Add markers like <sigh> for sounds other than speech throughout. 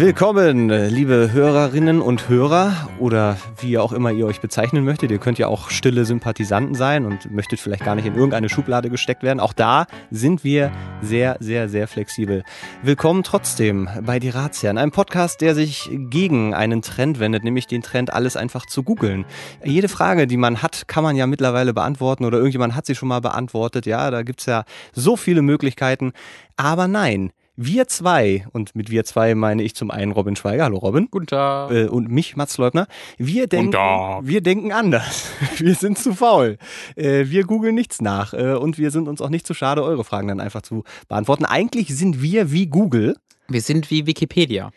Willkommen, liebe Hörerinnen und Hörer oder wie auch immer ihr euch bezeichnen möchtet. Ihr könnt ja auch stille Sympathisanten sein und möchtet vielleicht gar nicht in irgendeine Schublade gesteckt werden. Auch da sind wir sehr, sehr, sehr flexibel. Willkommen trotzdem bei Die Ratsherren, einem Podcast, der sich gegen einen Trend wendet, nämlich den Trend, alles einfach zu googeln. Jede Frage, die man hat, kann man ja mittlerweile beantworten oder irgendjemand hat sie schon mal beantwortet. Ja, da gibt's ja so viele Möglichkeiten. Aber nein, wir zwei, und mit wir zwei meine ich zum einen Robin Schweiger, hallo Robin. Guten Tag. Äh, und mich, Mats Leubner. Wir denken, wir denken anders. <laughs> Wir sind zu faul. Äh, wir googeln nichts nach. Äh, und wir sind uns auch nicht zu schade, eure Fragen dann einfach zu beantworten. Eigentlich sind wir wie Google. Wir sind wie Wikipedia.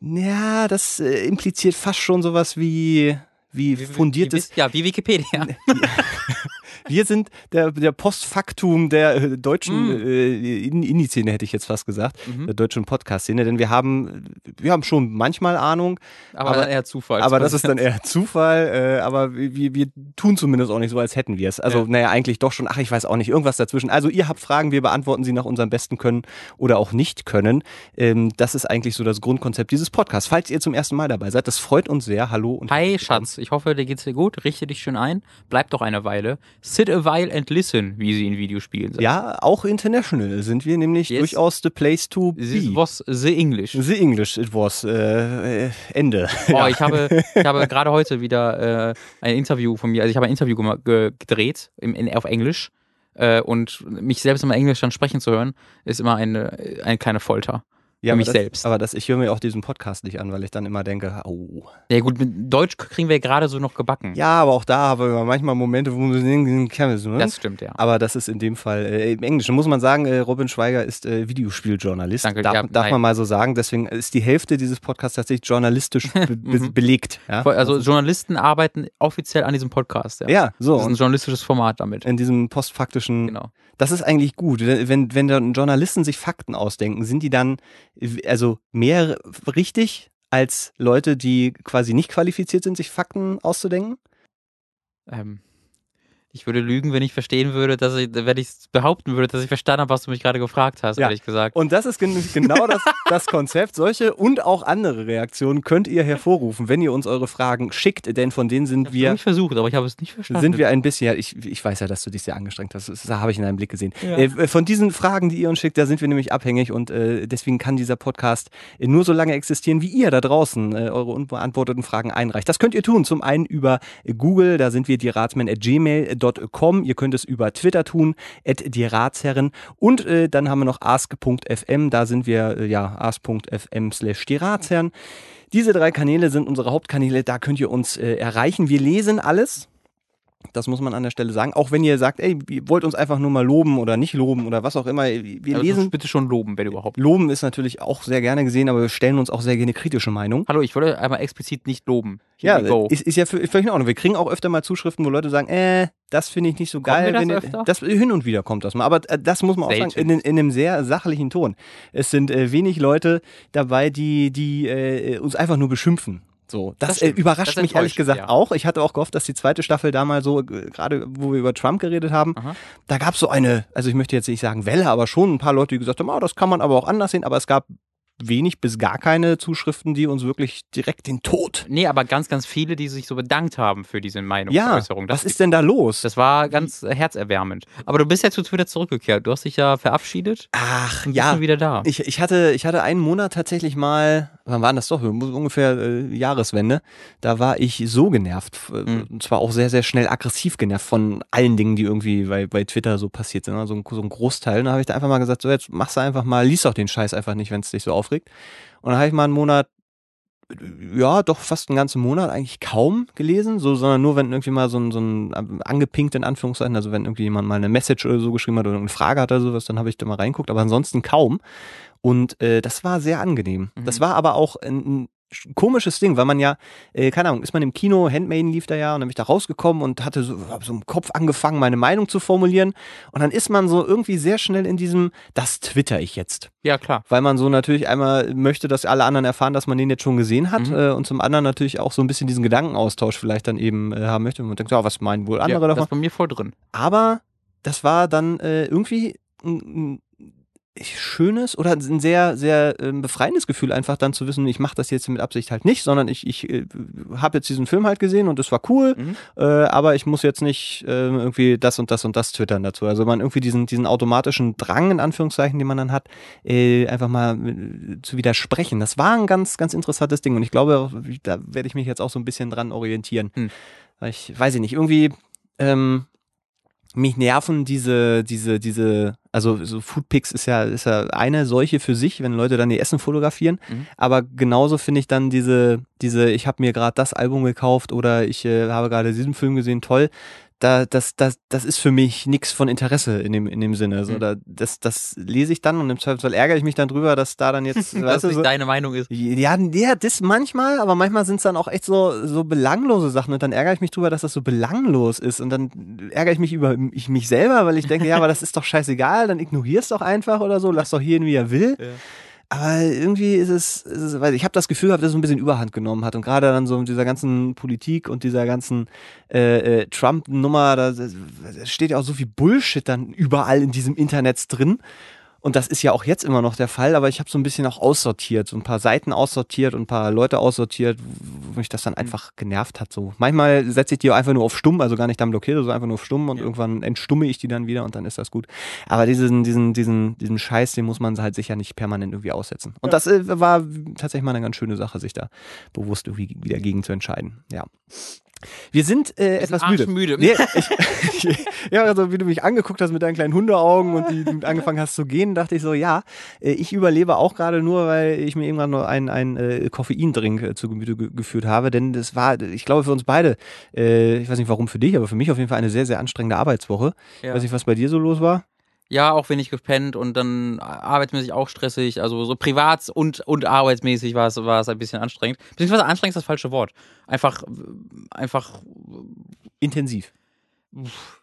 Ja, das äh, impliziert fast schon sowas wie, wie fundiertes. ja, wie Wikipedia. <laughs> <laughs> Wir sind der, der Postfaktum der äh, deutschen Mm. äh, In- Indie-Szene, hätte ich jetzt fast gesagt, Mhm. der deutschen Podcast-Szene, denn wir haben, wir haben schon manchmal Ahnung, Aber, Aber- dann eher Zufall. aber das ist dann eher Zufall, äh, aber wir, wir tun zumindest auch nicht so, als hätten wir es. Also, Ja. naja, eigentlich doch schon, ach, ich weiß auch nicht, irgendwas dazwischen. Also, ihr habt Fragen, wir beantworten sie nach unserem besten Können oder auch nicht können. Ähm, das ist eigentlich so das Grundkonzept dieses Podcasts. Falls ihr zum ersten Mal dabei seid, das freut uns sehr. Hallo und Hi. Schatz, ich hoffe, dir geht's dir gut. Richte dich schön ein. Bleib doch eine Weile. Sit a while and listen, wie sie in Videospielen sagen. Ja, auch international sind wir nämlich Yes. durchaus the place to be. This was the English. The English it was. Äh, äh, Ende. Oh, ich habe, ich habe <laughs> gerade heute wieder äh, ein Interview von mir, also ich habe ein Interview gedreht im, in, auf Englisch äh, und mich selbst immer Englisch dann sprechen zu hören, ist immer eine, eine kleine Folter. Ja, mich das, selbst. Aber das, ich höre mir auch diesen Podcast nicht an, weil ich dann immer denke, oh. Ja gut, mit Deutsch kriegen wir gerade so noch gebacken. Ja, aber auch da haben wir manchmal Momente, wo wir ne? Das stimmt, ja. aber das ist in dem Fall äh, im Englischen. Muss man sagen, äh, Robin Schweiger ist äh, Videospieljournalist. Danke, darf ja, darf nein. man mal so sagen. Deswegen ist die Hälfte dieses Podcasts tatsächlich journalistisch <laughs> be be Mhm. belegt. Ja? Voll, Also Journalisten arbeiten offiziell an diesem Podcast. Ja. ja, so. Das ist ein journalistisches Format damit. in diesem postfaktischen Genau. Das ist eigentlich gut. Wenn, wenn dann Journalisten sich Fakten ausdenken, sind die dann also mehr richtig als Leute, die quasi nicht qualifiziert sind, sich Fakten auszudenken? Ähm, ich würde lügen, wenn ich verstehen würde, dass ich, wenn ich behaupten würde, dass ich verstanden habe, was du mich gerade gefragt hast, Ja. ehrlich gesagt. Und das ist gen genau das, <laughs> das Konzept. Solche und auch andere Reaktionen könnt ihr hervorrufen, wenn ihr uns eure Fragen schickt, denn von denen sind Ich wir habe versucht, aber ich habe es nicht verstanden. sind wir ein bisschen, ja, ich, ich weiß ja, dass du dich sehr angestrengt hast, das habe ich in deinem Blick gesehen. Ja. Äh, von diesen Fragen, die ihr uns schickt, da sind wir nämlich abhängig und äh, deswegen kann dieser Podcast äh, nur so lange existieren, wie ihr da draußen äh, eure unbeantworteten Fragen einreicht. Das könnt ihr tun, zum einen über äh, Google, da sind wir die Ratsmen.gmail.com, ihr könnt es über Twitter tun, at die Ratsherren und äh, dann haben wir noch ask.fm, da sind wir, äh, ja, ask.fm slash die Ratsherren. Diese drei Kanäle sind unsere Hauptkanäle, da könnt ihr uns äh, erreichen. Wir lesen alles. Das muss man an der Stelle sagen. Auch wenn ihr sagt, ey, ihr wollt uns einfach nur mal loben oder nicht loben oder was auch immer. Wir also lesen. bitte schon loben, wenn überhaupt. Loben ist natürlich auch sehr gerne gesehen, aber wir stellen uns auch sehr gerne kritische Meinung. Hallo, ich wollte einmal explizit nicht loben. Here Ja, ist, ist ja völlig in Ordnung. Wir kriegen auch öfter mal Zuschriften, wo Leute sagen, äh, das finde ich nicht so geil. wir das wenn das hin und wieder kommt das mal. Aber äh, das muss man auch Selten. sagen, in, in einem sehr sachlichen Ton. Es sind äh, wenig Leute dabei, die, die äh, uns einfach nur beschimpfen. So, das, Das äh, überrascht Das mich ehrlich gesagt ja. auch. Ich hatte auch gehofft, dass die zweite Staffel da mal so, äh, gerade wo wir über Trump geredet haben, Aha. da gab es so eine, also ich möchte jetzt nicht sagen Welle, aber schon ein paar Leute, die gesagt haben, ah, das kann man aber auch anders sehen, aber es gab wenig bis gar keine Zuschriften, die uns wirklich direkt den Tod. Nee, aber ganz, ganz viele, die sich so bedankt haben für diese Ja, Meinungsäußerung. was ist denn da los? Das war ganz herzerwärmend. Aber du bist ja zu Twitter zurückgekehrt. Du hast dich ja verabschiedet. Ach Bist ja, du wieder da. ich, ich, hatte, ich hatte einen Monat tatsächlich mal, wann war denn das doch? Ungefähr äh, Jahreswende. Da war ich so genervt. äh, Mhm. Und zwar auch sehr, sehr schnell aggressiv genervt von allen Dingen, die irgendwie bei, bei Twitter so passiert sind. Also so ein Großteil. Da habe ich da einfach mal gesagt, so jetzt machst du einfach mal, liest doch den Scheiß einfach nicht, wenn es dich so aufregt. Und dann habe ich mal einen Monat ja, doch fast einen ganzen Monat eigentlich kaum gelesen, so, sondern nur, wenn irgendwie mal so ein, so ein ähm, angepinkt in Anführungszeichen, also wenn irgendwie jemand mal eine Message oder so geschrieben hat oder eine Frage hat oder sowas, dann habe ich da mal reinguckt, aber ansonsten kaum. Und äh, das war sehr angenehm. Mhm. Das war aber auch ein, ein komisches Ding, weil man ja, äh, keine Ahnung, ist man im Kino, Handmaiden lief da ja und dann bin ich da rausgekommen und hatte so, so im Kopf angefangen, meine Meinung zu formulieren. Und dann ist man so irgendwie sehr schnell in diesem, das twitter ich jetzt Ja, klar. weil man so natürlich einmal möchte, dass alle anderen erfahren, dass man den jetzt schon gesehen hat Mhm. äh, und zum anderen natürlich auch so ein bisschen diesen Gedankenaustausch vielleicht dann eben äh, haben möchte und man denkt, ja, was meinen wohl andere ja, Das davon? ist bei mir voll drin. Aber das war dann äh, irgendwie ein, ein schönes oder ein sehr, sehr ähm, befreiendes Gefühl, einfach dann zu wissen, ich mache das jetzt mit Absicht halt nicht, sondern ich, ich äh, habe jetzt diesen Film halt gesehen und es war cool, Mhm. äh, aber ich muss jetzt nicht äh, irgendwie das und das und das twittern dazu. Also man irgendwie diesen, diesen automatischen Drang, in Anführungszeichen, den man dann hat, äh, einfach mal äh, zu widersprechen. Das war ein ganz, ganz interessantes Ding und ich glaube, da werde ich mich jetzt auch so ein bisschen dran orientieren. Hm. Weil ich weiß ich nicht, irgendwie ähm, mich nerven diese, diese, diese, also so Foodpics ist ja, ist ja eine solche für sich, wenn Leute dann ihr Essen fotografieren. Mhm. Aber genauso finde ich dann diese, diese, ich habe mir gerade das Album gekauft oder ich äh, habe gerade diesen Film gesehen, toll. Da, das, das, das ist für mich nichts von Interesse in dem, in dem Sinne. So, Mhm. da, das, das lese ich dann und im Zweifelsfall ärgere ich mich dann drüber, dass da dann jetzt, Was <laughs> weißt du, nicht so, deine Meinung ist. ja, ja, das manchmal, aber manchmal sind es dann auch echt so, so belanglose Sachen und dann ärgere ich mich drüber, dass das so belanglos ist und dann ärgere ich mich über ich mich selber, weil ich denke, ja, aber das ist doch scheißegal, dann ignorier's doch einfach oder so, lass doch jeden, wie er will. Ja. Aber irgendwie ist es, ist es weil ich habe das Gefühl gehabt, dass es ein bisschen Überhand genommen hat und gerade dann so mit dieser ganzen Politik und dieser ganzen äh, äh, Trump-Nummer, da, da steht ja auch so viel Bullshit dann überall in diesem Internet drin. Und das ist ja auch jetzt immer noch der Fall, aber ich habe so ein bisschen auch aussortiert, so ein paar Seiten aussortiert und ein paar Leute aussortiert, wo mich das dann einfach genervt hat. So manchmal setze ich die auch einfach nur auf stumm, also gar nicht dann blockiert, sondern einfach nur auf stumm und Ja. irgendwann entstumme ich die dann wieder und dann ist das gut. Aber diesen, diesen, diesen, diesen Scheiß, den muss man halt sicher nicht permanent irgendwie aussetzen. Und Ja. das äh, war tatsächlich mal eine ganz schöne Sache, sich da bewusst irgendwie wieder gegen zu entscheiden. Ja. Wir sind äh, Wir sind etwas müde. arschmüde. Nee, <laughs> ich, <laughs> ja, also wie du mich angeguckt hast mit deinen kleinen Hundeaugen und die du angefangen hast zu gehen, dachte ich so, ja, äh, ich überlebe auch gerade nur, weil ich mir irgendwann noch einen, einen äh, Koffeindrink äh, zu Gemüte ge geführt habe. Denn das war, ich glaube, für uns beide, äh, ich weiß nicht warum für dich, aber für mich auf jeden Fall eine sehr, sehr anstrengende Arbeitswoche. Ja. Weiß nicht, was bei dir so los war. Ja, auch wenig gepennt und dann arbeitsmäßig auch stressig. Also so privat und, und arbeitsmäßig war es, war es ein bisschen anstrengend. Beziehungsweise anstrengend ist das falsche Wort. Einfach, einfach, Intensiv.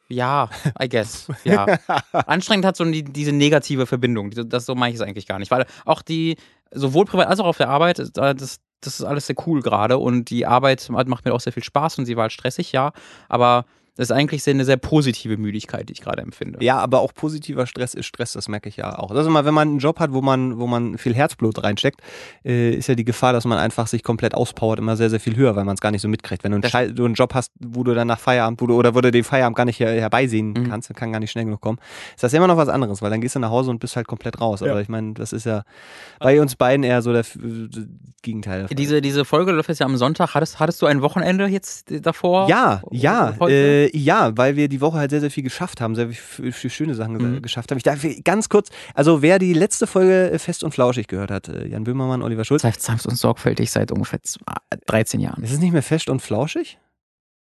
ja, I guess. Ja. <laughs> Anstrengend hat so die, diese negative Verbindung. Das, so meine ich es eigentlich gar nicht. Weil auch die, sowohl privat als auch auf der Arbeit, das, das ist alles sehr cool gerade und die Arbeit macht mir auch sehr viel Spaß und sie war halt stressig, ja. Aber das ist eigentlich eine sehr positive Müdigkeit, die ich gerade empfinde. Ja, aber auch positiver Stress ist Stress, das merke ich ja auch. Ist immer, wenn man einen Job hat, wo man, wo man viel Herzblut reinsteckt, äh, ist ja die Gefahr, dass man einfach sich komplett auspowert, immer sehr, sehr viel höher, weil man es gar nicht so mitkriegt. Wenn du einen, Schei- du einen Job hast, wo du dann nach Feierabend, wo du, oder wo du den Feierabend gar nicht her herbeirsehen Mhm. kannst, kann gar nicht schnell genug kommen, ist das immer noch was anderes, weil dann gehst du nach Hause und bist halt komplett raus. Ja. Aber ich meine, das ist ja bei uns beiden eher so der F- Gegenteil. der. Diese, diese Folge läuft jetzt ja am Sonntag. Hattest, hattest du ein Wochenende jetzt davor? Ja, ja, Heute? Äh, ja, weil wir die Woche halt sehr, sehr viel geschafft haben, sehr viel, viel schöne Sachen Mhm. geschafft haben. Ich darf ganz kurz, also wer die letzte Folge äh, Fest und Flauschig gehört hat, äh, Jan Böhmermann, Oliver Schulz, heißt sanft und sorgfältig seit ungefähr zwei- 13 Jahren. ist es nicht mehr Fest und Flauschig?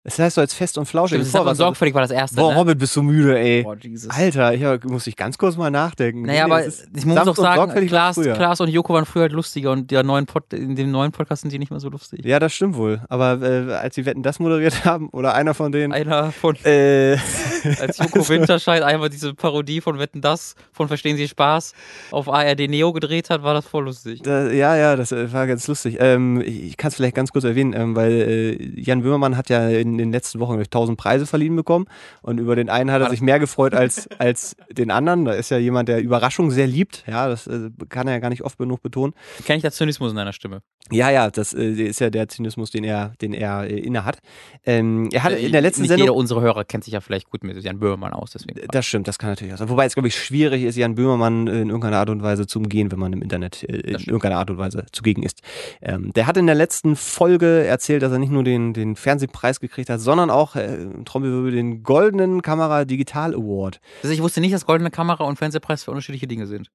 Es heißt so als Fest und Flauschig. Stimmt, und was- sorgfältig war das erste. Boah, ne? Robin, bist du müde, ey. Boah, Jesus. Alter, ich muss ich ganz kurz mal nachdenken. Naja, Nee, aber das ich muss auch sagen, Klaas. Klaas und Joko waren früher halt lustiger und der neuen Pod, in dem neuen Podcast sind die nicht mehr so lustig. Ja, das stimmt wohl. Aber äh, als sie Wetten das moderiert <laughs> haben, oder einer von denen, Einer von, äh, <laughs> als Joko Winterscheid einfach diese Parodie von Wetten das, von Verstehen Sie Spaß, auf ARD Neo gedreht hat, war das voll lustig. Da, ja, ja, das äh, war ganz lustig. Ähm, ich ich kann es vielleicht ganz kurz erwähnen, ähm, weil äh, Jan Böhmermann hat ja in den letzten Wochen durch tausend Preise verliehen bekommen und über den einen hat er sich mehr gefreut als, <laughs> als den anderen. Da ist ja jemand, der Überraschung sehr liebt. Ja, das äh, kann er ja gar nicht oft genug betonen. Kenne ich da Zynismus in deiner Stimme? Ja, ja, das äh, ist ja der Zynismus, den er, den er äh, inne hat. Ähm, er hat in der letzten Nicht Sendung. jeder unserer Hörer kennt sich ja vielleicht gut mit Jan Böhmermann aus, deswegen. Das stimmt, das kann natürlich auch sein. Wobei es, glaube ich, schwierig ist, Jan Böhmermann in irgendeiner Art und Weise zu umgehen, wenn man im Internet äh, in irgendeiner Art und Weise zugegen ist. Ähm, der hat in der letzten Folge erzählt, dass er nicht nur den, den Fernsehpreis gekriegt hat, sondern auch, äh, Trommelwirbel, den Goldenen Kamera Digital Award. Also ich wusste nicht, dass Goldene Kamera und Fernsehpreis für unterschiedliche Dinge sind.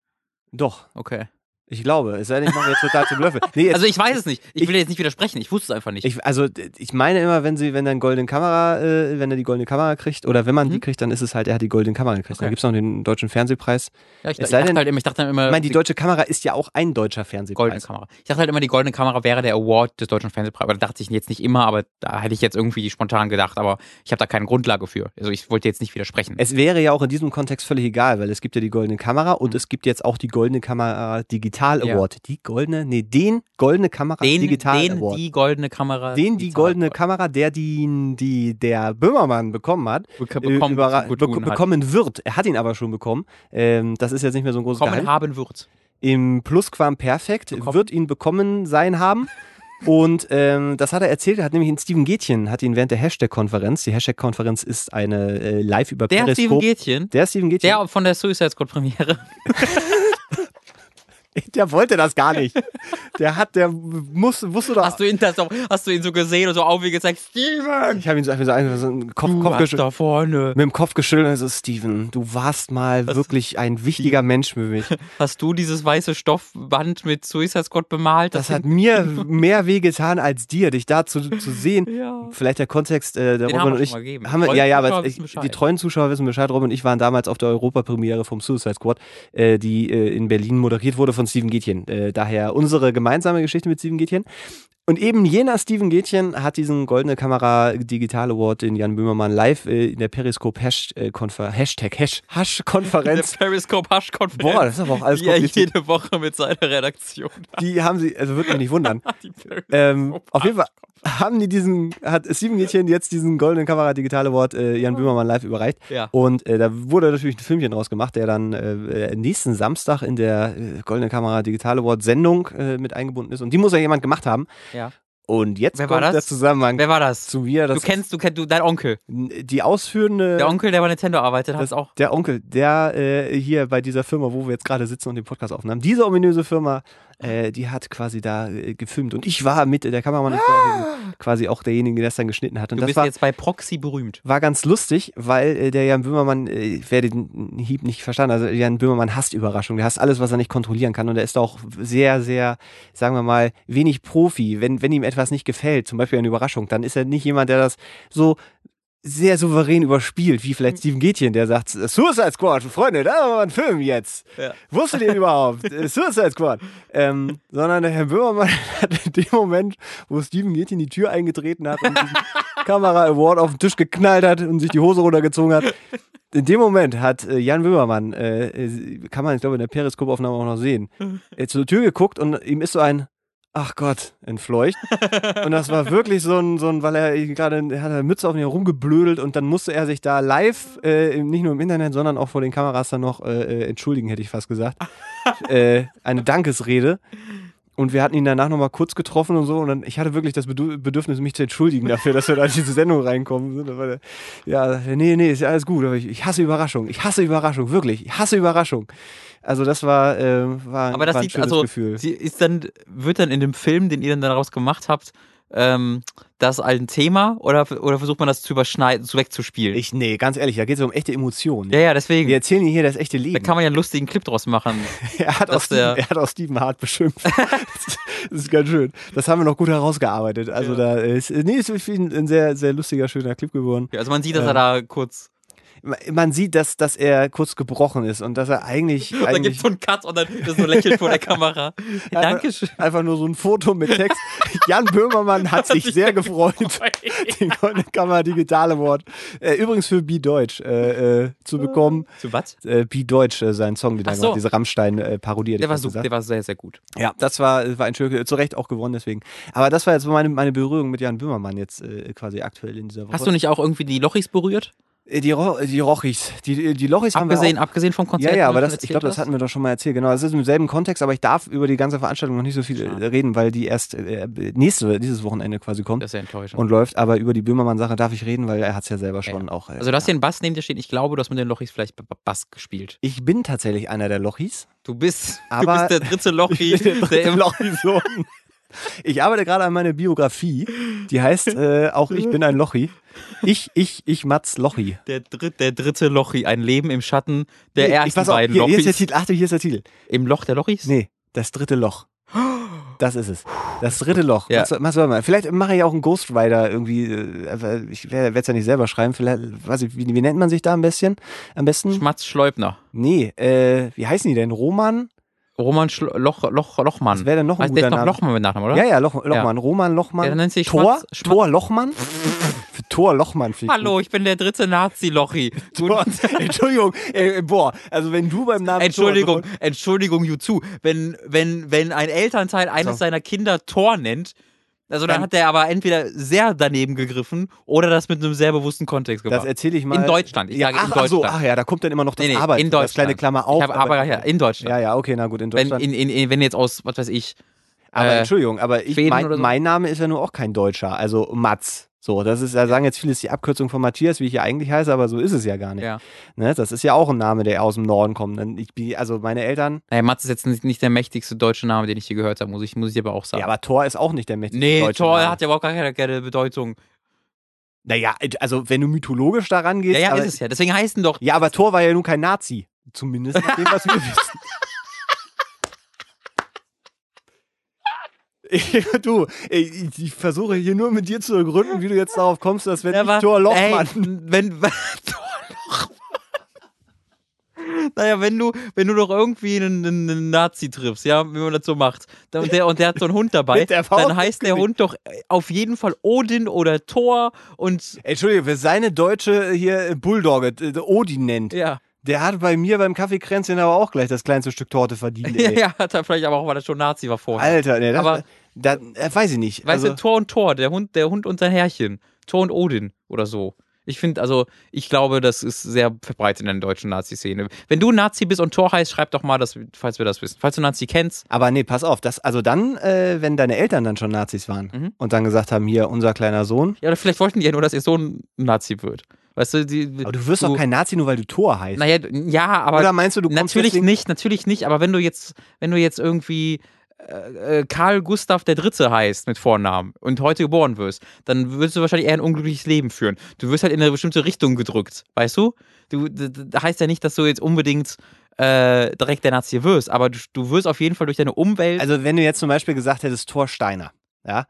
Doch, Okay. Ich glaube. Es sei denn, ich mache jetzt total zum Löffel. Nee, jetzt, Also ich weiß es nicht. Ich ich- will jetzt nicht widersprechen. Ich wusste es einfach nicht. ich, also ich meine immer, wenn sie, wenn er goldene Kamera, äh, wenn er die goldene Kamera kriegt, oder wenn man die Mhm. kriegt, dann ist es halt, er hat die goldene Kamera gekriegt. Okay. Dann gibt es noch den deutschen Fernsehpreis. ja, ich, es ich dachte denn- halt immer, ich dachte dann immer, Ich meine, die die deutsche Kamera ist ja auch ein deutscher Fernsehpreis. goldene Kamera. Ich dachte halt immer, die goldene Kamera wäre der Award des deutschen Fernsehpreises. Aber da dachte ich jetzt nicht immer, aber da hätte ich jetzt irgendwie spontan gedacht. Aber ich habe da keine Grundlage für. Also ich wollte jetzt nicht widersprechen. Es wäre ja auch in diesem Kontext völlig egal, weil es gibt ja die goldene Kamera und Mhm. es gibt jetzt auch die goldene Kamera Digital Digital Ja. Award. Die goldene, nee, den goldene Kamera Den, Digital den Award. die goldene Kamera. den die goldene Award Kamera, der die, die der Böhmermann bekommen hat, bek- äh, bekommen, überra- zu be hat. bekommen wird. Er hat ihn aber schon bekommen. Ähm, das ist jetzt nicht mehr so ein großes bekommen Geheimnis. haben wird. Im Plusquamperfekt Bekommen. wird ihn bekommen sein haben. <laughs> Und ähm, das hat er erzählt, er hat nämlich in Steven Gätchen, hat ihn während der Hashtag-Konferenz, die Hashtag-Konferenz ist eine äh, live über Der Steven Periscope. Gätchen, der Steven Gätchen, der von der Suicide Squad Premiere. <laughs> <laughs> der wollte das gar nicht. Der hat, der muss, wusste doch. Hast du ihn das hast du ihn so gesehen und so aufwegend gesagt, Steven! ich habe ihn so einfach so, einfach so einen Kopf, Du Kopf geschüttelt. da vorne. Mit dem Kopf geschüttelt und so, Steven, du warst mal wirklich ein wichtiger Mensch für mich. <laughs> Hast du dieses weiße Stoffband mit Suicide Squad bemalt? Das hat mir <laughs> mehr wehgetan als dir, dich da zu, zu sehen. Ja. Vielleicht der Kontext, äh, der Den Robin und ich. schon mal gegeben. Haben wir, ja, ja, aber ich, die treuen Zuschauer wissen Bescheid. Robin und ich waren damals auf der Europapremiere vom Suicide Squad, äh, die äh, in Berlin moderiert wurde von Steven Gätchen. Äh, daher unsere gemeinsame Geschichte mit Steven Gätchen. Und eben jener Steven Gätchen hat diesen Goldene Kamera Digital Award in Jan Böhmermann live äh, in der Periscope Hash, äh, Konfer Hashtag Hash, Hash Der Konferenz. Periscope Hush Konferenz. Boah, das ist aber auch alles er kompliziert. jede Woche mit seiner Redaktion. Die haben sie, also würde mich nicht wundern. <laughs> Ähm, auf jeden Fall haben die diesen, hat Steven Gätchen jetzt diesen Goldenen Kamera Digital Award äh, Jan Böhmermann live überreicht. Ja. Und äh, da wurde natürlich ein Filmchen draus gemacht, der dann äh, nächsten Samstag in der äh, Goldene Kamera Digital Award Sendung äh, mit eingebunden ist. Und die muss ja jemand gemacht haben. Ja. Und jetzt Wer war kommt das? der Zusammenhang Wer war das? zu mir. Das du kennst, du kennst, du, dein Onkel. die ausführende. Der Onkel, der bei Nintendo arbeitet, hat das, auch. der Onkel, der äh, hier bei dieser Firma, wo wir jetzt gerade sitzen und den Podcast aufnehmen, diese ominöse Firma, äh, die hat quasi da äh, gefilmt. Und ich war mit, der Kameramann ist quasi auch derjenige, der das dann geschnitten hat. Und Du das bist war, jetzt bei Proxy berühmt. war ganz lustig, weil äh, der Jan Böhmermann, äh, ich werde den Hieb nicht verstanden, also Jan Böhmermann hasst Überraschungen, der hasst alles, was er nicht kontrollieren kann und er ist auch sehr, sehr, sagen wir mal, wenig Profi. Wenn, wenn ihm etwas nicht gefällt, zum Beispiel eine Überraschung, dann ist er nicht jemand, der das so sehr souverän überspielt, wie vielleicht Steven Gätchen, der sagt, Suicide Squad, Freunde, da haben wir einen Film jetzt. Ja. Wusstet ihr überhaupt? <laughs> Äh, Suicide Squad. Ähm, sondern der Herr Böhmermann <laughs> hat in dem Moment, wo Steven Gätchen die Tür eingetreten hat und diesen <laughs> Kamera Award auf den Tisch geknallt hat und sich die Hose runtergezogen hat, in dem Moment hat äh, Jan Böhmermann, äh, äh, kann man, ich glaube, in der Periskopaufnahme auch noch sehen, äh, zur Tür geguckt und ihm ist so ein Ach Gott, entfleucht. Und das war wirklich so ein, so ein weil er gerade, er hat eine Mütze auf ihn herumgeblödelt und dann musste er sich da live, äh, nicht nur im Internet, sondern auch vor den Kameras dann noch äh, äh, entschuldigen, hätte ich fast gesagt. äh, eine Dankesrede. Und wir hatten ihn danach nochmal kurz getroffen und so. Und dann, ich hatte wirklich das Bedürfnis, mich zu entschuldigen dafür, dass wir da in diese Sendung reinkommen. sind. Aber, Ja, nee, nee, ist ja alles gut. Aber ich, ich hasse Überraschung. Ich hasse Überraschung, wirklich. Ich hasse Überraschung. Also das war, äh, war, Aber das war ein sieht, schönes also, Gefühl. sie ist dann, wird dann in dem Film, den ihr dann daraus gemacht habt, ähm, das ein Thema oder, oder versucht man das zu überschneiden, zu wegzuspielen? Ich, nee, ganz ehrlich, da geht es um echte Emotionen. ja, ja, deswegen. Wir erzählen hier das echte Da Leben. kann man ja einen lustigen Clip draus machen. <laughs> er, hat auch Steven, er hat auch Steven Hart beschimpft. <laughs> das ist ganz schön. Das haben wir noch gut herausgearbeitet. Also Ja. da ist, nee, ist ein ein sehr, sehr lustiger, schöner Clip geworden. Also man sieht, dass Ähm, er da kurz. Man sieht, dass, dass er kurz gebrochen ist und dass er eigentlich, <laughs> Und dann gibt eigentlich es so einen Cut und dann ist so lächelt vor der Kamera. <laughs> Dankeschön. einfach nur so ein Foto mit Text. Jan Böhmermann hat sich <laughs> sehr gefreut, den Goldene Kammer Digital Award. Äh, übrigens für Be Deutsch äh, äh, zu bekommen. Zu was? Äh, Be Deutsch, äh, sein Song, den er so. gemacht hat, diese Rammstein-Parodie. Der war super, der war sehr, sehr gut. Ja, das war, war ein schön, zu Recht auch gewonnen deswegen. Aber das war jetzt so meine, meine Berührung mit Jan Böhmermann jetzt äh, quasi aktuell in dieser Woche. Hast du nicht auch irgendwie die Lochis berührt? Äh, die, Ro die Rochis, die, die Lochis Abgesehen, haben wir abgesehen vom Konzert? Ja, ja, aber das, ich glaube, das hatten wir doch schon mal erzählt. Genau, das ist im selben Kontext, aber ich darf über die ganze Veranstaltung noch nicht so viel äh, reden, weil die erst äh, nächste, dieses Wochenende quasi kommt Das ist ja enttäuschend. und läuft. Aber über die Böhmermann-Sache darf ich reden, weil er hat es ja selber schon auch. Äh, also du hast den Bass neben dir stehen. Ich glaube, du hast mit den Lochis vielleicht Bass gespielt. ich bin tatsächlich einer der Lochis. Du bist, Aber- du bist der dritte Lochi, <laughs> Ich bin der der dritte im Lochi-Sohn. Ich arbeite gerade an meiner Biografie. Die heißt äh, auch Ich bin ein Lochi. Ich, ich, ich Mats Lochi. der, dritt, der dritte Lochi, ein Leben im Schatten der Nee, ersten auf, beiden hier, hier ist der Lochis. Titel. Achte, hier ist der Titel. Im Loch der Lochis? Nee, das dritte Loch. Das ist es. Das dritte Loch. Ja. Mach's, mach's mal. Vielleicht mache ich auch einen Ghost Rider irgendwie. äh, aber Ich werde es ja nicht selber schreiben. Vielleicht, weiß ich, wie, wie nennt man sich da am besten? Am besten? Schmatz Schleubner. Nee, äh, wie heißen die denn? Roman? Roman Schlo Loch, Loch, Lochmann. Das wäre dann noch ein der guter ist noch. Lochmann mit Nachnamen, oder? Ja, ja, Loch, Lochmann. Roman Lochmann. Ja, dann nennt sich Thor, Schmatz- Schmatz- Thor Lochmann. Für Thor Lochmann ich Hallo, ich bin der dritte Nazi-Lochi. <laughs> Entschuldigung, äh, boah, also wenn du beim Namen Entschuldigung, Thor, Entschuldigung, Jutsu. Wenn, wenn, wenn ein Elternteil eines So. seiner Kinder Tor nennt, also dann Dann- hat der aber entweder sehr daneben gegriffen oder das mit einem sehr bewussten Kontext das gebracht. erzähle ich mal. In Deutschland, ich ja, sage ach, in ach so, Deutschland. ach ja, da kommt dann immer noch das Nee, nee, Arbeit. in Das Deutschland. kleine Klammer auf. ich habe aber, ja, in Deutschland. ja, ja, okay, na gut, in wenn, Deutschland. in, in, in, wenn jetzt aus, was weiß ich, aber äh, Entschuldigung, aber ich, mein, so? mein Name ist ja nur auch kein Deutscher, also Mats. So, das ist, da sagen jetzt viele, es ist die Abkürzung von Matthias, wie ich ja eigentlich heiße, aber so ist es ja gar nicht. ja. Ne? Das ist ja auch ein Name, der aus dem Norden kommt. Ich, bin- also meine Eltern, Naja, Mats ist jetzt nicht, nicht der mächtigste deutsche Name, den ich je gehört habe, muss ich, muss ich aber auch sagen. ja, aber Thor ist auch nicht der mächtigste nee, deutsche Tor Name. hat ja überhaupt gar keine, keine Bedeutung. Naja, also wenn du mythologisch daran gehst. Ja, ja, aber, ist es ja. Deswegen heißen doch. Ja, aber Thor war ja nun kein Nazi. Zumindest nach dem, was wir <laughs> wissen. Ich- <laughs> du, ich, ich versuche hier nur mit dir zu ergründen, wie du jetzt darauf kommst, dass wenn Ja, ich Thor Ey, Lochmann. wenn, wenn <laughs> Thor Lochmann. Naja, wenn du, wenn du doch irgendwie einen, einen, Nazi triffst, ja, wie man das so macht, und der, und der hat so einen Hund dabei, <laughs> dann heißt der Hund doch auf jeden Fall Odin oder Thor und Entschuldige, wer seine deutsche hier Bulldogge äh, Odin nennt, ja, der hat bei mir beim Kaffeekränzchen aber auch gleich das kleinste Stück Torte verdient. ja, Ey. ja, hat er vielleicht aber auch, weil er schon Nazi war vorher. Alter, nee, das, Aber- da, äh, weiß ich nicht. Weißt also, du, Thor und Thor, der Hund, der Hund und sein Herrchen. Thor und Odin oder so. Ich finde, also, ich glaube, das ist sehr verbreitet in der deutschen Nazi-Szene. Wenn du Nazi bist und Thor heißt, schreib doch mal, dass, falls wir das wissen. Falls du Nazi kennst, Aber nee, pass auf, das, also dann, äh, wenn deine Eltern dann schon Nazis waren Mhm. und dann gesagt haben, hier, unser kleiner Sohn. ja, oder vielleicht wollten die ja nur, dass ihr Sohn Nazi wird. Weißt du, die. Aber du wirst doch kein Nazi, nur weil du Thor heißt. Naja, ja, aber. Oder meinst du, du kommst natürlich nicht, natürlich nicht, aber wenn du jetzt, wenn du jetzt irgendwie äh, äh, Karl Gustav der Dritte heißt mit Vornamen und heute geboren wirst, dann wirst du wahrscheinlich eher ein unglückliches Leben führen. Du wirst halt in eine bestimmte Richtung gedrückt, weißt du? Du d- d- da heißt ja nicht, dass du jetzt unbedingt äh, direkt der Nazi wirst, aber du, du wirst auf jeden Fall durch deine Umwelt. Also wenn du jetzt zum Beispiel gesagt hättest, Thor Steiner, ja.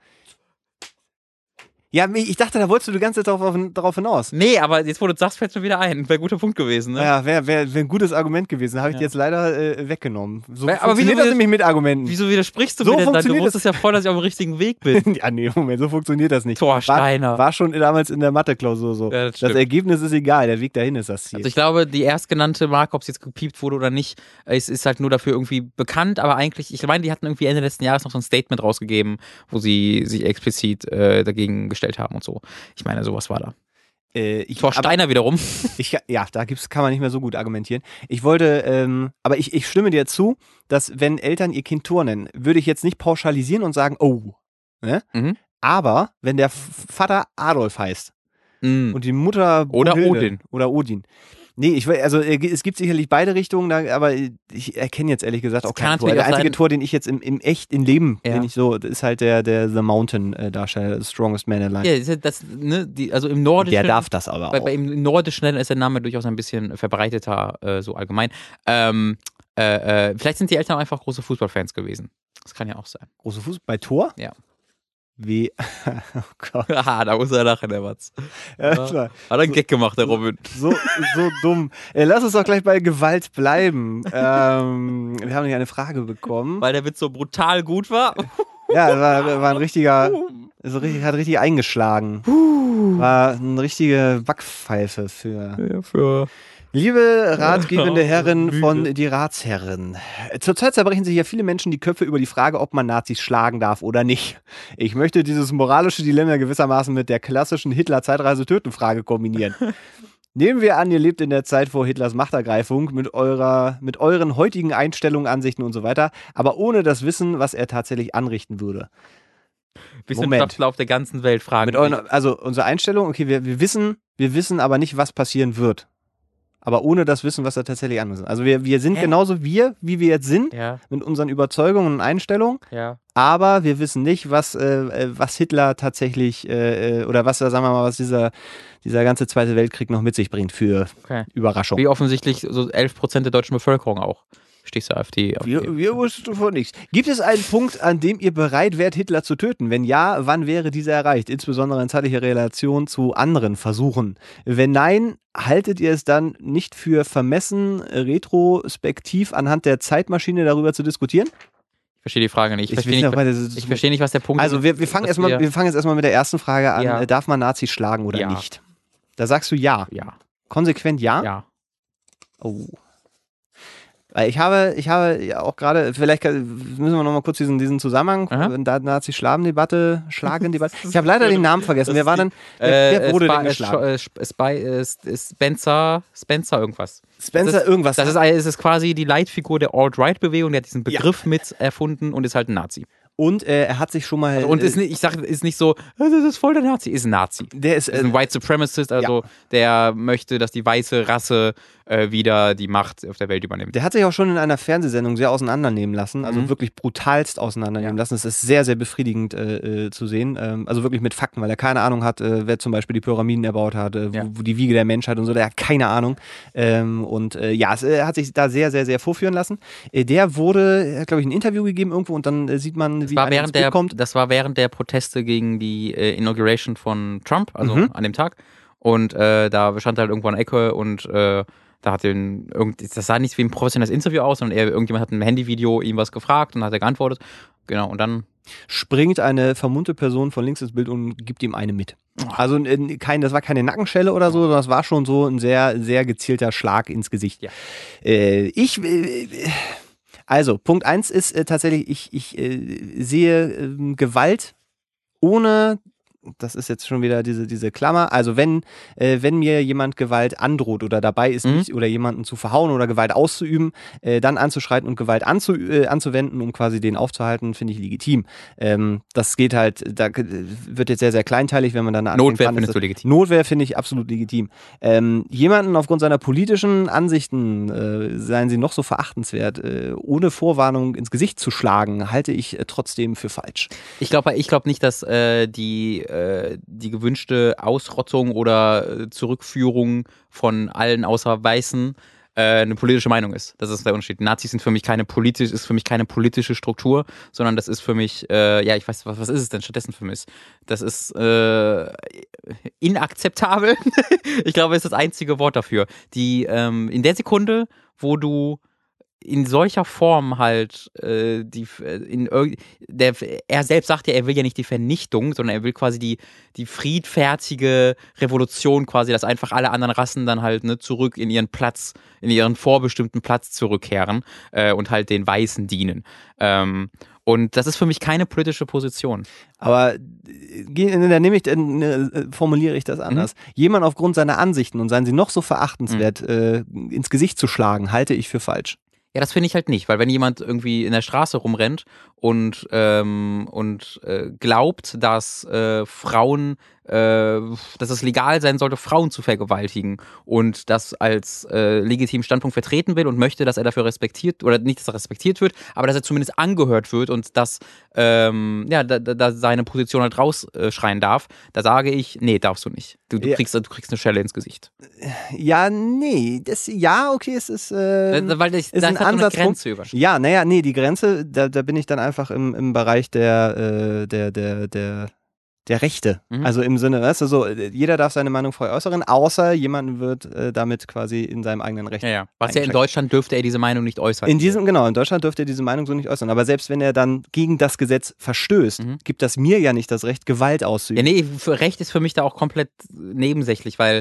Ja, ich dachte, da wolltest du die ganze Zeit darauf, darauf hinaus. nee, aber jetzt, wo du sagst, fällt mir wieder ein. Wäre ein guter Punkt gewesen, ne? Ja, wäre wär, wär ein gutes Argument gewesen. Habe ich Ja. dir jetzt leider äh, weggenommen. So Aber- funktioniert wieso- das nämlich mit Argumenten. Wieso widersprichst du So mir denn dann? Du funktioniert wusstest ja voll, dass ich auf dem richtigen Weg bin. <laughs> ja, nee, Moment, so funktioniert das nicht. Thor War, Steiner. war schon damals in der Mathe-Klausur so. Ja, das das. Ergebnis ist egal, der Weg dahin ist das Ziel. Also ich glaube, die erstgenannte Marke, ob es jetzt gepiept wurde oder nicht, ist, ist halt nur dafür irgendwie bekannt, aber eigentlich, ich meine, die hatten irgendwie Ende letzten Jahres noch so ein Statement rausgegeben, wo sie sich explizit äh, dagegen gestellt haben und so. Ich meine, sowas war da. äh, ich, aber- Steiner wiederum. <laughs> Ich, ja, da gibt's, kann man nicht mehr so gut argumentieren. Ich wollte, ähm, aber ich, ich stimme dir zu, dass wenn Eltern ihr Kind Thor nennen, würde ich jetzt nicht pauschalisieren und sagen, oh. Ne? Mhm. Aber wenn der Vater Adolf heißt Mm. und die Mutter Oder Brunhilde Odin. Oder Odin. Nee, ich will, also äh, es gibt sicherlich beide Richtungen, aber ich erkenne jetzt ehrlich gesagt auch keinen Tor. Der einzige Tor, den ich jetzt im, im echt, im Leben, Ja. den ich so, ist halt der, der The Mountain äh, Strongest Man Alive. Ja, das, ne, die, also im Nordischen. der darf das aber bei, auch. bei im Nordischen ist der Name durchaus ein bisschen verbreiteter, äh, so allgemein. Ähm, äh, äh, vielleicht sind die Eltern einfach große Fußballfans gewesen. Das kann ja auch sein. Große Fuß bei Tor? Ja. Wie, <laughs> oh Gott. <laughs> Haha, da muss er lachen, der Watz. Ja, Ja. klar. Hat er einen Gag gemacht, der Robin. So, so dumm. Lass uns doch gleich bei Gewalt bleiben. Ähm, wir haben hier eine Frage bekommen. Weil der Witz so brutal gut war. <laughs> Ja, war, war ein richtiger, so richtig, hat richtig eingeschlagen. War eine richtige Backpfeife für. Ja, für Liebe <laughs> ratgebende Herren von die Ratsherren. Zurzeit zerbrechen sich ja viele Menschen die Köpfe über die Frage, ob man Nazis schlagen darf oder nicht. Ich möchte dieses moralische Dilemma gewissermaßen mit der klassischen Hitler-Zeitreise-Töten-Frage kombinieren. <laughs> Nehmen wir an, ihr lebt in der Zeit vor Hitlers Machtergreifung mit, eurer, mit euren heutigen Einstellungen, Ansichten und so weiter, aber ohne das Wissen, was er tatsächlich anrichten würde. Wissenschaftler auf der ganzen Welt fragen. Euren, also unsere Einstellung, okay, wir, wir wissen, wir wissen aber nicht, was passieren wird. Aber ohne das Wissen, was er tatsächlich anrichten. Also wir, wir sind Hä? genauso wir, wie wir jetzt sind, ja, mit unseren Überzeugungen und Einstellungen, ja. aber wir wissen nicht, was, äh, äh, was Hitler tatsächlich äh, äh, oder was, sagen wir mal, was dieser, dieser ganze Zweite Weltkrieg noch mit sich bringt für Okay. Überraschung. Wie offensichtlich so 11% der deutschen Bevölkerung auch. Stehst du AfD? auf Wir, die- wir wussten von nichts. Gibt es einen Punkt, an dem ihr bereit wärt, Hitler zu töten? Wenn ja, wann wäre dieser erreicht? Insbesondere in zeitlicher Relation zu anderen Versuchen. Wenn nein, haltet ihr es dann nicht für vermessen, retrospektiv anhand der Zeitmaschine darüber zu diskutieren? Ich verstehe die Frage nicht. Ich, Ich verstehe nicht, ich verstehe nicht, was der Punkt Also ist. wir, wir, fangen erstmal, wir- wir fangen jetzt erstmal mit der ersten Frage an. Ja. Darf man Nazis schlagen oder Ja. nicht? Da sagst du ja. Ja, Konsequent ja? ja. Oh. Ich habe, ich habe ja auch gerade, vielleicht müssen wir noch mal kurz diesen, diesen Zusammenhang, Aha. da Nazi-Schlagen-Debatte, <laughs> Schlagen-Debatte. Ich habe leider den Namen vergessen. Wer war denn, Äh, wer, wurde denn äh, geschlagen? Äh, äh, Spencer, Spencer irgendwas. Spencer das ist- irgendwas. Das ist, ein- es ist quasi die Leitfigur der Alt-Right-Bewegung, der hat diesen Begriff mit erfunden und ist halt ein Nazi. und äh, er hat sich schon mal. Und äh, ist nicht, ich sage, ist nicht so, äh, das ist voll der Nazi, ist ein Nazi. der ist, Ist äh, ein White Supremacist, also der möchte, dass die weiße Rasse äh, wieder die Macht auf der Welt übernimmt. Der hat sich auch schon in einer Fernsehsendung sehr auseinandernehmen lassen, also Mhm. wirklich brutalst auseinandernehmen Ja. lassen. Es ist sehr, sehr befriedigend äh, äh, zu sehen. Ähm, also wirklich mit Fakten, weil er keine Ahnung hat, äh, wer zum Beispiel die Pyramiden erbaut hat, äh, Ja. wo, wo die Wiege der Menschheit und so, der hat keine Ahnung. Ähm, und äh, ja, es hat sich da sehr, sehr, sehr vorführen lassen. Der wurde, er hat, glaube ich, ein Interview gegeben irgendwo und dann sieht man, wie war während der, kommt. Das war während der Proteste gegen die Inauguration von Trump, also Mhm. an dem Tag. Und äh, da stand er halt irgendwo an der Ecke und äh, da hat den irgend, das sah nicht wie ein professionelles Interview aus, sondern eher irgendjemand hat im Handyvideo ihm was gefragt und hat er geantwortet. Genau, und dann springt eine vermummte Person von links ins Bild und gibt ihm eine mit. Also äh, kein, das war keine Nackenschelle oder so, sondern das war schon so ein sehr, sehr gezielter Schlag ins Gesicht. Ja. Äh, ich, äh, also Punkt eins ist äh, tatsächlich, ich, ich äh, sehe ähm, Gewalt ohne das ist jetzt schon wieder diese, diese Klammer. Also wenn, äh, wenn mir jemand Gewalt androht oder dabei ist, Mhm. mich oder jemanden zu verhauen oder Gewalt auszuüben, äh, dann anzuschreiten und Gewalt anzu, äh, anzuwenden, um quasi den aufzuhalten, finde ich legitim. Ähm, das geht halt, da wird jetzt sehr, sehr kleinteilig, wenn man dann anfängt, Notwehr wann findest du legitim. Notwehr finde ich absolut legitim. Ähm, jemanden aufgrund seiner politischen Ansichten, äh, seien sie noch so verachtenswert, äh, ohne Vorwarnung ins Gesicht zu schlagen, halte ich äh, trotzdem für falsch. Ich glaube ich glaub nicht, dass die, äh, die gewünschte Ausrottung oder äh, Zurückführung von allen außer Weißen äh, eine politische Meinung ist. Das ist der Unterschied. Nazis sind für mich keine politisch, ist für mich keine politische Struktur, sondern das ist für mich, äh, ja, ich weiß, was, was ist es denn stattdessen für mich? Das ist äh, inakzeptabel. <laughs> ich glaube, ist das einzige Wort dafür. Die ähm, in der Sekunde, wo du in solcher Form halt äh, die äh, in der er selbst sagt ja, er will ja nicht die Vernichtung, sondern er will quasi die die friedfertige Revolution quasi, dass einfach alle anderen Rassen dann halt ne, zurück in ihren Platz, in ihren vorbestimmten Platz zurückkehren äh, und halt den Weißen dienen. Ähm, und das ist für mich keine politische Position. Aber äh, ge- dann nehme ich, dann äh, formuliere ich das anders. Jemand aufgrund seiner Ansichten und seien sie noch so verachtenswert, äh, ins Gesicht zu schlagen, halte ich für falsch. Ja, das finde ich halt nicht, weil wenn jemand irgendwie in der Straße rumrennt und, ähm, und äh, glaubt, dass äh, Frauen, dass es legal sein sollte, Frauen zu vergewaltigen und das als äh, legitimen Standpunkt vertreten will und möchte, dass er dafür respektiert, oder nicht, dass er respektiert wird, aber dass er zumindest angehört wird und dass ähm, ja, da, da, seine Position halt rausschreien darf, da sage ich, nee, darfst du nicht. Du, du, Ja. kriegst, du kriegst eine Schelle ins Gesicht. Ja, nee, das, ja, okay, es ist, äh, Äh, weil ich, ist da ein ist halt so eine. Grenze überschritten. Ja, naja, nee, die Grenze, da, da bin ich dann einfach im, im Bereich der, äh, der, der, der, der Rechte. Mhm. Also im Sinne, weißt du, so, äh, jeder darf seine Meinung frei äußern, außer jemand wird äh, damit quasi in seinem eigenen Recht. Ja, ja. Was ja in. Deutschland dürfte er diese Meinung nicht äußern. In diesem, genau, in Deutschland dürfte er diese Meinung so nicht äußern. Aber selbst wenn er dann gegen das Gesetz verstößt, Mhm. gibt das mir ja nicht das Recht, Gewalt Ja, auszuüben. nee, für Recht ist für mich da auch komplett nebensächlich, weil,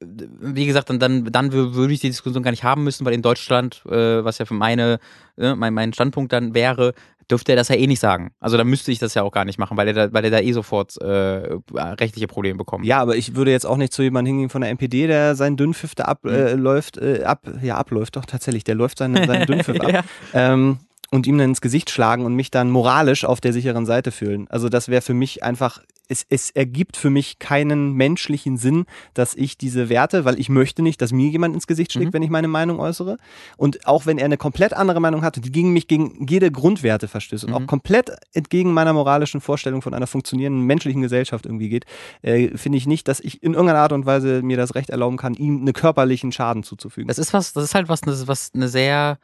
äh, wie gesagt, dann, dann, dann wür- würde ich die Diskussion gar nicht haben müssen, weil in Deutschland, äh, was ja für meine, äh, mein, mein Standpunkt dann wäre, dürfte er das ja eh nicht sagen. Also da müsste ich das ja auch gar nicht machen, weil er da, weil er da eh sofort äh, rechtliche Probleme bekommt. Ja, aber ich würde jetzt auch nicht zu jemandem hingehen von der NPD, der seinen Dünnpfiff da abläuft, äh, läuft, äh, ab, ja, abläuft doch tatsächlich, der läuft seinen, seinen <laughs> Dünnpfiff ab. ja. ähm, und ihm dann ins Gesicht schlagen und mich dann moralisch auf der sicheren Seite fühlen. Also das wäre für mich einfach, es, es ergibt für mich keinen menschlichen Sinn, dass ich diese Werte, weil ich möchte nicht, dass mir jemand ins Gesicht schlägt, Mhm. wenn ich meine Meinung äußere. Und auch wenn er eine komplett andere Meinung hat, die gegen mich gegen jede Grundwerte verstößt und Mhm. auch komplett entgegen meiner moralischen Vorstellung von einer funktionierenden menschlichen Gesellschaft irgendwie geht, äh, finde ich nicht, dass ich in irgendeiner Art und Weise mir das Recht erlauben kann, ihm einen körperlichen Schaden zuzufügen. Das ist was, das ist halt was, was eine sehr,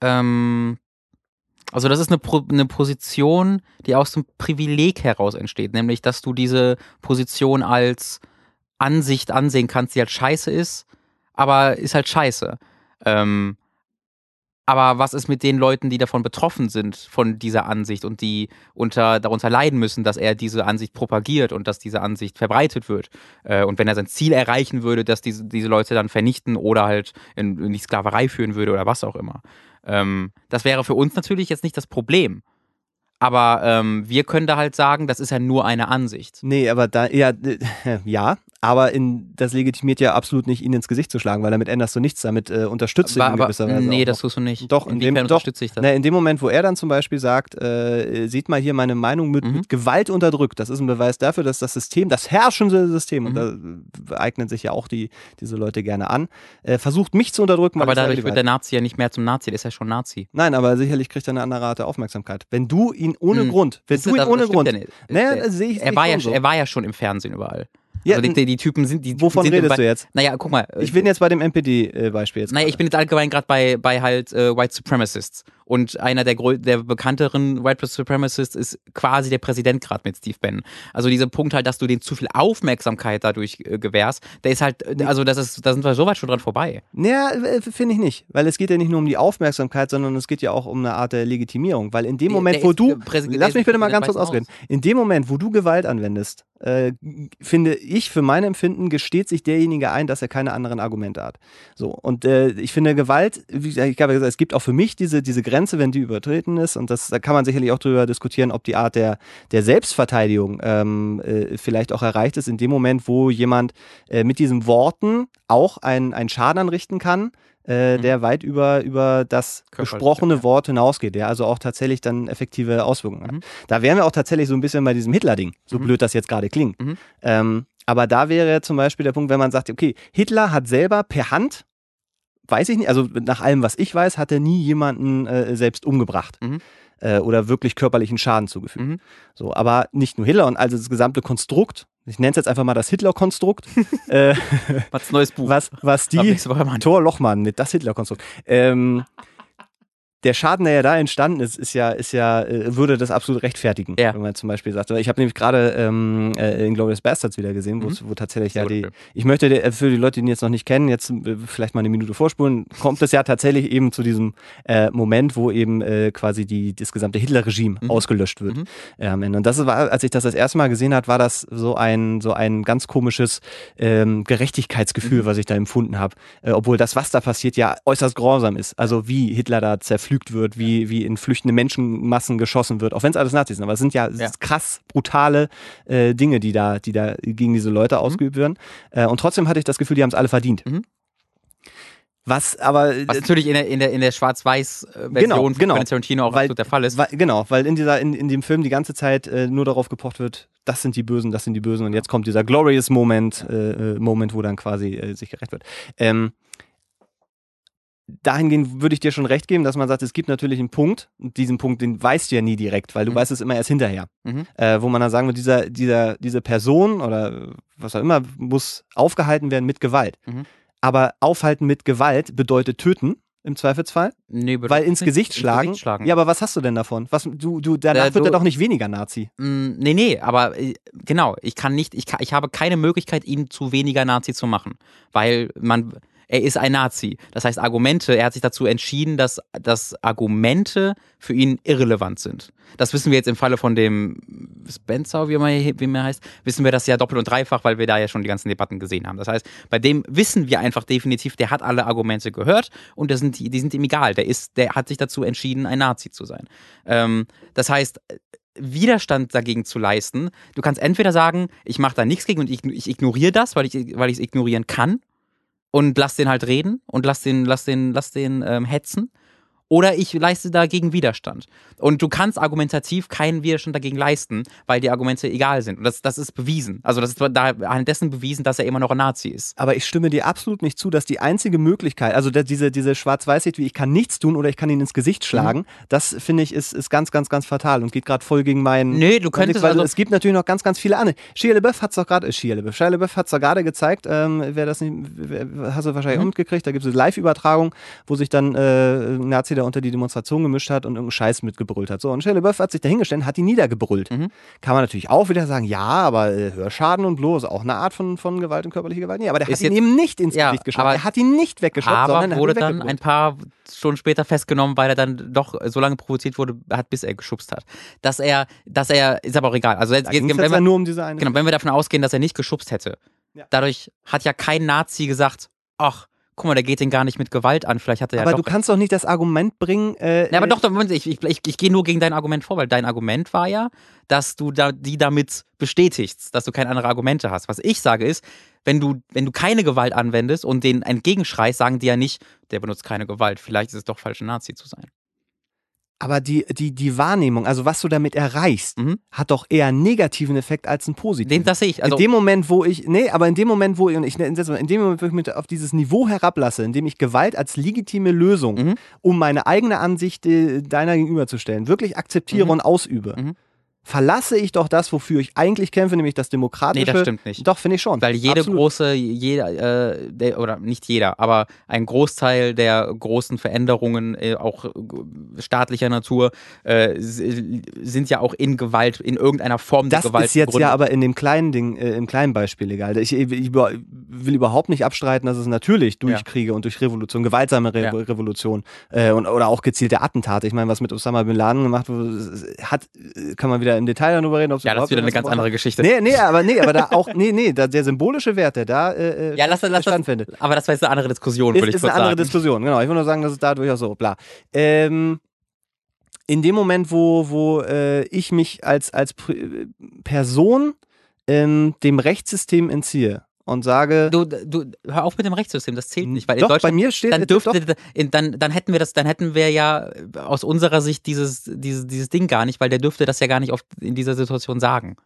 ähm, also das ist eine, eine Position, die aus dem Privileg heraus entsteht, nämlich dass du diese Position als Ansicht ansehen kannst, die halt scheiße ist, aber ist halt scheiße. Ähm, Aber was ist mit den Leuten, die davon betroffen sind, von dieser Ansicht und die unter, darunter leiden müssen, dass er diese Ansicht propagiert und dass diese Ansicht verbreitet wird? Äh, und wenn er sein Ziel erreichen würde, dass diese, diese Leute dann vernichten oder halt in, in die Sklaverei führen würde oder was auch immer. Ähm, das wäre für uns natürlich jetzt nicht das Problem. Aber ähm, wir können da halt sagen, das ist ja nur eine Ansicht. Nee, aber da, ja, <laughs> ja, aber in, das legitimiert ja absolut nicht, ihn ins Gesicht zu schlagen, weil damit änderst du nichts, damit äh, unterstützt du ihn in gewisser Weise. Nee, das tust du nicht. Doch, in dem, doch, ich das? Na, in dem Moment, wo er dann zum Beispiel sagt, äh, sieht mal hier meine Meinung mit, Mhm. mit Gewalt unterdrückt, das ist ein Beweis dafür, dass das System, das herrschende System, und Mhm. da eignen sich ja auch die, diese Leute gerne an, äh, versucht mich zu unterdrücken. Aber dadurch wird der. Nazi ja nicht mehr zum Nazi, der ist ja schon Nazi. Nein, aber sicherlich kriegt er eine andere Art der Aufmerksamkeit. Wenn du ihn ohne Hm. Grund, wenn Das du ihn das ohne Grund, ja naja, sehe ich er war, ja, so. er war ja schon im Fernsehen überall. Ja, also die, die Typen sind, die wovon sind redest bei, du jetzt? Naja, guck mal. Ich bin jetzt bei dem NPD-Beispiel jetzt. Naja, ich bin jetzt allgemein gerade bei, bei halt äh, White Supremacists. Und einer der, der bekannteren White Supremacists ist quasi der Präsident gerade mit Steve Bannon. Also dieser Punkt halt, dass du denen zu viel Aufmerksamkeit dadurch äh, gewährst, der ist halt, äh, also das ist, da sind wir so weit schon dran vorbei. Naja, äh, finde ich nicht. Weil es geht ja nicht nur um die Aufmerksamkeit, sondern es geht ja auch um eine Art der Legitimierung. Weil in dem Moment, der wo du. Präsident- Lass mich bitte mal ganz kurz ausreden. In dem Moment, wo du Gewalt anwendest, äh, finde ich, für mein Empfinden, gesteht sich derjenige ein, dass er keine anderen Argumente hat. So. Und äh, ich finde Gewalt, ich habe ja gesagt, es gibt auch für mich diese, diese Grenze, wenn die übertreten ist. Und das, da kann man sicherlich auch drüber diskutieren, ob die Art der, der Selbstverteidigung ähm, äh, vielleicht auch erreicht ist, in dem Moment, wo jemand äh, mit diesen Worten auch einen, einen Schaden anrichten kann, äh, Mhm. der weit über, über das gesprochene ja. Wort hinausgeht, der also auch tatsächlich dann effektive Auswirkungen hat. Mhm. Da wären wir auch tatsächlich so ein bisschen bei diesem Hitler-Ding, so Mhm. blöd das jetzt gerade klingt. Mhm. Ähm, aber da wäre zum Beispiel der Punkt, wenn man sagt, okay, Hitler hat selber per Hand, weiß ich nicht, also nach allem, was ich weiß, hat er nie jemanden äh, selbst umgebracht. Mhm. Äh, oder wirklich körperlichen Schaden zugefügt. Mhm. So, aber nicht nur Hitler und also das gesamte Konstrukt, ich nenne es jetzt einfach mal das Hitler-Konstrukt, <laughs> äh, Was neues Buch. was, was die. Thor Lochmann mit das Hitler-Konstrukt. Ähm, der Schaden, der ja da entstanden ist, ist ja, ist ja, äh, würde das absolut rechtfertigen, Ja. wenn man zum Beispiel sagt. Ich habe nämlich gerade ähm, äh, Inglourious Bastards wieder gesehen, wo, es- wo tatsächlich ja die. Ich möchte äh, für die Leute, die ihn jetzt noch nicht kennen, jetzt äh, vielleicht mal eine Minute vorspulen, kommt es ja tatsächlich eben zu diesem äh, Moment, wo eben quasi die, das gesamte Hitler-Regime Mhm. ausgelöscht wird. Mhm. äh, Ende. Und das war, als ich das das erste Mal gesehen habe, war das so ein, so ein ganz komisches ähm, Gerechtigkeitsgefühl, Mhm. was ich da empfunden habe. Obwohl das, was da passiert, ja äußerst grausam ist. Also wie Hitler da zerpflügt wird, wie, wie in flüchtende Menschenmassen geschossen wird, auch wenn es alles Nazis sind. Aber es sind ja, Ja. krass brutale äh, Dinge, die da, die da gegen diese Leute ausgeübt werden. Äh, und trotzdem hatte ich das Gefühl, die haben es alle verdient. Mhm. Was aber Was natürlich in der, in der, in der Schwarz-Weiß-Version Genau, von genau. Tarantino auch Weil- absolut der Fall ist. Weil, genau, weil in, dieser, in, in dem Film die ganze Zeit äh, nur darauf gepocht wird, das sind die Bösen, das sind die Bösen und jetzt kommt dieser glorious Moment, äh, äh, Moment, wo dann quasi äh, sich gerecht wird. Ähm, dahingehend würde ich dir schon recht geben, dass man sagt, es gibt natürlich einen Punkt, und diesen Punkt, den weißt du ja nie direkt, weil du Mhm. weißt es immer erst hinterher. Mhm. Äh, wo man dann sagen würde, dieser, dieser, diese Person oder was auch immer muss aufgehalten werden mit Gewalt. Mhm. Aber aufhalten mit Gewalt bedeutet töten im Zweifelsfall. Nee, bedeutet Weil ins. Gesicht schlagen. Gesicht schlagen. Ja, aber was hast du denn davon? Was, du, du, danach Äh, wird er doch nicht weniger Nazi. Mm, Nee, nee, aber äh, genau, ich kann nicht, ich, kann, ich habe keine Möglichkeit, ihn zu weniger Nazi zu machen, weil man, er ist ein Nazi. Das heißt, Argumente, er hat sich dazu entschieden, dass, dass Argumente für ihn irrelevant sind. Das wissen wir jetzt im Falle von dem Spencer, wie er, wie er heißt, wissen wir das ja doppelt und dreifach, weil wir da ja schon die ganzen Debatten gesehen haben. Das heißt, bei dem wissen wir einfach definitiv, der hat alle Argumente gehört und das sind, die sind ihm egal. Der, ist, der hat sich dazu entschieden, ein Nazi zu sein. Ähm, das heißt, Widerstand dagegen zu leisten. Du kannst entweder sagen, ich mache da nichts gegen und ich, ich ignoriere das, weil ich weil ich es ignorieren kann und lass den halt reden und lass den lass den lass den ähm, hetzen. Oder ich leiste dagegen Widerstand. Und du kannst argumentativ keinen Widerstand dagegen leisten, weil die Argumente egal sind. Und das, das ist bewiesen. Also das ist anhand dessen bewiesen, dass er immer noch ein Nazi ist. Aber ich stimme dir absolut nicht zu, dass die einzige Möglichkeit, also diese, diese Schwarz-Weiß-Sicht, wie ich kann nichts tun oder ich kann ihn ins Gesicht schlagen, das finde ich ist, ist ganz, ganz, ganz fatal und geht gerade voll gegen meinen. Nee, du könntest weil also- es gibt natürlich noch ganz, ganz viele andere. Shia LaBeouf hat es doch gerade, äh, Shia LaBeouf, Shia LaBeouf hat es doch gerade gezeigt, ähm, wer das nicht, wer, hast du wahrscheinlich Mhm. mitgekriegt, da gibt es eine Live-Übertragung, wo sich dann äh, Nazi Nazi da unter die Demonstration gemischt hat und irgendeinen Scheiß mitgebrüllt hat. So, und Shelley Buff hat sich dahingestellt, hat die niedergebrüllt. Mhm. Kann man natürlich auch wieder sagen, ja, aber äh, Hörschaden und bloß, auch eine Art von, von Gewalt und körperliche Gewalt. Nee, aber der Ist hat ihn jetzt- eben nicht ins Ja, Gesicht geschlagen. aber- Er hat ihn nicht weggeschubst, sondern Aber er wurde ihn dann ein paar Stunden später festgenommen, weil er dann doch so lange provoziert wurde, hat, bis er geschubst hat. Dass er, dass er, ist aber auch egal. Also jetzt, jetzt, wenn, ja nur um diese eine. genau, wenn wir davon ausgehen, dass er nicht geschubst hätte, Ja. dadurch hat ja kein Nazi gesagt, ach, guck mal, der geht den gar nicht mit Gewalt an, vielleicht hat er ja aber doch du kannst doch nicht das Argument bringen. Äh, Ja, aber äh, doch, doch, Moment, ich, ich, ich, ich gehe nur gegen dein Argument vor, weil dein Argument war ja, dass du da, die damit bestätigst, dass du keine anderen Argumente hast. Was ich sage ist, wenn du, wenn du keine Gewalt anwendest und denen entgegenschreist, sagen die ja nicht, der benutzt keine Gewalt, vielleicht ist es doch falsch, ein Nazi zu sein. Aber die, die, die Wahrnehmung, also was du damit erreichst, Mhm. hat doch eher einen negativen Effekt als einen positiven. Den, das sehe ich. Also, in dem Moment, wo ich, nee, aber in dem Moment, wo ich, und ich setze mal, in dem Moment, wo ich mich auf dieses Niveau herablasse, in dem ich Gewalt als legitime Lösung, Mhm. um meine eigene Ansicht äh, deiner gegenüberzustellen, wirklich akzeptiere Mhm. und ausübe, Mhm. Verlasse ich doch das, wofür ich eigentlich kämpfe, nämlich das Demokratische. nee, das stimmt nicht. Doch, finde ich schon. Weil jede Absolut. große, jeder, äh, der, oder nicht jeder, aber ein Großteil der großen Veränderungen, äh, auch staatlicher Natur, äh, sind ja auch in Gewalt, in irgendeiner Form der Das Gewalt ist jetzt begründet. ja aber in dem kleinen Ding, äh, im kleinen Beispiel egal. Ich, ich, will überhaupt nicht abstreiten, dass es natürlich durch Ja. Kriege und durch Revolution, gewaltsame Re Ja. Revolution äh, und, oder auch gezielte Attentate. Ich meine, was mit Osama Bin Laden gemacht wurde, hat, äh, kann man wieder im Detail darüber reden. ob's ja, das ist wieder eine ganz andere Geschichte. Nee, nee, aber nee, aber da <laughs> auch, nee, nee, da, der symbolische Wert, der da äh, Ja, lass, lass das, stattfindet. aber das war jetzt eine andere Diskussion, Ist, würde ich ist kurz eine andere sagen. Diskussion, genau. Ich will nur sagen, dass es da durchaus so, bla. Ähm, in dem Moment, wo, wo äh, ich mich als, als Person ähm, dem Rechtssystem entziehe und sage, Du, du, hör auf mit dem Rechtssystem, das zählt nicht, weil in doch, bei Deutschland mir steht, dann dürfte, doch, in, dann, dann hätten wir das, dann hätten wir ja aus unserer Sicht dieses, dieses, dieses Ding gar nicht, weil der dürfte das ja gar nicht auf, in dieser Situation sagen.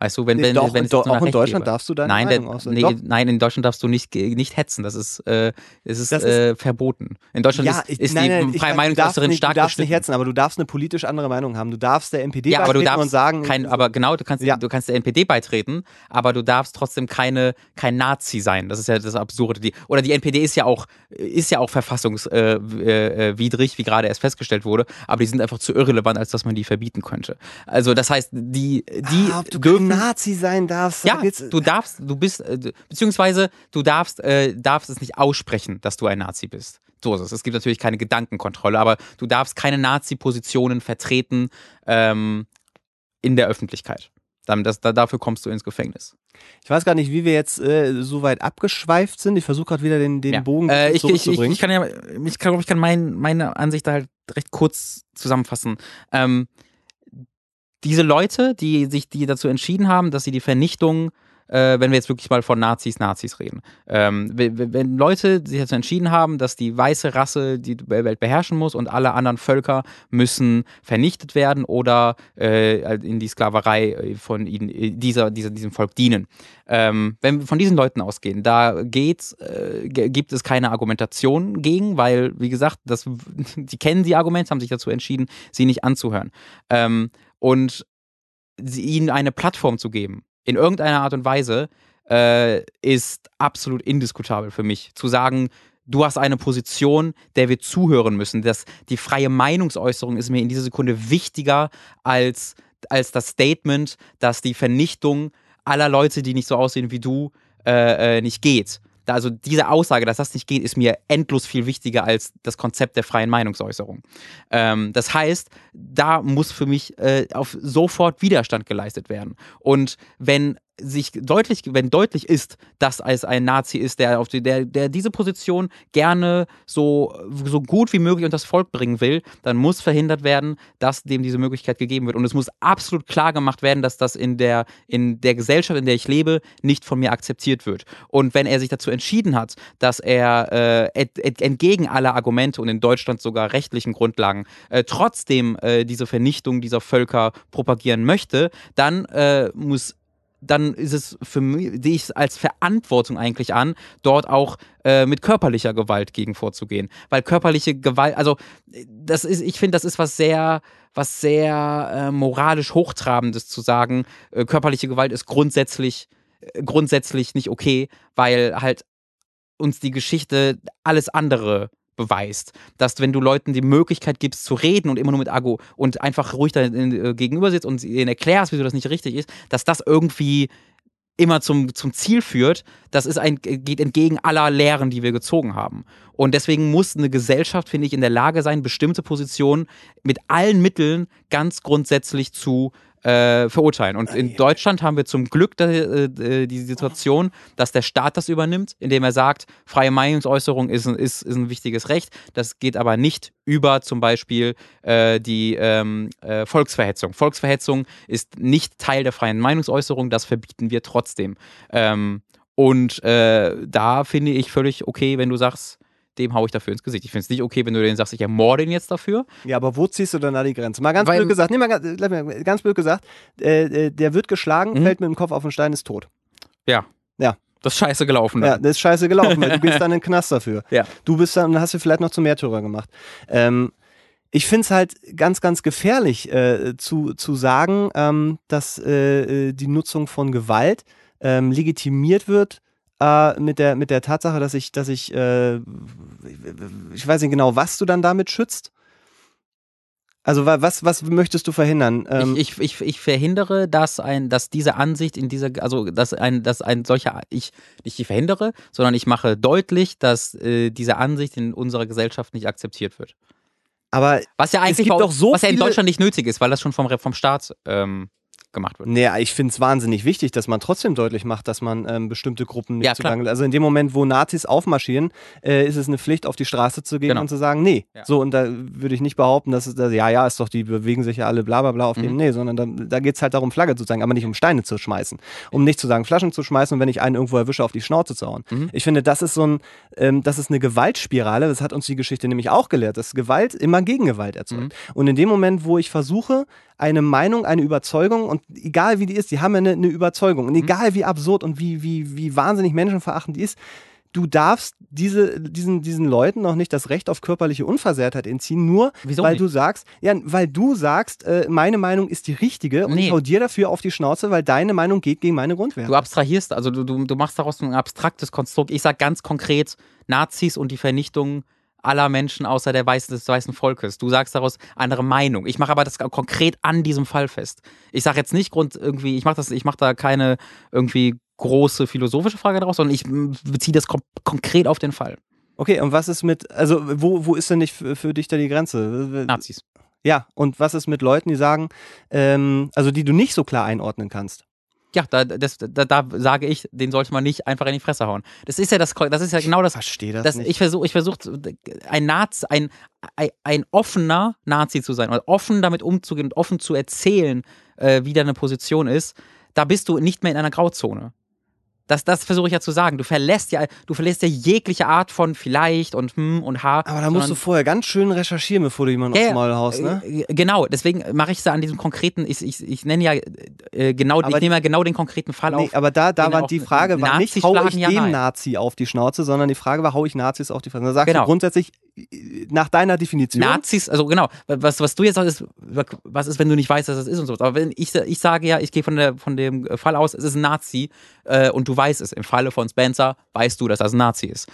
Weißt du, wenn, nee, wenn, doch, wenn es nach auch in Deutschland gäbe. darfst du deine Nein, Meinung der, äußern. nee, Doch. nein, in Deutschland darfst du nicht, ge- nicht hetzen. Das ist, äh, es ist, Das ist- äh, verboten. In Deutschland Ja, ist, ich- ist nein, die nein, ich freie Meinungsäußerin stark Du darfst nicht hetzen, aber du darfst eine politisch andere Meinung haben. Du darfst der NPD Ja, aber du beitreten darfst und sagen, kein, aber genau, du kannst, Ja. du kannst der NPD beitreten, aber du darfst trotzdem keine, kein Nazi sein. Das ist ja das Absurde. Die, oder die NPD ist ja auch, ist ja auch verfassungswidrig, äh, äh, wie gerade erst festgestellt wurde, aber die sind einfach zu irrelevant, als dass man die verbieten könnte. Also das heißt, die, die ah, dürfen. Nazi sein darfst. Ja, du darfst, du bist, äh, beziehungsweise du darfst, äh, darfst es nicht aussprechen, dass du ein Nazi bist. So ist es. Es gibt natürlich keine Gedankenkontrolle, aber du darfst keine Nazi-Positionen vertreten ähm, in der Öffentlichkeit. Das, da, dafür kommst du ins Gefängnis. Ich weiß gar nicht, wie wir jetzt äh, so weit abgeschweift sind. Ich versuche gerade wieder den, den Ja. Bogen äh, ich, ich, ich, zurückzubringen. ich kann ja, ich glaube, ich kann mein, meine Ansicht da halt recht kurz zusammenfassen. Ähm, diese Leute, die sich, die dazu entschieden haben, dass sie die Vernichtung, äh, wenn wir jetzt wirklich mal von Nazis, Nazis reden, ähm, wenn, Leute sich dazu entschieden haben, dass die weiße Rasse die Welt beherrschen muss und alle anderen Völker müssen vernichtet werden oder äh, in die Sklaverei äh, von ihnen, äh, dieser, dieser, diesem Volk dienen. Ähm, wenn wir von diesen Leuten ausgehen, da geht's, äh, gibt es keine Argumentation gegen, weil, wie gesagt, das, <laughs> die kennen die Argumente, haben sich dazu entschieden, sie nicht anzuhören. Ähm, und ihnen eine Plattform zu geben, in irgendeiner Art und Weise, äh, ist absolut indiskutabel für mich. Zu sagen, du hast eine Position, der wir zuhören müssen. Das, die freie Meinungsäußerung ist mir in dieser Sekunde wichtiger als, als das Statement, dass die Vernichtung aller Leute, die nicht so aussehen wie du, äh, äh, nicht geht. Also diese Aussage, dass das nicht geht, ist mir endlos viel wichtiger als das Konzept der freien Meinungsäußerung. Ähm, das heißt, da muss für mich äh, auf sofort Widerstand geleistet werden. Und wenn sich deutlich, wenn deutlich ist, dass es ein Nazi ist, der auf die, der, der diese Position gerne so, so gut wie möglich unter das Volk bringen will, dann muss verhindert werden, dass dem diese Möglichkeit gegeben wird. Und es muss absolut klar gemacht werden, dass das in der, in der Gesellschaft, in der ich lebe, nicht von mir akzeptiert wird. Und wenn er sich dazu entschieden hat, dass er äh, ent, ent, entgegen aller Argumente und in Deutschland sogar rechtlichen Grundlagen äh, trotzdem äh, diese Vernichtung dieser Völker propagieren möchte, dann äh, muss dann ist es für mich, sehe ich es als Verantwortung eigentlich an, dort auch äh, mit körperlicher Gewalt gegen vorzugehen. Weil körperliche Gewalt, also das ist, ich finde, das ist was sehr, was sehr äh, moralisch hochtrabendes zu sagen, äh, körperliche Gewalt ist grundsätzlich, äh, grundsätzlich nicht okay, weil halt uns die Geschichte alles andere beweist, dass wenn du Leuten die Möglichkeit gibst zu reden und immer nur mit Ago und einfach ruhig da äh, gegenüber sitzt und ihnen erklärst, wieso das nicht richtig ist, dass das irgendwie immer zum, zum Ziel führt, das ist ein, geht entgegen aller Lehren, die wir gezogen haben. Und deswegen muss eine Gesellschaft, finde ich, in der Lage sein, bestimmte Positionen mit allen Mitteln ganz grundsätzlich zu äh, verurteilen. Und in Deutschland haben wir zum Glück die, äh, die Situation, dass der Staat das übernimmt, indem er sagt, freie Meinungsäußerung ist, ist, ist ein wichtiges Recht. Das geht aber nicht über zum Beispiel äh, die ähm, äh, Volksverhetzung. Volksverhetzung ist nicht Teil der freien Meinungsäußerung, das verbieten wir trotzdem. Ähm, und äh, da finde ich völlig okay, wenn du sagst, dem haue ich dafür ins Gesicht. Ich finde es nicht okay, wenn du denen sagst, ich ermorde ihn jetzt dafür. Ja, aber wo ziehst du dann da die Grenze? Mal ganz Weil, blöd gesagt, nee, mal ganz, ganz blöd gesagt, äh, äh, der wird geschlagen, mhm. fällt mit dem Kopf auf den Stein, ist tot. Ja. Ja. Das ist scheiße gelaufen. Dann. Ja, das ist scheiße gelaufen, weil du gehst dann in den <laughs> Knast dafür. Ja. Du bist dann, hast du vielleicht noch zum Märtyrer gemacht. Ähm, ich finde es halt ganz, ganz gefährlich äh, zu, zu sagen, ähm, dass äh, äh, die Nutzung von Gewalt ähm, legitimiert wird äh, mit, der, mit der Tatsache, dass ich, dass ich, äh, ich weiß nicht genau, was du dann damit schützt. Also was, was möchtest du verhindern? Ähm ich, ich, ich, ich, verhindere, dass ein, dass diese Ansicht in dieser, also dass ein, dass ein solcher, ich nicht die verhindere, sondern ich mache deutlich, dass äh, diese Ansicht in unserer Gesellschaft nicht akzeptiert wird. Aber was ja eigentlich auch, so was ja in Deutschland nicht nötig ist, weil das schon vom, vom Staat ähm, gemacht wird. Naja, ich finde es wahnsinnig wichtig, dass man trotzdem deutlich macht, dass man ähm, bestimmte Gruppen nicht ja, zugange Also in dem Moment, wo Nazis aufmarschieren, äh, ist es eine Pflicht, auf die Straße zu gehen genau. und zu sagen, nee. Ja. So, und da würde ich nicht behaupten, dass es, dass, ja, ja, ist doch, die bewegen sich ja alle bla bla bla auf mhm. dem, nee, sondern da, da geht es halt darum, Flagge zu zeigen, aber nicht um Steine zu schmeißen. Um nicht zu sagen, Flaschen zu schmeißen und wenn ich einen irgendwo erwische, auf die Schnauze zu hauen. Mhm. Ich finde, das ist so ein, ähm, das ist eine Gewaltspirale, das hat uns die Geschichte nämlich auch gelehrt, dass Gewalt immer Gegengewalt erzeugt. Mhm. Und in dem Moment, wo ich versuche, eine Meinung, eine Überzeugung und egal wie die ist, die haben ja eine, eine Überzeugung und mhm. egal wie absurd und wie, wie, wie wahnsinnig menschenverachtend die ist, du darfst diese, diesen, diesen Leuten noch nicht das Recht auf körperliche Unversehrtheit entziehen, nur Wieso weil nicht? du sagst, ja, weil du sagst, äh, meine Meinung ist die richtige und nee. ich hau dir dafür auf die Schnauze, weil deine Meinung geht gegen meine Grundwerte. Du abstrahierst, also du, du, du machst daraus ein abstraktes Konstrukt. Ich sag ganz konkret, Nazis und die Vernichtung aller Menschen außer der weißen, des weißen Volkes. Du sagst daraus andere Meinung. Ich mache aber das konkret an diesem Fall fest. Ich sage jetzt nicht Grund irgendwie, ich mache das, ich mache da keine irgendwie große philosophische Frage daraus, sondern ich beziehe das kom konkret auf den Fall. Okay, und was ist mit, also wo, wo ist denn nicht für, für dich da die Grenze? Nazis. Ja, und was ist mit Leuten, die sagen, ähm, also die du nicht so klar einordnen kannst? Ja, da, das, da, da sage ich, den sollte man nicht einfach in die Fresse hauen. Das ist ja das, das ist ja genau das. Ich verstehe das, das nicht. Ich versuche, ich versuche, ein Nazi, ein, ein, offener Nazi zu sein, oder offen damit umzugehen und offen zu erzählen, äh, wie deine Position ist. Da bist du nicht mehr in einer Grauzone. Das, das versuche ich ja zu sagen. Du verlässt ja, du verlässt ja jegliche Art von vielleicht und hm und ha. Aber da musst du vorher ganz schön recherchieren, bevor du jemanden ja, aufs Maul haust, ne? Äh, genau, deswegen mache ich es an diesem konkreten, ich, ich, ich nenne ja äh, genau, aber ich nehme ja genau den konkreten Fall nee, auf. Aber da, da war die Frage war nicht, hau ich ja dem Nazi auf die Schnauze, sondern die Frage war, hau ich Nazis auf die Schnauze. Da sagst genau. du grundsätzlich, nach deiner Definition. Nazis, also genau, was, was du jetzt sagst, ist, was ist, wenn du nicht weißt, dass das ist und so. Aber wenn ich, ich sage ja, ich gehe von, der, von dem Fall aus, es ist ein Nazi äh, und du weißt es. Im Falle von Spencer weißt du, dass das ein Nazi ist.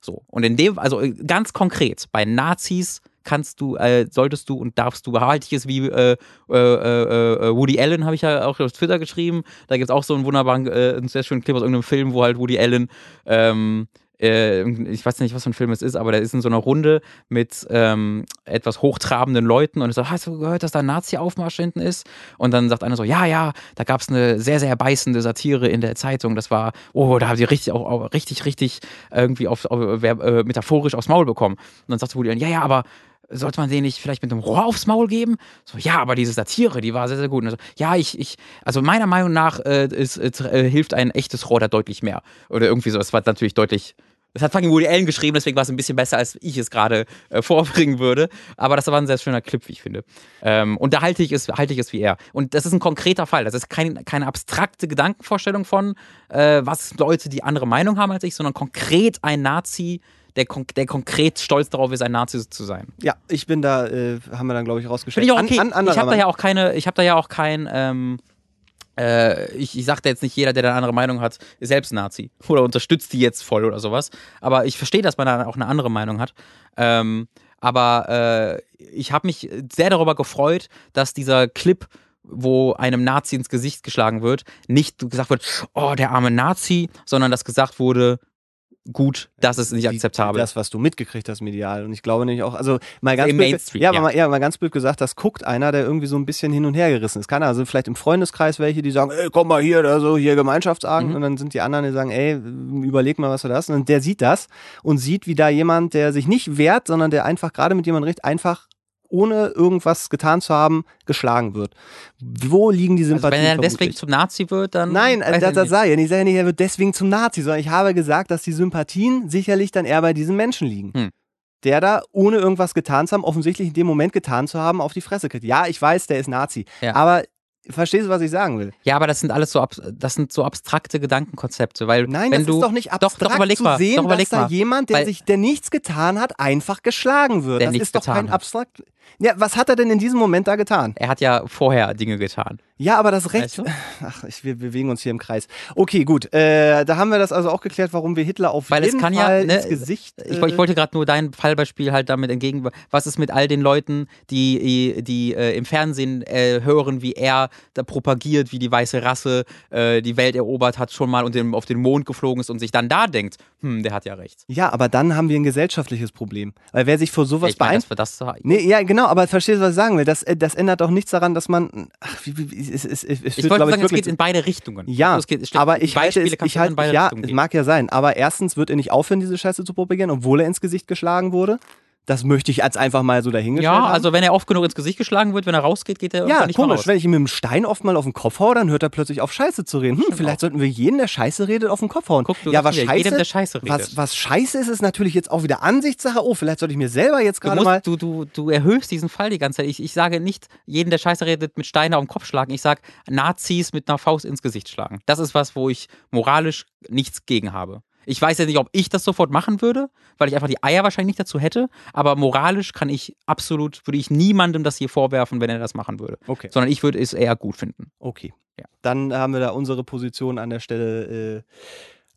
So. Und in dem, also äh, ganz konkret, bei Nazis kannst du, äh, solltest du und darfst du, behalte ich es wie äh, äh, äh, Woody Allen, habe ich ja auch auf Twitter geschrieben. Da gibt es auch so einen wunderbaren, äh, einen sehr schönen Clip aus irgendeinem Film, wo halt Woody Allen ähm, äh, ich weiß nicht, was für ein Film es ist, aber der ist in so einer Runde mit ähm, etwas hochtrabenden Leuten und er sagt, hast du gehört, dass da ein Nazi-Aufmarsch hinten ist? Und dann sagt einer so, ja, ja, da gab es eine sehr, sehr beißende Satire in der Zeitung. Das war, oh, da haben die richtig, auch, auch richtig, richtig irgendwie auf, auf äh, metaphorisch aufs Maul bekommen. Und dann sagt Woody, ja, ja, aber sollte man den nicht vielleicht mit einem Rohr aufs Maul geben? So, ja, aber diese Satire, die war sehr, sehr gut. So, ja, ich, ich, also meiner Meinung nach äh, ist, äh, hilft ein echtes Rohr da deutlich mehr. Oder irgendwie so, es war natürlich deutlich das hat fucking Woody Allen geschrieben, deswegen war es ein bisschen besser, als ich es gerade äh, <laughs> vorbringen würde. Aber das war ein sehr schöner Clip, wie ich finde. Ähm, und da halte ich, es, halte ich es wie er. Und das ist ein konkreter Fall. Das ist kein, keine abstrakte Gedankenvorstellung von, äh, was Leute, die andere Meinung haben als ich, sondern konkret ein Nazi, der, der konkret stolz darauf ist, ein Nazi zu sein. Ja, ich bin da, äh, haben wir dann, glaube ich, rausgestellt. Finde ich auch okay. An, an ich habe da ja auch keine, ich habe da ja auch kein, ähm, äh, ich, ich sagte jetzt nicht, jeder, der eine andere Meinung hat, ist selbst Nazi <laughs> oder unterstützt die jetzt voll oder sowas. Aber ich verstehe, dass man da auch eine andere Meinung hat. Ähm, aber äh, ich habe mich sehr darüber gefreut, dass dieser Clip wo einem Nazi ins Gesicht geschlagen wird, nicht gesagt wird, oh, der arme Nazi, sondern dass gesagt wurde, gut, das ist nicht akzeptabel. Das, was du mitgekriegt hast medial. Und ich glaube nicht auch, also mal ganz blöd, ja, ja. Mal, ja, mal ganz blöd gesagt, das guckt einer, der irgendwie so ein bisschen hin und her gerissen ist. Kann also vielleicht im Freundeskreis welche, die sagen, ey, komm mal hier, da so hier Gemeinschaftsabend. Mhm. Und dann sind die anderen, die sagen, ey, überleg mal, was du da hast. Und der sieht das und sieht, wie da jemand, der sich nicht wehrt, sondern der einfach gerade mit jemandem redet, einfach ohne irgendwas getan zu haben, geschlagen wird. Wo liegen die Also Sympathien? wenn er deswegen vermutlich? zum Nazi wird, dann. Nein, weiß das, ich das sage ich ja nicht. Ich sage ja nicht, er wird deswegen zum Nazi, sondern ich habe gesagt, dass die Sympathien sicherlich dann eher bei diesem Menschen liegen. Hm. Der da, ohne irgendwas getan zu haben, offensichtlich in dem Moment getan zu haben, auf die Fresse kriegt. Ja, ich weiß, der ist Nazi. Ja. Aber verstehst du, was ich sagen will? Ja, aber das sind alles so, das sind so abstrakte Gedankenkonzepte, weil Nein, wenn das du ist doch nicht doch, abstrakt doch überleg zu mal, sehen, doch überleg dass da mal, jemand, der sich, der nichts getan hat, einfach geschlagen wird. Der das ist doch getan kein hat. abstrakt. Ja, was hat er denn in diesem Moment da getan? er hat ja vorher Dinge getan. Ja, aber das Recht. Weißt du? Ach, ich, wir bewegen uns hier im Kreis. Okay, gut. Äh, da haben wir das also auch geklärt, warum wir Hitler auf Weil es jeden kann ja, Fall ne, ins Gesicht. Ich, äh, woll- ich wollte gerade nur dein Fallbeispiel halt damit entgegen. Was ist mit all den Leuten, die, die äh, im Fernsehen äh, hören, wie er da propagiert, wie die weiße Rasse äh, die Welt erobert hat schon mal und auf den Mond geflogen ist und sich dann da denkt, hm, der hat ja recht. Ja, aber dann haben wir ein gesellschaftliches Problem. Weil wer sich vor sowas ich meine, beeinflusst. wir das Nee, ja, genau, aber verstehst du, was ich sagen will? Das, äh, das ändert doch nichts daran, dass man. Ach, wie, wie, wie, es, es, es, es Ich wollte sagen, es wirklich geht in beide Richtungen. Ja, Also es geht, es aber ich halte es, ich halte, beide ja, Richtungen es mag ja sein, aber erstens wird er nicht aufhören, diese Scheiße zu propagieren, obwohl er ins Gesicht geschlagen wurde. Das möchte ich als einfach mal so dahingestellt Ja, haben. also wenn er oft genug ins Gesicht geschlagen wird, wenn er rausgeht, geht er Ja, nicht komisch, raus. wenn ich ihm mit dem Stein oft mal auf den Kopf haue, dann hört er plötzlich auf Scheiße zu reden. Hm, vielleicht sollten wir jeden, der Scheiße redet, auf den Kopf hauen. Guck, du ja, was Scheiße, jedem, der Scheiße redet. was, was Scheiße ist, ist natürlich jetzt auch wieder Ansichtssache. Oh, vielleicht sollte ich mir selber jetzt gerade mal... du, du, du erhöhst diesen Fall die ganze Zeit. Ich, ich sage nicht, jeden, der Scheiße redet, mit Steine auf den Kopf schlagen. Ich sage, Nazis mit einer Faust ins Gesicht schlagen. Das ist was, wo ich moralisch nichts gegen habe. Ich weiß ja nicht, ob ich das sofort machen würde, weil ich einfach die Eier wahrscheinlich nicht dazu hätte. Aber moralisch kann ich absolut, würde ich niemandem das hier vorwerfen, wenn er das machen würde. Okay. Sondern ich würde es eher gut finden. Okay. Ja. Dann haben wir da unsere Position an der Stelle äh,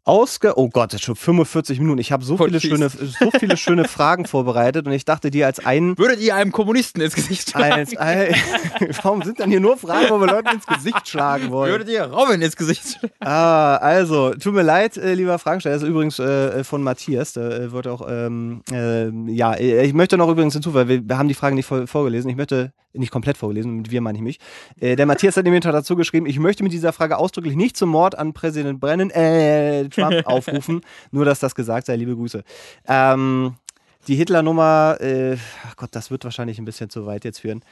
ausge. Oh Gott, das ist schon 45 Minuten. Ich habe so Voll viele schöne, so viele schöne <laughs> Fragen vorbereitet und ich dachte dir als einen. Würdet ihr einem Kommunisten ins Gesicht schlagen? Als, ein, <laughs> warum sind dann hier nur Fragen, wo wir Leuten ins Gesicht schlagen wollen? Würdet ihr Robin ins Gesicht schlagen? Ah, also, tut mir leid, äh, lieber Fragensteller. Das ist übrigens äh, von Matthias. Da äh, wird auch, ähm, äh, ja, ich möchte noch übrigens hinzu, weil wir, wir haben die Fragen nicht vor, vorgelesen. Ich möchte, nicht komplett vorgelesen, mit wir meine ich mich. Der Matthias hat nämlich dazu geschrieben, ich möchte mit dieser Frage ausdrücklich nicht zum Mord an Präsident Brennan, äh, Trump <laughs> aufrufen. Nur, dass das gesagt sei. Liebe Grüße. Ähm, die Hitler-Nummer, äh, ach Gott, das wird wahrscheinlich ein bisschen zu weit jetzt führen.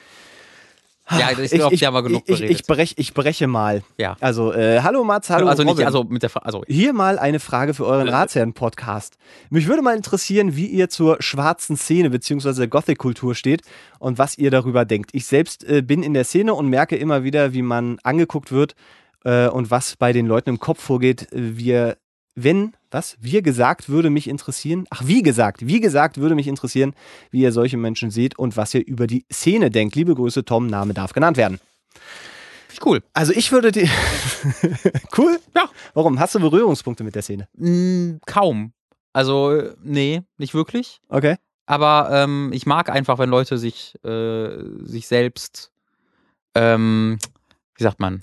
Ja, ich glaube, die haben wir genug ich, ich, ich, brech, ich breche mal. Ja. Also, äh, hallo Mats, hallo also nicht, also mit der Fra also Hier mal eine Frage für euren Ratsherren-Podcast. Mich würde mal interessieren, wie ihr zur schwarzen Szene bzw. Gothic-Kultur steht und was ihr darüber denkt. Ich selbst äh, bin in der Szene und merke immer wieder, wie man angeguckt wird äh, und was bei den Leuten im Kopf vorgeht. Äh, Wir, wenn, was? Wir gesagt würde mich interessieren. Ach, wie gesagt, wie gesagt würde mich interessieren, wie ihr solche Menschen seht und was ihr über die Szene denkt. Liebe Grüße, Tom, Name darf genannt werden. cool. Also ich würde die. <laughs> cool? Ja. Warum? Hast du Berührungspunkte mit der Szene? Mm, kaum. Also, äh, nee, nicht wirklich. Okay. Aber ähm, ich mag einfach, wenn Leute sich, äh, sich selbst, ähm, wie sagt man,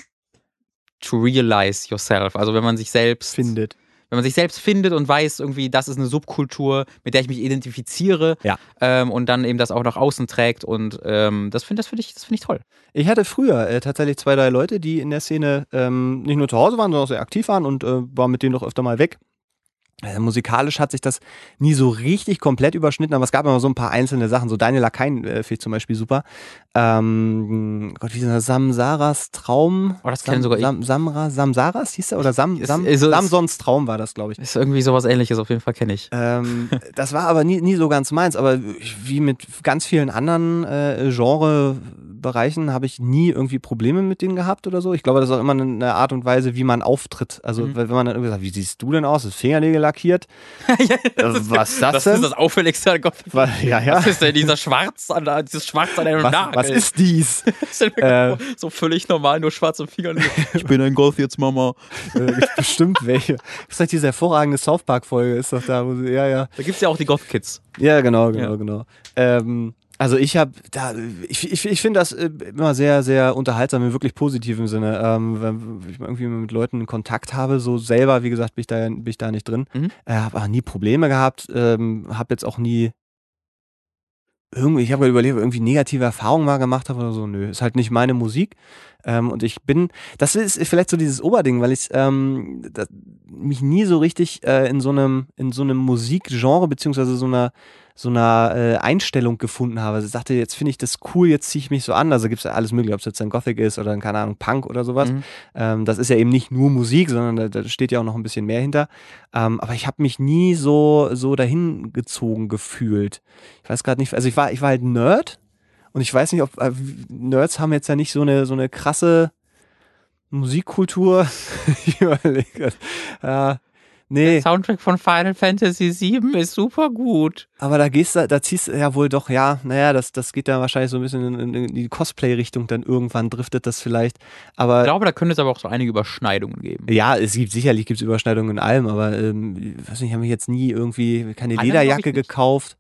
to realize yourself. Also wenn man sich selbst Findet. Wenn man sich selbst findet und weiß, irgendwie, das ist eine Subkultur, mit der ich mich identifiziere Ja. ähm, und dann eben das auch nach außen trägt und ähm, das finde das find ich, das find ich toll. Ich hatte früher äh, tatsächlich zwei, drei Leute, die in der Szene ähm, nicht nur zu Hause waren, sondern auch sehr aktiv waren und äh, war mit denen doch öfter mal weg. Äh, musikalisch hat sich das nie so richtig komplett überschnitten, aber es gab immer so ein paar einzelne Sachen. So Daniel Lakaien äh, finde ich zum Beispiel super. Ähm, Gott, wie ist das? Samsaras Traum? Oh, das Sam, kenn sogar ich. Sam, Samra, Samsaras hieß er? Oder Sam, Sam, also es- Samsons Traum war das, glaube ich. Ist irgendwie sowas ähnliches, auf jeden Fall kenne ich. Ähm, <laughs> das war aber nie, nie so ganz meins, aber wie mit ganz vielen anderen äh, Bereichen habe ich nie irgendwie Probleme mit denen gehabt oder so. Ich glaube, das ist auch immer eine Art und Weise, wie man auftritt. Also, wenn man dann irgendwie sagt, wie siehst du denn aus? Ist Fingernägel lackiert? <laughs> ja, Äh, was ist das das denn? ist das Auffälligste an Gott. Wa- ja, ja. Was ist denn dieser Schwarz an, dieses Schwarz an einem Was, Nagel? was ist dies? <laughs> Äh. so völlig normal, nur schwarze Finger. <laughs> Ich bin ein Goth jetzt, Mama. äh, bestimmt welche. Das ist halt diese hervorragende South Park-Folge, ist doch da, wo sie, ja, ja. Da gibt's ja auch die Goth-Kids. Ja, genau, genau, Ja. genau. Ähm, also ich habe da, ich, ich, ich finde das äh, immer sehr, sehr unterhaltsam im wirklich positiven Sinne. Ähm, wenn ich irgendwie mit Leuten Kontakt habe, so selber, wie gesagt, bin ich da, bin ich da nicht drin. Mhm. Äh, habe aber nie Probleme gehabt, ähm, habe jetzt auch nie irgendwie, ich habe überlegt, irgendwie negative Erfahrungen mal gemacht habe oder so. Nö, ist halt nicht meine Musik. Ähm, und ich bin, das ist vielleicht so dieses Oberding, weil ich ähm, das, mich nie so richtig äh, in so einem, in so einem Musikgenre beziehungsweise so einer so einer äh, Einstellung gefunden habe. Also ich sagte, jetzt finde ich das cool, jetzt ziehe ich mich so an. Also gibt es ja alles mögliche, ob es jetzt ein Gothic ist oder ein, keine Ahnung, Punk oder sowas. Mhm. Ähm, das ist ja eben nicht nur Musik, sondern da, da steht ja auch noch ein bisschen mehr hinter. Ähm, aber ich habe mich nie so, so dahin gezogen gefühlt. Ich weiß gerade nicht, also ich war, ich war halt Nerd und ich weiß nicht, ob äh, Nerds haben jetzt ja nicht so eine, so eine krasse Musikkultur. <laughs> ich überlege grad. Nee, Der Soundtrack von Final Fantasy VII ist super gut. aber da gehst du, da ziehst du ja wohl doch, ja, naja, das, das geht dann wahrscheinlich so ein bisschen in, in die Cosplay-Richtung, dann irgendwann driftet das vielleicht. Aber Ich glaube, da könnte es aber auch so einige Überschneidungen geben. Ja, es gibt sicherlich gibt's Überschneidungen in allem, aber ähm, ich weiß nicht, ich habe mir jetzt nie irgendwie keine Lederjacke gekauft.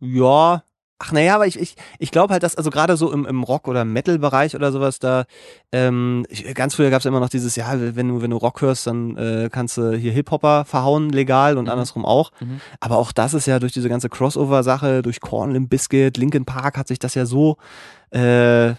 Ja. Ach naja, aber ich, ich, ich glaube halt, dass, also gerade so im, im Rock- oder Metal-Bereich oder sowas, da, ähm, ich, ganz früher gab es immer noch dieses, ja, wenn du, wenn du Rock hörst, dann äh, kannst du hier Hip-Hopper verhauen, legal und Mhm. andersrum auch. Mhm. Aber auch das ist ja durch diese ganze Crossover-Sache, durch Korn, Limp Bizkit, Linkin Park hat sich das ja so äh,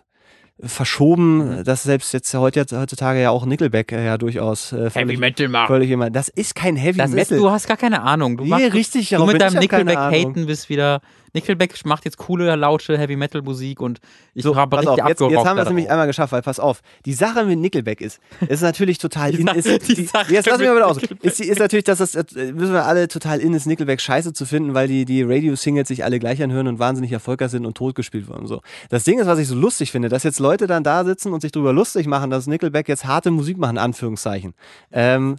verschoben, Mhm. dass selbst jetzt heute, heutzutage ja auch Nickelback äh, ja durchaus äh, Heavy völlig, Metal machen. völlig immer. Das ist kein Heavy Das ist, Metal. du hast gar keine Ahnung. Du, nee, machst, richtig, du mit deinem Nickelback haten bist wieder. Nickelback macht jetzt coole, laute Heavy Metal Musik und ich So, habe richtig auf, jetzt, jetzt haben wir es nämlich einmal geschafft, weil pass auf, die Sache mit Nickelback ist, ist natürlich total <laughs> Die in, ist, die die, Sache jetzt lass mich mal wieder aus. Nickelback. Ist, ist natürlich, dass das, äh, müssen wir alle total in ist, Nickelback scheiße zu finden, weil die, die Radio-Singles sich alle gleich anhören und wahnsinnig erfolgreich sind und totgespielt wurden und so. Das Ding ist, was ich so lustig finde, dass jetzt Leute dann da sitzen und sich drüber lustig machen, dass Nickelback jetzt harte Musik machen, Anführungszeichen. Ähm,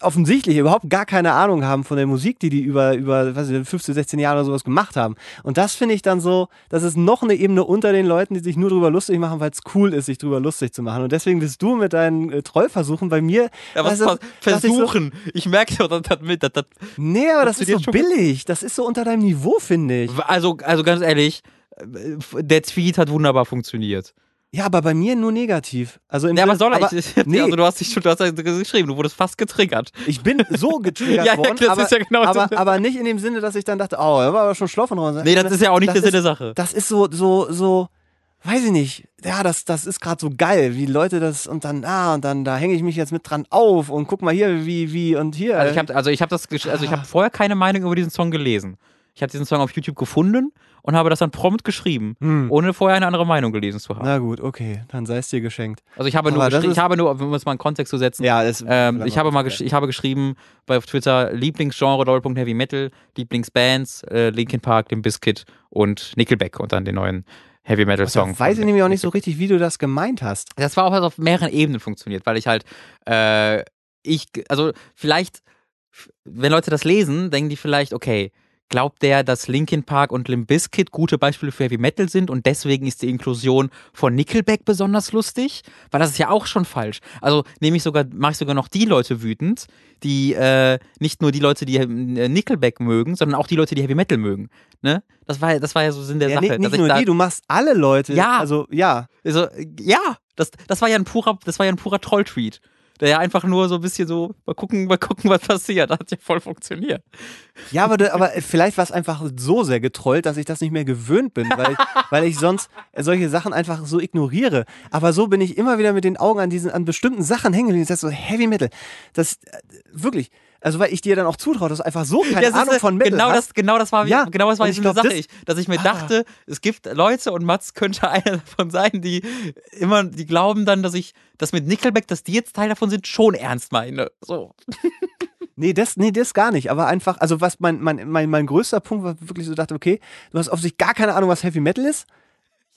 offensichtlich überhaupt gar keine Ahnung haben von der Musik, die die über, über was weiß ich, 15, 16 Jahre oder sowas gemacht haben. Und das finde ich dann so, das ist noch eine Ebene unter den Leuten, die sich nur drüber lustig machen, weil es cool ist, sich drüber lustig zu machen. Und deswegen bist du mit deinen äh, Trollversuchen bei mir. Ja, was weißt du, vers- dachte ich so, versuchen. Ich merke doch, das, das, das, das, nee, aber das ist so billig. Das ist so unter deinem Niveau, finde ich. also, also ganz ehrlich, äh, der Tweet hat wunderbar funktioniert. Ja, aber bei mir nur negativ. Also im Ja, aber soll er? aber, ich, nee. Also du hast dich schon, du hast ja geschrieben, du wurdest fast getriggert. Ich bin so getriggert <laughs> Ja, ja, worden, das aber, ist ja genau aber, aber nicht in dem Sinne, dass ich dann dachte, oh, er war aber schon schloff und raus. Nee, das ist ja auch nicht der Sinn der Sache. Das ist so, so, so, weiß ich nicht. Ja, das, das ist gerade so geil, wie Leute das und dann, ah, und dann, da hänge ich mich jetzt mit dran auf und guck mal hier, wie, wie und hier. Also ich habe also ich habe das also ich habe vorher keine Meinung über diesen Song gelesen. Ich habe diesen Song auf YouTube gefunden und habe das dann prompt geschrieben, Hm. ohne vorher eine andere Meinung gelesen zu haben. Na gut, okay, dann sei es dir geschenkt. Also ich habe nur Aber ist- ich habe nur um es mal in Kontext zu setzen. Ja, Ähm, ich habe mal gesch ich habe geschrieben bei Twitter Lieblingsgenre Doppelpunkt Heavy Metal, Lieblingsbands äh, Linkin Park, Limp Bizkit und Nickelback und dann den neuen Heavy Metal Song. Da weiß ich nämlich auch nicht so richtig, wie du das gemeint hast. Das war auch was auf mehreren Ebenen funktioniert, weil ich halt, äh, ich, also vielleicht, wenn Leute das lesen, denken die vielleicht, okay, glaubt der, dass Linkin Park und Limp Bizkit gute Beispiele für Heavy Metal sind und deswegen ist die Inklusion von Nickelback besonders lustig? Weil das ist ja auch schon falsch. Also nehme ich sogar, mache ich sogar noch die Leute wütend, die äh, nicht nur die Leute, die äh, Nickelback mögen, sondern auch die Leute, die Heavy Metal mögen. Ne? Das war, das war ja so Sinn der Ja, Sache. nicht nicht ich nur die, du machst alle Leute. Ja. Also, ja. also, ja, das, das war ja ein purer, das war ja ein purer Troll-Tweet. Der ja einfach nur so ein bisschen so, mal gucken, mal gucken, was passiert. Das hat ja voll funktioniert. Ja, aber, aber vielleicht war es einfach so sehr getrollt, dass ich das nicht mehr gewöhnt bin, weil ich, <laughs> weil ich sonst solche Sachen einfach so ignoriere. Aber so bin ich immer wieder mit den Augen an diesen, an bestimmten Sachen hängen geblieben. Das ist so Heavy Metal. Das, äh, wirklich. Also, weil ich dir dann auch zutraue, dass du einfach so keine das ist, Ahnung äh, von Metal genau hast. das, genau das war, Ja, genau das war jetzt ich eine Sache, das- ich, dass ich mir Ah. dachte, es gibt Leute und Mats könnte <laughs> einer davon sein, die immer, die glauben dann, dass ich, dass mit Nickelback, dass die jetzt Teil davon sind, schon ernst meine. So. <laughs> Nee, das, nee, das gar nicht. Aber einfach, also was mein, mein, mein, mein größter Punkt war wirklich so, dachte, okay, du hast offensichtlich gar keine Ahnung, was Heavy Metal ist.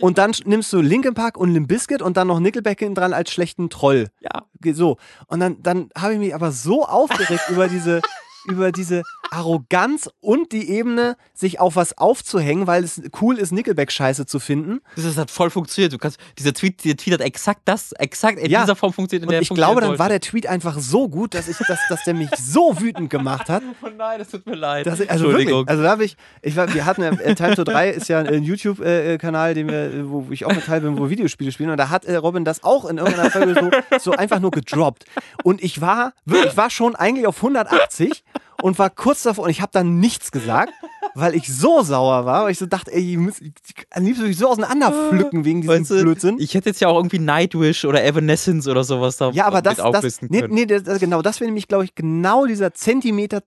Und dann nimmst du Linkin Park und Limp Bizkit und dann noch Nickelback hinten dran als schlechten Troll. Ja. So. Und dann, dann habe ich mich aber so aufgeregt über diese, <laughs> über diese Arroganz und die Ebene, sich auf was aufzuhängen, weil es cool ist, Nickelback-Scheiße zu finden. Das hat voll funktioniert. Du kannst, dieser Tweet, der Tweet hat exakt das, exakt in Ja. dieser Form funktioniert, in Und der ich glaube, dann war der Tweet einfach so gut, dass ich, dass, dass der mich so wütend gemacht hat. <laughs> Oh nein, das tut mir leid. Ich, also wirklich, also da habe ich, ich war, wir hatten ja, äh, Time to 3 ist ja ein YouTube-Kanal, den wir, äh, wo ich auch mit teil bin, wo Videospiele spielen. Und da hat äh, Robin das auch in irgendeiner Folge so, so einfach nur gedroppt. Und ich war, wirklich, ich war schon eigentlich auf 180 und war kurz davor und ich habe dann nichts gesagt, weil ich so sauer war, weil ich so dachte, ey, ich muss, ich, am liebsten würde ich so auseinanderpflücken wegen diesem Weißt du, Blödsinn. Ich hätte jetzt ja auch irgendwie Nightwish oder Evanescence oder sowas da Ja, aber das, das nee, nee, das, das- genau, das wäre nämlich, glaube ich, genau dieser Zentimeter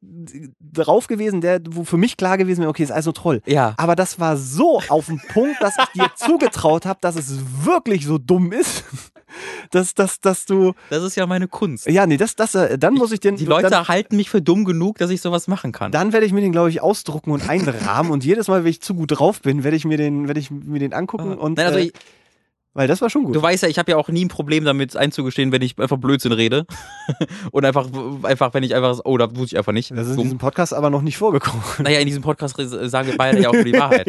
drauf gewesen, der, wo für mich klar gewesen wäre, okay, ist also Troll. Ja. Aber das war so auf den Punkt, dass ich dir <laughs> zugetraut habe, dass es wirklich so dumm ist, dass, dass, dass du, Das ist ja meine Kunst. ja, nee, das, das, äh, dann muss ich den, Die Leute dann, halten mich für dumm genug, dass ich sowas machen kann. dann werde ich mir den, glaube ich, ausdrucken und einrahmen und jedes Mal, wenn ich zu gut drauf bin, werde ich mir den, werde ich mir den angucken und, Nein, also äh, ich, weil das war schon gut. du weißt ja, ich habe ja auch nie ein Problem damit einzugestehen, wenn ich einfach Blödsinn rede. <laughs> Und einfach, einfach, wenn ich einfach, oh, da wusste ich einfach nicht. das ist in diesem Podcast aber noch nicht vorgekommen. Naja, in diesem Podcast sagen wir beide ja auch nur die <laughs> Wahrheit.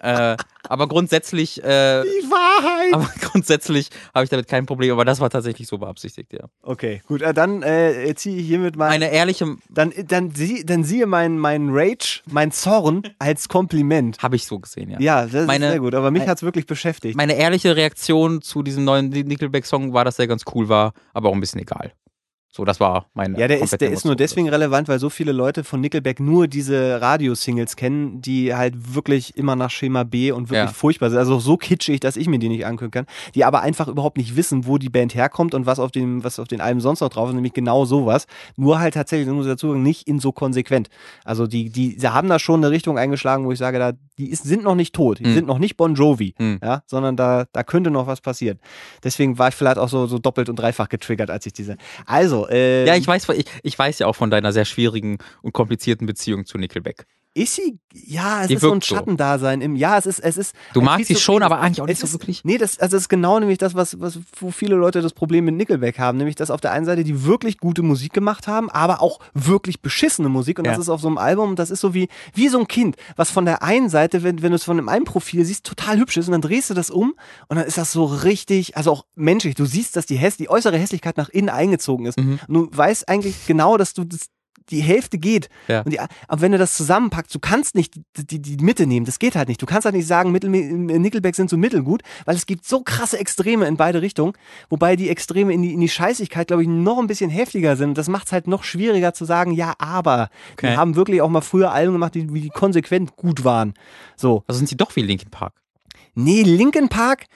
Ja, äh, aber grundsätzlich, äh, Die Wahrheit! aber <laughs> grundsätzlich habe ich damit kein Problem. Aber das war tatsächlich so beabsichtigt, ja. Okay, gut, äh, dann äh, ziehe ich hiermit mal. Eine ehrliche Dann, dann, sie, dann siehe mein, mein Rage, mein Zorn <laughs> als Kompliment. habe ich so gesehen, ja. Ja, das Meine- ist sehr gut, aber mich hat es wirklich beschäftigt. Meine ehrliche Reaktion zu diesem neuen Nickelback-Song war, dass der ganz cool war, aber auch ein bisschen egal. So, das war meine. Ja, der ist, der ist nur deswegen relevant, weil so viele Leute von Nickelback nur diese Radio-Singles kennen, die halt wirklich immer nach Schema B und wirklich Ja. furchtbar sind. Also so kitschig, dass ich mir die nicht angucken kann. Die aber einfach überhaupt nicht wissen, wo die Band herkommt und was auf dem, was auf den Alben sonst noch drauf ist, nämlich genau sowas. Nur halt tatsächlich, muss ich dazu sagen, nicht in so konsequent. Also die, die, sie haben da schon eine Richtung eingeschlagen, wo ich sage, da, die ist, sind noch nicht tot, die Hm. sind noch nicht Bon Jovi, Hm. ja, sondern da, da könnte noch was passieren. Deswegen war ich vielleicht auch so, so doppelt und dreifach getriggert, als ich diese. Also, äh, Ja, ich weiß, ich, ich weiß ja auch von deiner sehr schwierigen und komplizierten Beziehung zu Nickelback. Ist sie? Ja, es Die ist so ein so. Schattendasein im. Ja, es ist, es ist. Du magst sie Schizophren- schon, aber eigentlich auch nicht so ist, wirklich. Nee, das, also das ist genau nämlich das, was, was, wo viele Leute das Problem mit Nickelback haben. Nämlich, dass auf der einen Seite die wirklich gute Musik gemacht haben, aber auch wirklich beschissene Musik. Und das Ja. ist auf so einem Album, das ist so wie, wie so ein Kind, was von der einen Seite, wenn, wenn du es von einem Profil siehst, total hübsch ist und dann drehst du das um und dann ist das so richtig, also auch menschlich. Du siehst, dass die, Häss die äußere Hässlichkeit nach innen eingezogen ist. Mhm. Und du weißt eigentlich genau, dass du das, die Hälfte geht. Ja. Die, aber wenn du das zusammenpackst, du kannst nicht die, die, die Mitte nehmen. Das geht halt nicht. Du kannst halt nicht sagen, Mittel, Nickelback sind so mittelgut, weil es gibt so krasse Extreme in beide Richtungen. Wobei die Extreme in die, in die Scheißigkeit, glaube ich, noch ein bisschen heftiger sind. Das macht es halt noch schwieriger zu sagen, ja, aber. Okay. Die haben wirklich auch mal früher Alben gemacht, die, die konsequent gut waren. So. Also sind sie doch wie Linkin Park. Nee, Linkin Park.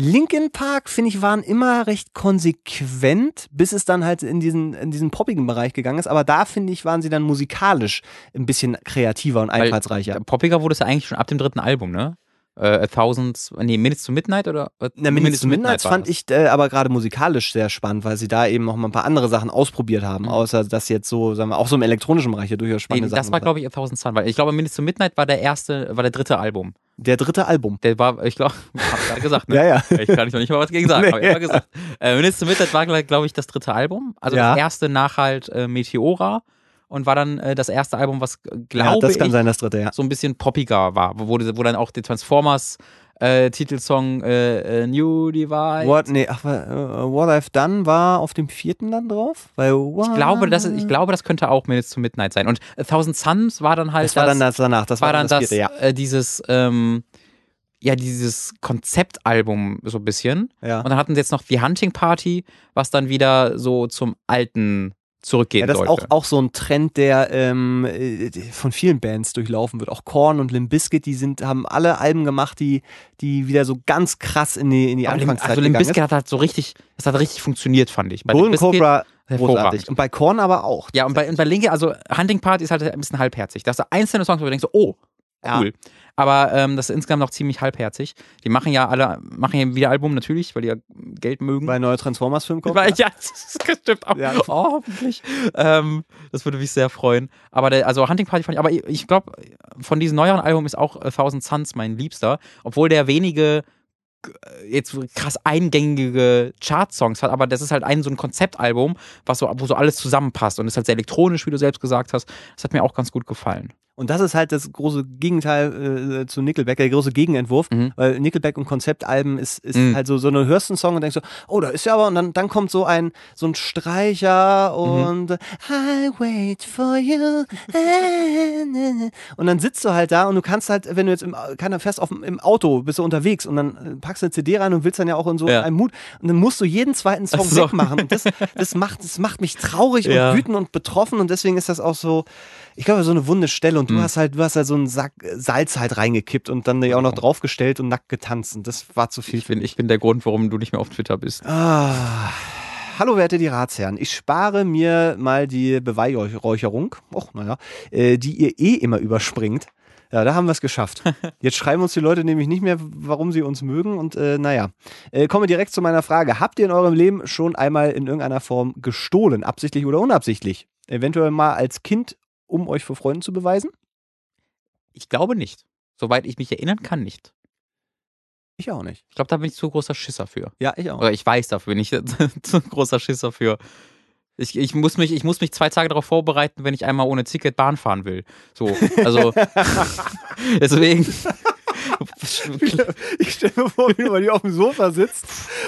Linkin Park, finde ich, waren immer recht konsequent, bis es dann halt in diesen, in diesen poppigen Bereich gegangen ist. Aber da, finde ich, waren sie dann musikalisch ein bisschen kreativer und einfallsreicher. Poppiger wurde es ja eigentlich schon ab dem dritten Album, ne? Äh, A Thousand, nee, Minutes to Midnight oder? äh, Na, Minutes to Midnight war fand das. ich äh, aber gerade musikalisch sehr spannend, weil sie da eben noch mal ein paar andere Sachen ausprobiert haben, Mhm. außer dass jetzt so, sagen wir, auch so im elektronischen Bereich ja durchaus Nee, spannende das Sachen. war, gemacht glaube ich, A Thousand Sun, weil ich glaube, Minutes to Midnight war der erste, war der dritte Album. Der dritte Album. Der war, ich glaube, <laughs> hab gerade gesagt, ne? Ja, ja. Ich kann nicht noch nicht mal was gegen sagen, <laughs> Nee. aber ich hab gesagt. Äh, Minutes to Midnight war, glaube ich, das dritte Album. Also Ja. das erste nach halt äh, Meteora und war dann äh, das erste Album, was, äh, Ja, glaube das kann ich, sein, das dritte, ja. so ein bisschen poppiger war, wo, wo dann auch der Transformers äh, Titelsong äh, äh, New Divide. What, nee, ach, äh, What I've Done war auf dem vierten dann drauf? Weil, Ich glaube, das ist, ich glaube, das könnte auch Minutes to Midnight sein. Und A Thousand Suns war dann halt das war dann das danach, das war dann das, vierte, ja. äh, dieses, ähm, ja, dieses Konzeptalbum so ein bisschen. ja. Und dann hatten sie jetzt noch die Hunting Party, was dann wieder so zum Alten zurückgehen Ja, das ist sollte. auch, auch so ein Trend, der ähm, äh, von vielen Bands durchlaufen wird. Auch Korn und Limp Bizkit, die sind, haben alle Alben gemacht, die, die wieder so ganz krass in die, in die Aber Anfangszeit also Limp Bizkit hat halt so richtig, das hat richtig funktioniert, fand ich. ist. Bei Golden Cobra, großartig. Und bei Korn aber auch. Ja, und bei, und bei Linke, also Hunting Party ist halt ein bisschen halbherzig. Da hast du einzelne Songs, wo du denkst, so, oh, Ja. Aber ähm, das ist insgesamt noch ziemlich halbherzig. Die machen ja alle, machen ja wieder Album natürlich, weil die ja Geld mögen. Bei neuer Transformers-Film kommt. Weil, ja, <laughs> das stimmt auch. Ja. Oh, hoffentlich. Ähm, das würde mich sehr freuen. Aber der, also Hunting Party fand ich, aber ich, ich glaube, von diesem neueren Album ist auch A Thousand Suns mein Liebster, obwohl der wenige jetzt krass eingängige Chart-Songs hat, aber das ist halt ein so ein Konzeptalbum, was so, wo so alles zusammenpasst und ist halt sehr elektronisch, wie du selbst gesagt hast. Das hat mir auch ganz gut gefallen. Und das ist halt das große Gegenteil äh, zu Nickelback, der große Gegenentwurf, Mhm. weil Nickelback und Konzeptalben ist, ist Mhm. halt so, so du hörst einen Song und denkst so, oh, da ist ja aber, und dann, dann kommt so ein, so ein Streicher und I wait for you. Und dann sitzt du halt da und du kannst halt, wenn du jetzt im, keiner fährst auf, dem- im Auto, bist du unterwegs und dann äh, packst du eine CD rein und willst dann ja auch in so Ja. einem Mut und dann musst du jeden zweiten Song so. wegmachen. Und das, das macht, das macht mich traurig Ja. und wütend und betroffen und deswegen ist das auch so, ich glaube, so eine wunde Stelle und du Mhm. hast halt, du hast halt so einen Sack äh, Salz halt reingekippt und dann ja auch noch draufgestellt und nackt getanzt und das war zu viel. Ich bin, ich bin der Grund, warum du nicht mehr auf Twitter bist. Ah. Hallo Werte die Ratsherren, ich spare mir mal die Beweihräucherung, och naja, äh, die ihr eh immer überspringt. Ja, da haben wir es geschafft. <laughs> Jetzt schreiben uns die Leute nämlich nicht mehr, warum sie uns mögen und äh, naja. Äh, komme direkt zu meiner Frage. Habt ihr in eurem Leben schon einmal in irgendeiner Form gestohlen, absichtlich oder unabsichtlich? Eventuell mal als Kind, um euch vor Freunden zu beweisen? Ich glaube nicht. Soweit ich mich erinnern kann, nicht. Ich auch nicht. Ich glaube, da bin ich zu großer Schisser für. Ja, ich auch. Oder ich weiß dafür, nicht <laughs> zu großer Schisser für. Ich, ich, muss mich, ich muss mich zwei Tage darauf vorbereiten, wenn ich einmal ohne Ticket Bahn fahren will. So, also <laughs> <laughs> deswegen. Ich stelle mir vor, wie du bei dir auf dem Sofa sitzt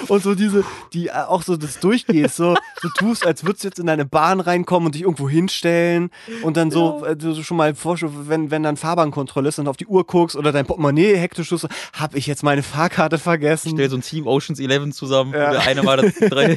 und so diese, die äh, auch so das durchgehst, so du tust, als würdest du jetzt in deine Bahn reinkommen und dich irgendwo hinstellen und dann so, äh, du so schon mal vor, wenn, wenn dann Fahrbahnkontrolle ist und auf die Uhr guckst oder dein Portemonnaie hektisch so, hab ich jetzt meine Fahrkarte vergessen? stell so ein Team Oceans 11 zusammen. Ja. Der eine war das <laughs> drei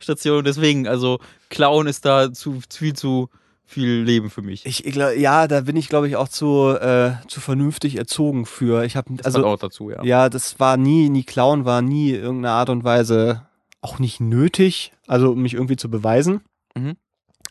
Stationen. Deswegen, also Clown ist da zu, viel zu viel Leben für mich. Ich, glaub, ja, da bin ich, glaube ich, auch zu, äh, zu vernünftig erzogen für. Ich habe also auch dazu, ja. Ja, das war nie, nie Clown, war nie irgendeine Art und Weise auch nicht nötig, also um mich irgendwie zu beweisen. Mhm.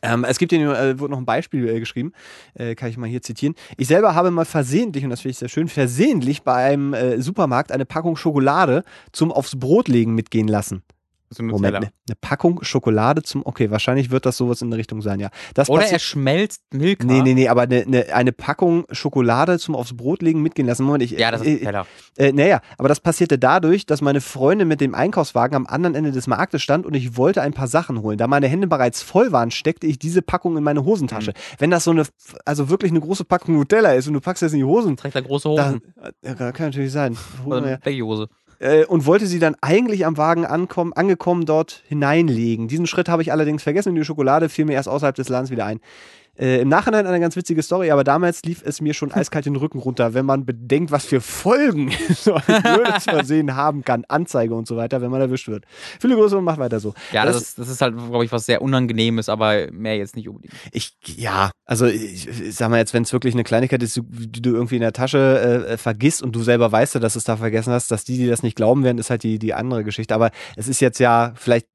Ähm, es gibt hier äh, wurde noch ein Beispiel äh, geschrieben, äh, kann ich mal hier zitieren. Ich selber habe mal versehentlich, und das finde ich sehr schön, versehentlich bei einem äh, Supermarkt eine Packung Schokolade zum aufs Brot legen mitgehen lassen. So ein Moment, eine, eine Packung Schokolade zum, okay, wahrscheinlich wird das sowas in der Richtung sein, ja. Das Oder er schmelzt Milka. Nee, nee, nee, aber eine, eine, eine Packung Schokolade zum aufs Brot legen mitgehen lassen. Moment, ich, Ja, das ist äh, Nutella. äh, naja, aber das passierte dadurch, dass meine Freundin mit dem Einkaufswagen am anderen Ende des Marktes stand und ich wollte ein paar Sachen holen. Da meine Hände bereits voll waren, steckte ich diese Packung in meine Hosentasche. Mhm. Wenn das so eine, also wirklich eine große Packung Nutella ist und du packst das in die Hosen, Trägt er große dann, Hosen. ja, kann natürlich sein. Oder eine Baggy-Hose. Äh, und wollte sie dann eigentlich am Wagen ankommen, angekommen dort hineinlegen. Diesen Schritt habe ich allerdings vergessen und die Schokolade fiel mir erst außerhalb des Ladens wieder ein. Äh, Im Nachhinein eine ganz witzige Story, aber damals lief es mir schon eiskalt den Rücken runter, wenn man bedenkt, was für Folgen <laughs> so ein blödes <laughs> Versehen haben kann, Anzeige und so weiter, wenn man erwischt wird. Viele Grüße und macht weiter so. Ja, das, Das- ist, das ist halt, glaube ich, was sehr Unangenehmes, aber mehr jetzt nicht unbedingt. Ich, ja, also ich, ich sag mal jetzt, wenn es wirklich eine Kleinigkeit ist, die du irgendwie in der Tasche äh, vergisst und du selber weißt, dass du es da vergessen hast, dass die, die das nicht glauben werden, ist halt die, die andere Geschichte. Aber es ist jetzt ja vielleicht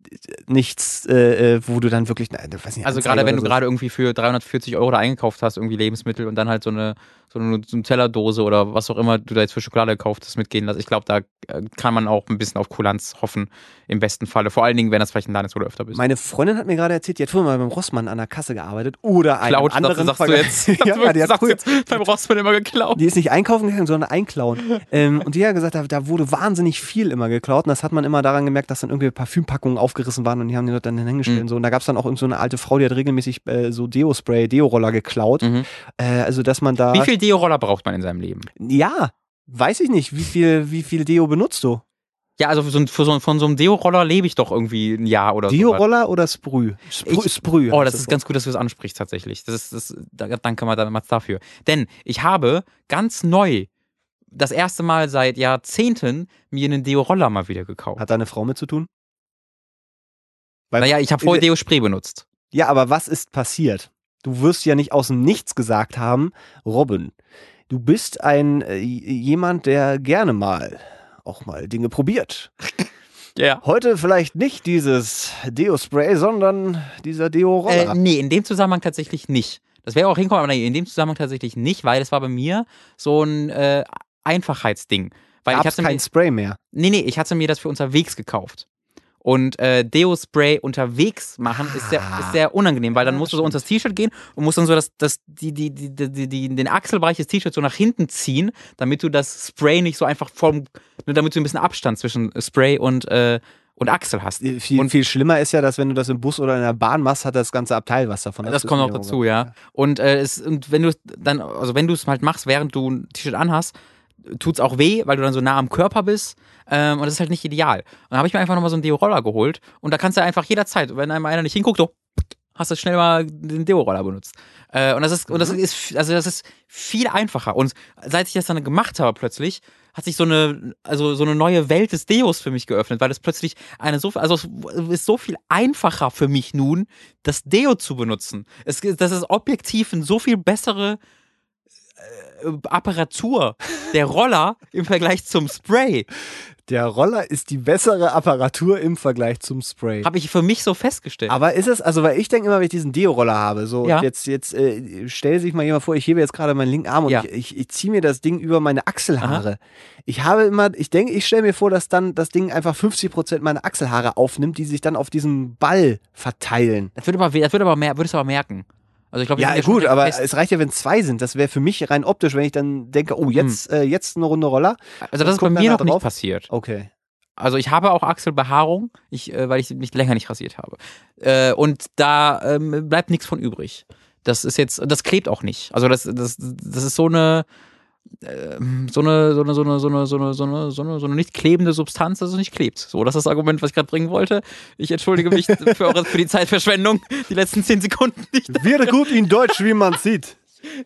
nichts, äh, äh, wo du dann wirklich, na, weiß nicht, Also Anzeige gerade wenn du so. gerade irgendwie für 340 Euro da eingekauft hast, irgendwie Lebensmittel und dann halt so eine, so eine Nutella-Dose oder was auch immer du da jetzt für Schokolade gekauft hast, mitgehen lässt. Ich glaube, da äh, kann man auch ein bisschen auf Kulanz hoffen, im besten Falle. Vor allen Dingen, wenn das vielleicht ein Laden ist, wo du öfter bist. Meine Freundin hat mir gerade erzählt, die hat früher mal beim Rossmann an der Kasse gearbeitet oder einem Cloud, anderen sagst, sagst du jetzt. ja, <laughs> ja, die hat früher, jetzt beim Rossmann immer geklaut. Die ist nicht einkaufen gegangen, sondern einklauen. ähm, und die hat gesagt, da, da wurde wahnsinnig viel immer geklaut. Und das hat man immer daran gemerkt, dass dann irgendwie Parfümpackungen aufgerissen waren und die haben die dort dann hingestellt. Mhm. Und, so. und da gab es dann auch irgend so eine alte Frau, die hat regelmäßig äh, so Deo-Spray, Deo-Roller geklaut. Mhm. Äh, also, dass man da. Wie viel Deo-Roller braucht man in seinem Leben? Ja, weiß ich nicht. Wie viel, wie viel Deo benutzt du? Ja, also für so, für so, von so einem Deo-Roller lebe ich doch irgendwie ein Jahr oder so. Deo-Roller oder Sprüh? Sprüh, Ich- Sprüh Oh, das ist ganz gut, dass du es ansprichst tatsächlich. Das ist, das, da, danke mal damals dafür. Denn ich habe ganz neu das erste Mal seit Jahrzehnten mir einen Deo-Roller mal wieder gekauft. Hat da eine Frau mit zu tun? Weil- Naja, ich habe vorher Deo-Spray benutzt. Ja, aber was ist passiert? Du wirst ja nicht aus dem Nichts gesagt haben, Robin, du bist ein äh, jemand, der gerne mal auch mal Dinge probiert. <laughs> Ja. Heute vielleicht nicht dieses Deo-Spray, sondern dieser Deo-Roller. Äh, nee, in dem Zusammenhang tatsächlich nicht. Das wäre auch hinkommen, aber nee, in dem Zusammenhang tatsächlich nicht, weil es war bei mir so ein äh, Einfachheitsding. Weil ich Gab's hatte mir, kein Spray mehr. Nee, nee, ich hatte mir das für unterwegs gekauft. Und äh, Deo-Spray unterwegs machen ist sehr, ist sehr unangenehm, weil dann musst du so unter das T-Shirt gehen und musst dann so das, das, die, die, die, die, die, den Achselbereich des T-Shirts so nach hinten ziehen, damit du das Spray nicht so einfach vom, ne, damit du ein bisschen Abstand zwischen Spray und, äh, und Achsel hast. Viel, Und- viel schlimmer ist ja, dass wenn du das im Bus oder in der Bahn machst, hat das ganze Abteil was davon. Das, ist kommt noch mir dazu, ja. Und, äh, es, und wenn du dann, also wenn du es halt machst, während du ein T-Shirt anhast, tut's auch weh, weil du dann so nah am Körper bist. Ähm, und das ist halt nicht ideal. Und dann habe ich mir einfach nochmal so einen Deo-Roller geholt. Und da kannst du einfach jederzeit, wenn einem einer nicht hinguckt, so, hast du schnell mal den Deo-Roller benutzt. Äh, und das ist, und das ist, also das ist viel einfacher. Und seit ich das dann gemacht habe plötzlich, hat sich so eine, also so eine neue Welt des Deos für mich geöffnet, weil es plötzlich eine so, also es ist so viel einfacher für mich nun, das Deo zu benutzen. Es, das ist objektiv eine so viel bessere Apparatur, der Roller im Vergleich zum Spray, Der Roller ist die bessere Apparatur im Vergleich zum Spray. habe ich für mich so festgestellt. Aber ist es, also weil ich denke immer, wenn ich diesen Deo-Roller habe, so Ja. jetzt, jetzt äh, stell sich mal jemand vor, ich hebe jetzt gerade meinen linken Arm und Ja. ich, ich, ich ziehe mir das Ding über meine Achselhaare. Ich habe immer, ich denke, ich stelle mir vor, dass dann das Ding einfach 50% meiner Achselhaare aufnimmt, die sich dann auf diesem Ball verteilen. das würde aber, das würde aber mehr, würdest du aber merken. Also ich glaube, Ja, schon gut, aber fest. es reicht ja, wenn zwei sind. Das wäre für mich rein optisch, wenn ich dann denke, oh, jetzt, äh, jetzt eine Runde Roller. also das ist bei mir noch da nicht drauf. passiert. Okay. Also ich habe auch Achselbehaarung, ich, äh, weil ich mich länger nicht rasiert habe. Äh, und da ähm, bleibt nichts von übrig. Das ist jetzt, das klebt auch nicht. Also das, das, das ist so eine, so eine, so eine, so eine, so eine, so eine, so eine, so eine, so eine nicht klebende Substanz, dass es nicht klebt. So, das ist das Argument, was ich gerade bringen wollte. Ich entschuldige mich <laughs> für, eure, für die Zeitverschwendung, die letzten zehn Sekunden nicht. <laughs> Wäre gut in Deutsch, wie man sieht.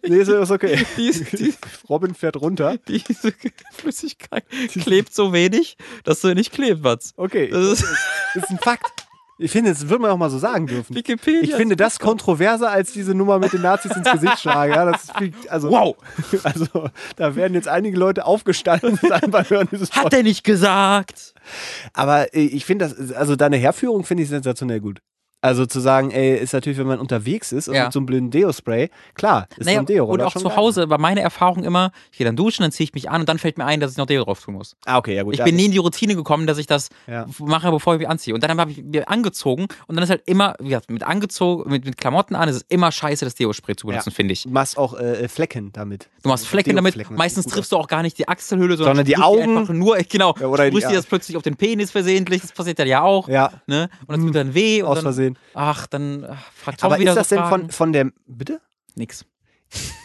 Nee, ist okay. <laughs> Die, die, Robin fährt runter. diese Flüssigkeit klebt so wenig, dass sie nicht klebt, was. Okay. Das ist ist ein Fakt. Ich finde, das würde man auch mal so sagen dürfen. Wikipedia. Ich finde das kontroverser als diese Nummer mit den Nazis ins Gesicht schlagen. Ja, das ist also, Wow. <laughs> also da werden jetzt einige Leute aufgestanden sagen, beim Hören dieses Hat Pod- er nicht gesagt? Aber äh, ich finde das, also deine Herführung finde ich sensationell gut. Also zu sagen, ey, ist natürlich, wenn man unterwegs ist und Ja. mit so einem blöden Deo-Spray, klar, ist so Naja, ein Deo. und auch zu Hause war meine Erfahrung immer, ich gehe dann duschen, dann ziehe ich mich an und dann fällt mir ein, dass ich noch Deo drauf tun muss. Ah, okay, ja gut. Ich ja. bin nie in die Routine gekommen, dass ich das Ja. mache, bevor ich mich anziehe. Und dann habe ich mir angezogen und dann ist halt immer, wie gesagt, mit angezogen, mit, mit Klamotten an, ist es immer scheiße, das Deo-Spray zu benutzen, finde ich. Du machst auch äh, Flecken damit. Du machst Flecken damit, meistens triffst du auch gar nicht die Achselhülle, sondern, Sondern die Augen. Einfach nur, <laughs> genau, Ja, oder die- sprühst dir das plötzlich auf den Penis versehentlich, das passiert dann ja auch. Ja, Ne? Und das tut dann weh. Und aus dann, Versehen. Ach, dann ach, fragt Tom Aber wieder ist das so denn von, von der, bitte? Nix. <laughs>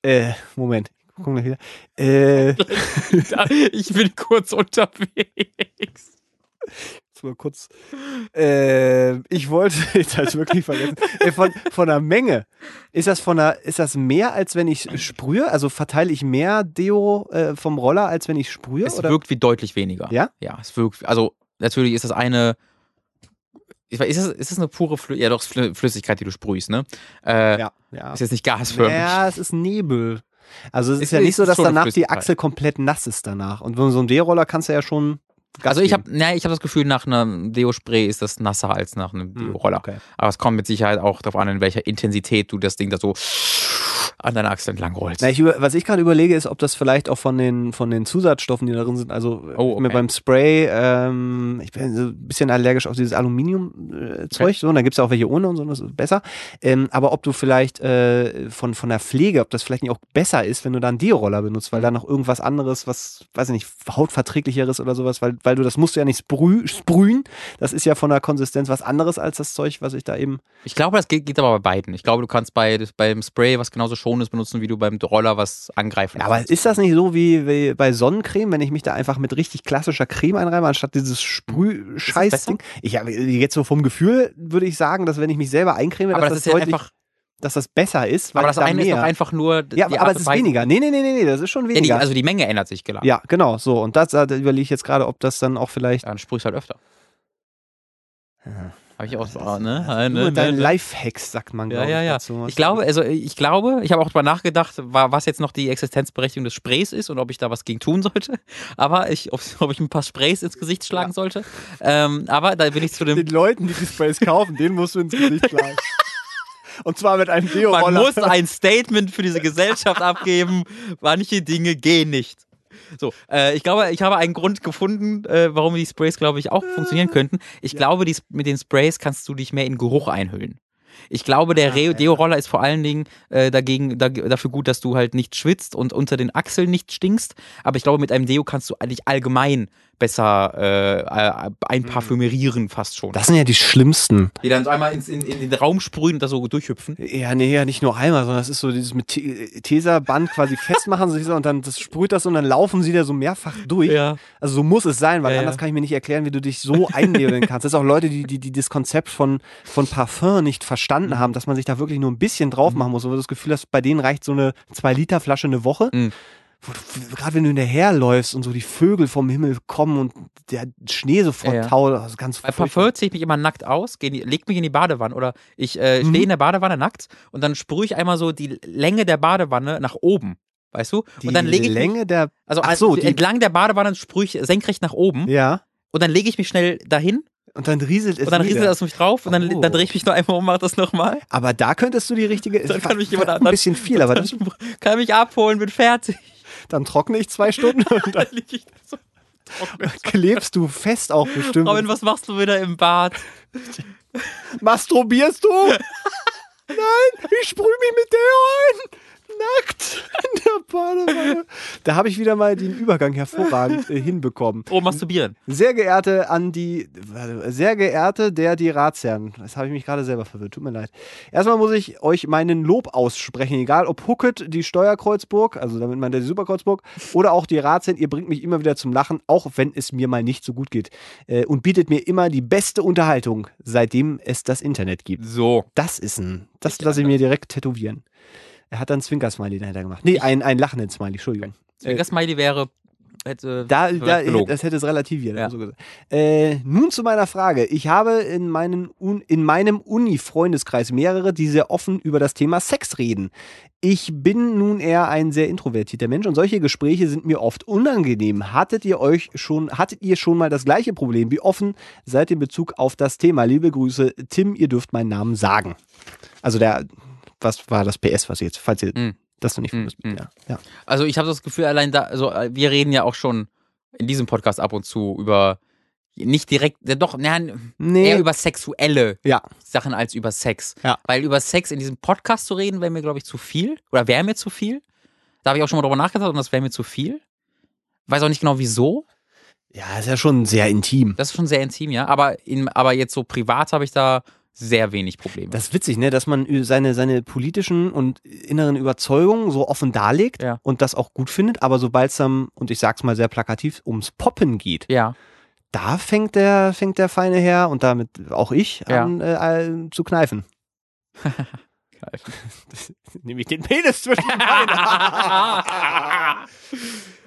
Äh, Moment. Gucken wir wieder. Äh, <laughs> ich bin kurz unterwegs. mal kurz. Äh, ich wollte, <laughs> jetzt ich wirklich vergessen. Äh, von, von der Menge. Ist das von der, ist das mehr, als wenn ich sprühe? Also verteile ich mehr Deo äh, vom Roller, als wenn ich sprühe? Es oder? wirkt wie deutlich weniger. Ja? Ja, es wirkt, also natürlich ist das eine, ist das, ist das eine pure Flü ja, doch, Flü- Flüssigkeit, die du sprühst, ne? Äh, Ja, ja. Ist jetzt nicht gasförmig. Ja, es ist Nebel. Also es ist, Ist- ja nicht so, dass danach die Flüssigkeit. Achsel komplett nass ist danach. Und so ein D-Roller kannst du ja schon. Gas also ich habe ja, ich hab das Gefühl, nach einem Deo-Spray ist das nasser als nach einem Hm, Deo-Roller. okay. Aber es kommt mit Sicherheit auch darauf an, in welcher Intensität du das Ding da so an deiner Achsel entlang rollst. Na, ich über, was ich gerade überlege, ist, ob das vielleicht auch von den, von den Zusatzstoffen, die da drin sind, also Oh, okay. mir beim Spray, ähm, ich bin so ein bisschen allergisch auf dieses Aluminium-Zeug, Okay. so, und da gibt es auch welche ohne und so, das ist besser. Ähm, aber ob du vielleicht äh, von, von der Pflege, ob das vielleicht nicht auch besser ist, wenn du da einen Deo-Roller benutzt, weil da noch irgendwas anderes, was, weiß ich nicht, hautverträglicheres oder sowas, weil, weil du das musst du ja nicht sprüh, sprühen. Das ist ja von der Konsistenz was anderes als das Zeug, was ich da eben. Ich glaube, das geht, geht aber bei beiden. Ich glaube, du kannst bei, beim Spray was genauso Schonendes benutzen, wie du beim Roller was angreifen Ja, aber ist das nicht so wie, wie bei Sonnencreme, wenn ich mich da einfach mit richtig klassischer Creme einreibe, anstatt dieses Sprüh-Scheiß-Ding? Ich hab, jetzt so vom Gefühl würde ich sagen, dass wenn ich mich selber eincreme, aber dass das das, ist ja einfach, dass das besser ist, weil aber das da eine ist mehr. doch einfach nur. Ja, aber Art es ist weniger. Nee, nee, nee, nee, nee, das ist schon Ja, die, weniger. also die Menge ändert sich klar. Ja, genau, so. Und das, da überlege ich jetzt gerade, ob das dann auch vielleicht. Dann sprühst halt öfter. Habe ich auch so, Das- ne? ne, Nur ne, dein ne. Lifehacks, sagt man, Ja, glaube ja, ich. ja. dazu. Ich glaube, also ich glaube, ich habe auch drüber nachgedacht, wa- was jetzt noch die Existenzberechtigung des Sprays ist und ob ich da was gegen tun sollte. <laughs> Aber ich, ob, ob ich ein paar Sprays ins Gesicht schlagen sollte. Ähm, aber da will ich zu dem. den Leuten, die die Sprays kaufen, denen musst du ins Gesicht <laughs> schlagen. Und zwar mit einem Man Deo-Roller. muss ein Statement für diese Gesellschaft abgeben. Manche Dinge gehen nicht. So, äh, ich glaube, ich habe einen Grund gefunden, äh, warum die Sprays, glaube ich, auch funktionieren könnten. Ich glaube, die, mit den Sprays kannst du dich mehr in Geruch einhüllen. Ich glaube, der Ah, Deo-Roller ist vor allen Dingen äh, dagegen, da, dafür gut, dass du halt nicht schwitzt und unter den Achseln nicht stinkst. Aber ich glaube, mit einem Deo kannst du eigentlich allgemein besser äh, einparfümerieren fast schon. Das sind ja die schlimmsten. die dann so einmal ins, in, in den Raum sprühen und da so durchhüpfen. Ja, nee, ja, nicht nur einmal, sondern das ist so dieses mit Te- Tesaband quasi <laughs> festmachen sich so und dann das sprüht das und dann laufen sie da so mehrfach durch. Ja. Also so muss es sein, weil Ja, anders ja. kann ich mir nicht erklären, wie du dich so <laughs> einnehmen kannst. Das ist auch Leute, die, die, die das Konzept von, von Parfum nicht verstanden Mhm. haben, dass man sich da wirklich nur ein bisschen drauf machen muss. Und du das Gefühl hast, bei denen reicht so eine 2-Liter-Flasche eine Woche. Mhm. Gerade wenn du hinterherläufst und so die Vögel vom Himmel kommen und der Schnee sofort Ja, ja. taut, das ist ganz Bei. Parfum ziehe ich mich immer nackt aus, geh, leg mich in die Badewanne oder ich äh, Mhm. stehe in der Badewanne nackt und dann sprühe ich einmal so die Länge der Badewanne nach oben. Weißt du? Die und dann lege ich mich, Länge der. also Ach so, die- entlang der Badewanne sprühe ich senkrecht nach oben Ja. und dann lege ich mich schnell dahin Und dann rieselt es. und dann rieselt auf mich drauf und dann, Oh. dann drehe ich mich noch einmal um, mache das nochmal. Aber da könntest du die richtige. <laughs> Dann kann mich jemand ein bisschen viel, aber <laughs> das, Kann mich abholen, bin fertig. Dann trockne ich zwei Stunden und dann so. klebst du fest auch bestimmt. Robin, was machst du wieder im Bad? Masturbierst du? <laughs> Nein, ich sprühe mich mit Deo ein. Nackt in der Badewanne. Da habe ich wieder mal den Übergang hervorragend äh, hinbekommen. Oh, masturbieren. Sehr geehrte an die, sehr geehrte der die Ratsherren. Das habe ich mich gerade selber verwirrt. Tut mir leid. Erstmal muss ich euch meinen Lob aussprechen, egal ob Hucket, die Steuerkreuzburg, also damit meint er die Superkreuzburg, oder auch die Ratsherren. Ihr bringt mich immer wieder zum Lachen, auch wenn es mir mal nicht so gut geht. Äh, und bietet mir immer die beste Unterhaltung, seitdem es das Internet gibt. So. Das ist ein, das lasse ich mir direkt tätowieren. Er hat dann Zwinker-Smiley dahinter gemacht. Nee, ein, ein lachenden Smiley, Entschuldigung. Äh, Das Smiley wäre. Hätte da, da, das hätte es relativiert. Ja. So. Äh, nun zu meiner Frage. Ich habe in, meinen Un in meinem Uni-Freundeskreis mehrere, die sehr offen über das Thema Sex reden. Ich bin nun eher ein sehr introvertierter Mensch und solche Gespräche sind mir oft unangenehm. Hattet ihr euch schon, hattet ihr schon mal das gleiche Problem? Wie offen seid ihr in Bezug auf das Thema? Liebe Grüße, Tim, ihr dürft meinen Namen sagen. Also der, was war das PS, was ihr jetzt, falls ihr Mm. das noch nicht Mm, wisst. mm. Ja, ja. Also ich habe das Gefühl, allein da, also äh, wir reden ja auch schon in diesem Podcast ab und zu über nicht direkt, doch, nein, Nee. eher über sexuelle Ja. Sachen als über Sex. Ja. Weil über Sex in diesem Podcast zu reden, wäre mir, glaube ich, zu viel. Oder wäre mir zu viel. Da habe ich auch schon mal drüber nachgedacht und das wäre mir zu viel. Weiß auch nicht genau wieso. Ja, ist ja schon sehr intim. Das ist schon sehr intim, ja. Aber, in, aber jetzt so privat habe ich da sehr wenig Probleme. Das ist witzig, ne, dass man seine, seine politischen und inneren Überzeugungen so offen darlegt Ja. und das auch gut findet, aber sobald es dann, und ich sag's mal sehr plakativ, ums Poppen geht, ja. da fängt der, fängt der feine Herr und damit auch ich Ja. an äh, zu kneifen. Nehme <laughs> ich den Penis zwischen Beine. <laughs>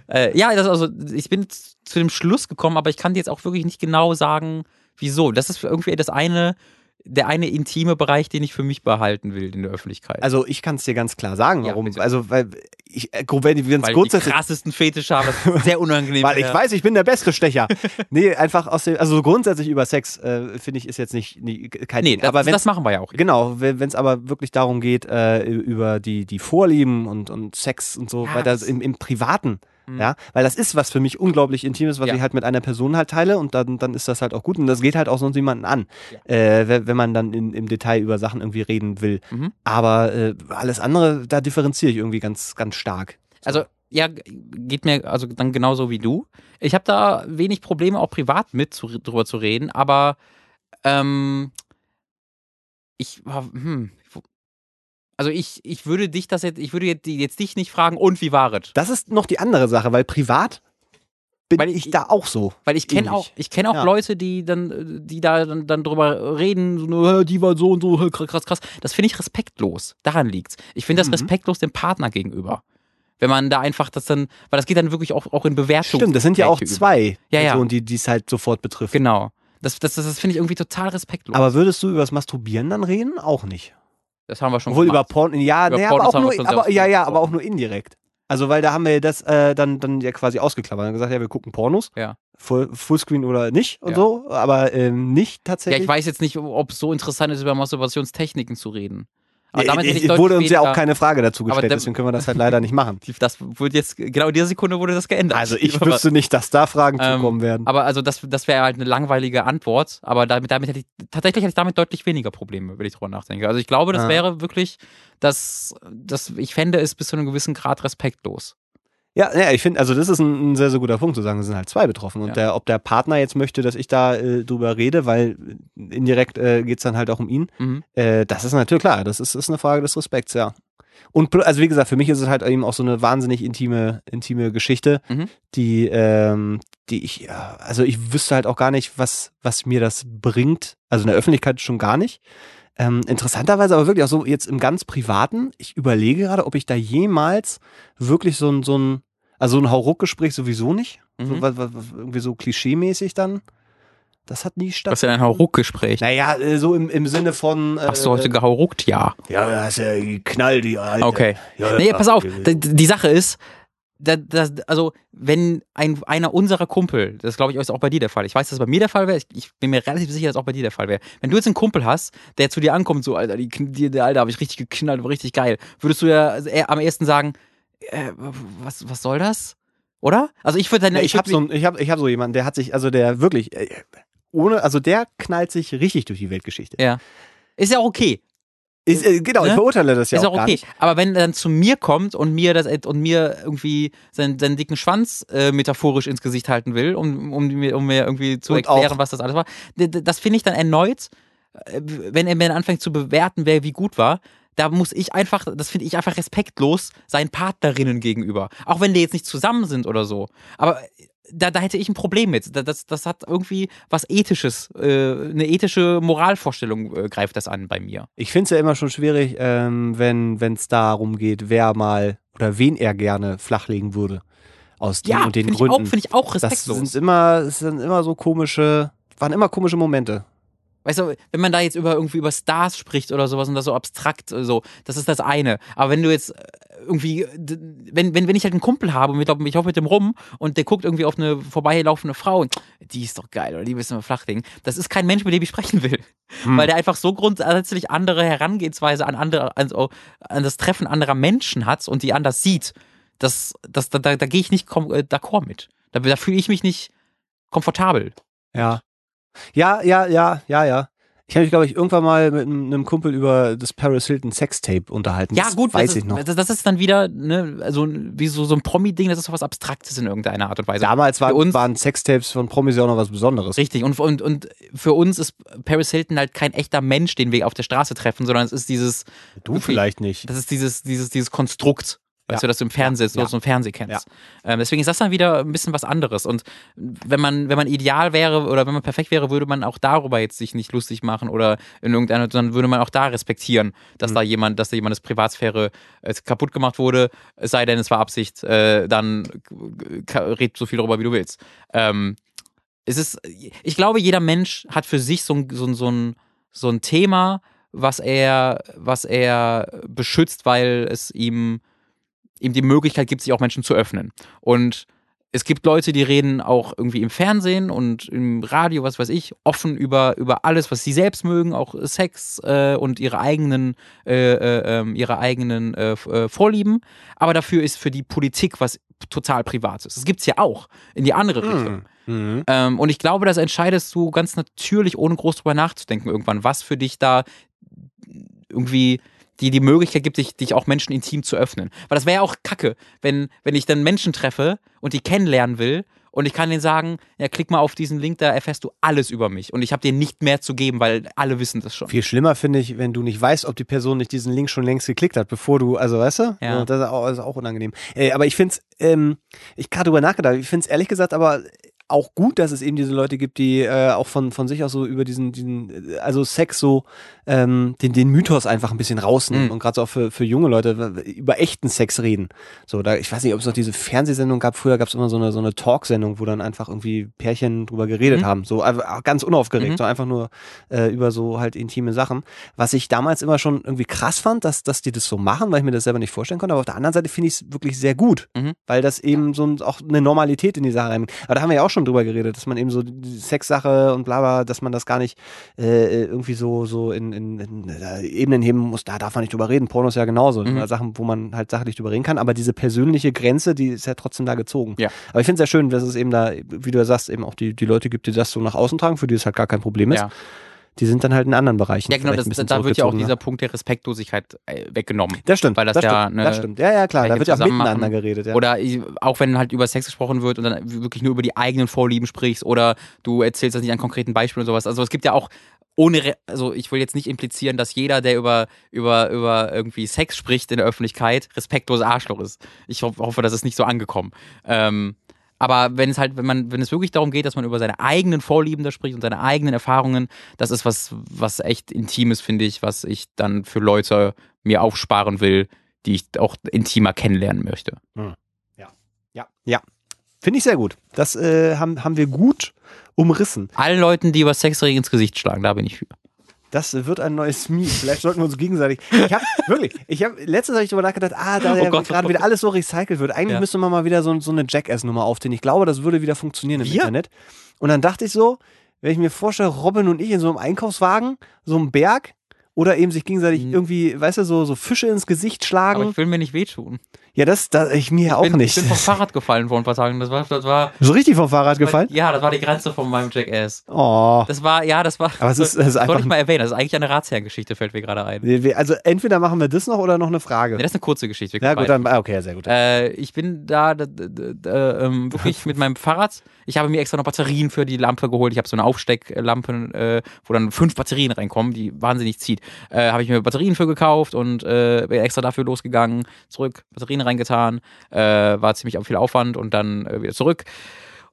Äh, ja, das also, ich bin zu dem Schluss gekommen, aber ich kann dir jetzt auch wirklich nicht genau sagen, wieso. Das ist irgendwie das eine, der eine intime Bereich, den ich für mich behalten will in der Öffentlichkeit. Also ich kann es dir ganz klar sagen, Ja, warum. bitte. also weil ich, äh, wenn es weil ich die krassesten Fetische habe, das ist <laughs> sehr unangenehm. Weil ich ja. weiß, ich bin der beste Stecher. nee, einfach aus dem, also so grundsätzlich über Sex, äh, finde ich, ist jetzt nicht, nie, kein Nee, Ding. das, Aber wenn das machen wir ja auch. Genau, wenn es aber wirklich darum geht, äh, über die, die Vorlieben und, und Sex und so Ja, weiter das- im, im Privaten. Mhm. Ja, weil das ist was für mich unglaublich Intimes, was Ja. ich halt mit einer Person halt teile und dann, dann ist das halt auch gut und das geht halt auch sonst niemanden an, äh, wenn, man dann in, im Detail über Sachen irgendwie reden will. Mhm. Aber äh, alles andere, da differenziere ich irgendwie ganz, ganz stark. Also, ja, geht mir also dann genauso wie du. Ich habe da wenig Probleme, auch privat mit zu, drüber zu reden, aber ähm, ich, hm, also ich, ich würde dich das jetzt, ich würde jetzt, jetzt dich nicht fragen, und wie war es? Das ist noch die andere Sache, weil privat bin Weil ich ich- da auch so. Weil ich kenne auch, ich kenne auch Ja. Leute, die dann, die da dann, dann drüber reden, so, "Äh, die war so und so, krass, krass. Das finde ich respektlos. Daran liegt's. Ich finde das Mhm. respektlos dem Partner gegenüber. Wenn man da einfach das dann, weil das geht dann wirklich auch, auch in Bewertung. Stimmt, das sind ja auch zwei Ja, ja. Personen, die die es halt sofort betrifft. Genau. Das, das, das, das finde ich irgendwie total respektlos. Aber würdest du über das Masturbieren dann reden? Auch nicht. Das haben wir schon Obwohl über gemacht. Porn, ja, Über nee, Pornos aber auch nur, aber, ja, ja, aber auch nur indirekt. Also, weil da haben wir das äh, dann, dann ja quasi ausgeklammert. Haben gesagt, ja, wir gucken Pornos. Ja. Full, Fullscreen oder nicht und Ja. so, aber ähm, nicht Ja, tatsächlich. ich weiß jetzt nicht, ob es so interessant ist, über Masturbationstechniken zu reden. Aber damit hätte ich es wurde uns ja auch keine Frage dazu gestellt, deswegen können wir das halt leider nicht machen. <laughs> Das wurde jetzt, genau in dieser Sekunde wurde das geändert. Also <laughs> ich wüsste nicht, dass da Fragen Ähm, zukommen werden. Aber also das, das wäre halt eine langweilige Antwort. Aber damit, damit hätte ich, tatsächlich hätte ich damit deutlich weniger Probleme, wenn ich drüber nachdenke. Also ich glaube, das Ah. wäre wirklich, dass, dass ich fände es bis zu einem gewissen Grad respektlos. Ja, ja ich finde, also das ist ein, ein sehr, sehr guter Punkt zu sagen, es sind halt zwei betroffen. Und Ja. der, ob der Partner jetzt möchte, dass ich da äh, drüber rede, weil indirekt äh, geht es dann halt auch um ihn, Mhm. äh, das ist natürlich klar, das ist, ist eine Frage des Respekts, ja. Und also wie gesagt, für mich ist es halt eben auch so eine wahnsinnig intime, intime Geschichte, Mhm. die, ähm, die ich, also ich wüsste halt auch gar nicht, was, was mir das bringt. Also in der Öffentlichkeit schon gar nicht. Ähm, interessanterweise aber wirklich auch so jetzt im ganz Privaten. Ich überlege gerade, ob ich da jemals wirklich so ein, so ein, also ein Hauruck-Gespräch sowieso nicht. So, Mhm. was, irgendwie so klischee-mäßig dann. Das hat nie Was ist denn ein Hauruck-Gespräch? Naja, äh, so im, im Sinne von. Äh, Hast du heute gehauruckt? Ja. Ja, das ist ja Knall, die Alte. Okay. Ja, Nee, pass auf, die, die Sache ist, da, das, also wenn ein, einer unserer Kumpel, das glaube ich ist auch bei dir der Fall, ich weiß, dass es bei mir der Fall wäre, ich, ich bin mir relativ sicher, dass es auch bei dir der Fall wäre. Wenn du jetzt einen Kumpel hast, der zu dir ankommt, so, Alter, die, die, der Alter habe ich richtig geknallt, war richtig geil, würdest du ja also am ersten sagen, äh, was, was soll das? Oder? Also ich würde dann, Ja, ich habe würd so, ich hab, ich hab so jemanden, der hat sich, also der wirklich, äh, ohne, also der knallt sich richtig durch die Weltgeschichte. Ja. ist ja auch okay. Ist, äh, genau, ich Ne? verurteile das ja ist auch okay. nicht. Aber wenn er dann zu mir kommt und mir das und mir irgendwie seinen, seinen dicken Schwanz äh, metaphorisch ins Gesicht halten will, um, um, mir, um mir irgendwie zu Und erklären, auch- was das alles war, das finde ich dann erneut, äh, wenn er mir anfängt zu bewerten, wer wie gut war. Da muss ich einfach, das finde ich einfach respektlos seinen Partnerinnen gegenüber. Auch wenn die jetzt nicht zusammen sind oder so. Aber da, da hätte ich ein Problem mit. Da- Das, das hat irgendwie was Ethisches, äh, eine ethische Moralvorstellung äh, greift das an bei mir. Ich finde es ja immer schon schwierig, ähm, wenn es darum geht, wer mal oder wen er gerne flachlegen würde. Aus den Ja, und den finde ich, auch- Gründen. find ich auch das respektlos. sind immer, es sind immer so komische, waren immer komische Momente. Weißt du, wenn man da jetzt über irgendwie über Stars spricht oder sowas und das so abstrakt äh, so, das ist das eine. Aber wenn du jetzt äh, irgendwie, wenn, wenn, wenn ich halt einen Kumpel habe und ich lauf mit dem rum und der guckt irgendwie auf eine vorbeilaufende Frau und die ist doch geil oder die müssen wir flachlegen, das ist kein Mensch, mit dem ich sprechen will. Hm. Weil der einfach so grundsätzlich andere Herangehensweise an andere, an, so- an das Treffen anderer Menschen hat und die anders sieht. Das, das, da, da, da gehe ich nicht äh, d'accord mit. Da, da fühle ich mich nicht komfortabel. Ja. Ja, ja, ja, ja, ja. Ich habe mich, glaube ich, irgendwann mal mit einem Kumpel über das Paris Hilton Sextape unterhalten. Ja, das gut, weiß das, ich noch. Das ist dann wieder, ne, also wie so, so ein Promi-Ding, das ist so was Abstraktes in irgendeiner Art und Weise. Damals war, uns- waren Sextapes von Promis ja auch noch was Besonderes. Richtig. Und, und, und für uns ist Paris Hilton halt kein echter Mensch, den wir auf der Straße treffen, sondern es ist dieses, Du vielleicht nicht. das ist dieses, dieses, dieses Konstrukt. Weißt du, das du im Fernsehen, so aus dem Fernsehen kennst. Ähm, deswegen ist das dann wieder ein bisschen was anderes. Und wenn man, wenn man ideal wäre oder wenn man perfekt wäre, würde man auch darüber jetzt sich nicht lustig machen oder in irgendeiner, sondern würde man auch da respektieren, dass Mhm. da jemand, dass da jemandes Privatsphäre äh, kaputt gemacht wurde, es sei denn, es war Absicht, äh, dann red so viel darüber, wie du willst. Ähm, es ist, ich glaube, jeder Mensch hat für sich so ein, so ein, so ein, so ein Thema, was er, was er beschützt, weil es ihm, ihm die Möglichkeit gibt, sich auch Menschen zu öffnen. Und es gibt Leute, die reden auch irgendwie im Fernsehen und im Radio, was weiß ich, offen über, über alles, was sie selbst mögen, auch Sex äh, und ihre eigenen, äh, äh, ähm, ihre eigenen äh, äh, Vorlieben. Aber dafür ist für die Politik was total Privates. Das gibt's ja auch in die andere Richtung. Mhm. Ähm, und ich glaube, das entscheidest du ganz natürlich, ohne groß drüber nachzudenken, irgendwann, was für dich da irgendwie die die Möglichkeit gibt, dich, dich auch Menschen intim zu öffnen. Weil das wäre ja auch kacke, wenn, wenn ich dann Menschen treffe und die kennenlernen will und ich kann denen sagen, ja, klick mal auf diesen Link, da erfährst du alles über mich und ich habe dir nicht mehr zu geben, weil alle wissen das schon. Viel schlimmer finde ich, wenn du nicht weißt, ob die Person nicht diesen Link schon längst geklickt hat, bevor du, also weißt du? Ja. So, Das ist auch, das ist auch unangenehm. Äh, aber ich finde es, ähm, ich gerade drüber nachgedacht, ich finde es ehrlich gesagt aber auch gut, dass es eben diese Leute gibt, die äh, auch von, von sich aus so über diesen, diesen, äh, also Sex so, ähm, den, den Mythos einfach ein bisschen rausnehmen Mhm. und gerade so auch für, für junge Leute über echten Sex reden. So, da, ich weiß nicht, ob es noch diese Fernsehsendung gab, früher gab es immer so eine, so eine Talksendung, wo dann einfach irgendwie Pärchen drüber geredet Mhm. haben. So ganz unaufgeregt, Mhm. so einfach nur äh, über so halt intime Sachen. Was ich damals immer schon irgendwie krass fand, dass, dass die das so machen, weil ich mir das selber nicht vorstellen konnte. Aber auf der anderen Seite finde ich es wirklich sehr gut, Mhm. weil das eben so ein, auch eine Normalität in die Sache reinbringt. Aber da haben wir ja auch schon schon drüber geredet, dass man eben so die Sexsache und bla bla, dass man das gar nicht äh, irgendwie so, so in, in, in äh, Ebenen heben muss, da darf man nicht drüber reden. Porno ist ja genauso. Mhm. Sachen, wo man halt sachlich drüber reden kann, aber diese persönliche Grenze, die ist ja trotzdem da gezogen. Ja. Aber ich finde es sehr schön, dass es eben da, wie du ja sagst, eben auch die, die Leute gibt, die das so nach außen tragen, für die es halt gar kein Problem ist. Ja. Die sind dann halt in anderen Bereichen. Ja, genau, das, da wird ja auch dieser Punkt der Respektlosigkeit äh, weggenommen. Das stimmt. weil das das ja stimmt, eine- das stimmt. Ja, ja, klar. Da wird ja miteinander geredet. Ja. Oder auch wenn halt über Sex gesprochen wird und dann wirklich nur über die eigenen Vorlieben sprichst oder du erzählst das nicht an konkreten Beispielen und sowas. Also es gibt ja auch ohne, also ich will jetzt nicht implizieren, dass jeder, der über, über, über irgendwie Sex spricht in der Öffentlichkeit, respektlos Arschloch ist. Ich ho hoffe, das ist nicht so angekommen. Ähm, aber wenn es halt, wenn man, wenn es wirklich darum geht, dass man über seine eigenen Vorlieben da spricht und seine eigenen Erfahrungen, das ist was, was echt Intimes, finde ich, was ich dann für Leute mir aufsparen will, die ich auch intimer kennenlernen möchte. ja, ja. Finde ich sehr gut. Das äh, haben, haben wir gut umrissen. Allen Leuten, die über Sex reden, ins Gesicht schlagen, da bin ich für. Das wird ein neues <laughs> Meme. Vielleicht sollten wir uns gegenseitig. Ich habe wirklich, ich habe letztens habe ich darüber nachgedacht, ah, da Oh ja Gott, gerade oh wieder alles so recycelt wird. Eigentlich Ja. müsste man mal wieder so, so eine Jackass-Nummer aufziehen. Ich glaube, das würde wieder funktionieren im Wir? Internet. Und dann dachte ich so, wenn ich mir vorstelle, Robin und ich in so einem Einkaufswagen, so einem Berg, oder eben sich gegenseitig Mhm. irgendwie, weißt du, so, so Fische ins Gesicht Aber schlagen. ich will mir nicht wehtun. Ja, das, das ich mir ja auch ich bin, nicht. Ich bin vom <laughs> Fahrrad gefallen vor ein paar Tagen. Das war, das war, so richtig vom Fahrrad gefallen? ja, das war die Grenze von meinem Jackass. Oh. Das war, ja, das war. Aber es ist, es ist das wollte einfach. ich mal erwähnen. Das ist eigentlich eine Ratsherrengeschichte, fällt mir gerade ein. Also entweder machen wir das noch oder noch eine Frage. Nee, das ist eine kurze Geschichte. Ja, gut, dann, okay, sehr gut. Äh, ich bin da, da, da, da ähm, wirklich <laughs> mit meinem Fahrrad. Ich habe mir extra noch Batterien für die Lampe geholt. Ich habe so eine Aufstecklampe, äh, wo dann fünf Batterien reinkommen, die wahnsinnig zieht. Äh, habe ich mir Batterien für gekauft und äh, bin extra dafür losgegangen, zurück, Batterien reingetan. Äh, war ziemlich viel Aufwand und dann äh, wieder zurück.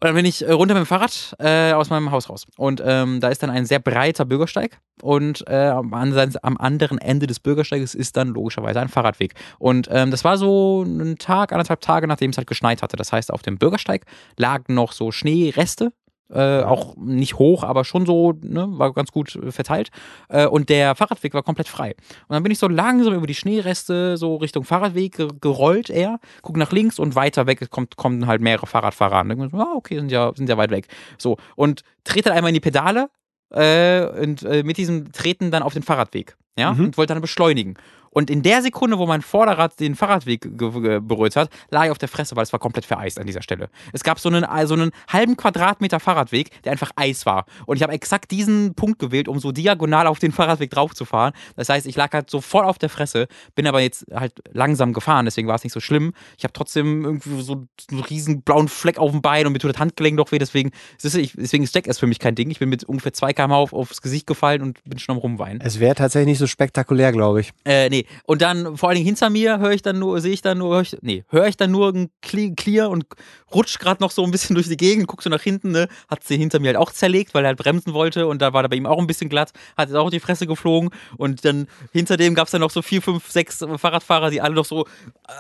Und dann bin ich äh, runter mit dem Fahrrad äh, aus meinem Haus raus. Und ähm, da ist dann ein sehr breiter Bürgersteig. Und äh, am, anderen, am anderen Ende des Bürgersteiges ist dann logischerweise ein Fahrradweg. Und ähm, das war so ein Tag, anderthalb Tage, nachdem es halt geschneit hatte. Das heißt, auf dem Bürgersteig lagen noch so Schneereste. Äh, auch nicht hoch, aber schon so, ne, war ganz gut äh, verteilt. Äh, und der Fahrradweg war komplett frei. Und dann bin ich so langsam über die Schneereste so Richtung Fahrradweg ge gerollt eher, guck nach links und weiter weg kommt, kommen halt mehrere Fahrradfahrer an. Dann ich ah, okay, sind ja, sind ja weit weg. So, und trete dann einmal in die Pedale äh, und äh, mit diesem Treten dann auf den Fahrradweg. Ja, Mhm. und wollte dann beschleunigen. Und in der Sekunde, wo mein Vorderrad den Fahrradweg berührt hat, lag ich auf der Fresse, weil es war komplett vereist an dieser Stelle. Es gab so einen, so einen halben Quadratmeter Fahrradweg, der einfach Eis war. Und ich habe exakt diesen Punkt gewählt, um so diagonal auf den Fahrradweg drauf zu fahren. Das heißt, ich lag halt so voll auf der Fresse, bin aber jetzt halt langsam gefahren, deswegen war es nicht so schlimm. Ich habe trotzdem irgendwie so einen riesen blauen Fleck auf dem Bein und mir tut das Handgelenk doch weh, deswegen, ich, deswegen ist Jackass für mich kein Ding. Ich bin mit ungefähr 2 km auf, aufs Gesicht gefallen und bin schon am Rumweinen. Es wäre tatsächlich nicht so spektakulär, glaube ich. Äh, nee. Und dann, vor allen Dingen hinter mir, höre ich dann nur, sehe ich dann nur, hör ich, nee, höre ich dann nur ein Cle- Clear und rutsch gerade noch so ein bisschen <laughs> durch die Gegend, guck so nach hinten, ne, hat sie hinter mir halt auch zerlegt, weil er halt bremsen wollte und da war er bei ihm auch ein bisschen glatt, hat jetzt auch die Fresse geflogen und dann hinter dem gab es dann noch so vier, fünf, sechs Fahrradfahrer, die alle noch so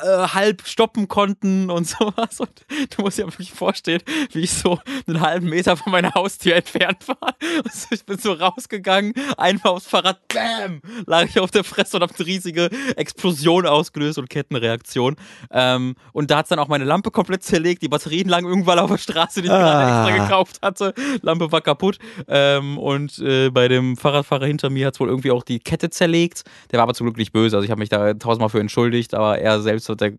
äh, halb stoppen konnten und <laughs> sowas und du musst dir wirklich vorstellen, wie ich so einen halben Meter von meiner Haustür entfernt war <laughs> und ich bin so rausgegangen, einfach aufs Fahrrad, bam, lag ich auf der Fresse und hab eine riesige Explosion ausgelöst und Kettenreaktion. Ähm, und da hat's dann auch meine Lampe komplett zerlegt. Die Batterien lagen irgendwann auf der Straße, die ich gerade Ah. extra gekauft hatte. Lampe war kaputt. Ähm, und äh, bei dem Fahrradfahrer hinter mir hat's wohl irgendwie auch die Kette zerlegt. Der war aber zum Glück nicht böse. Also ich habe mich da tausendmal für entschuldigt, aber er selbst hat der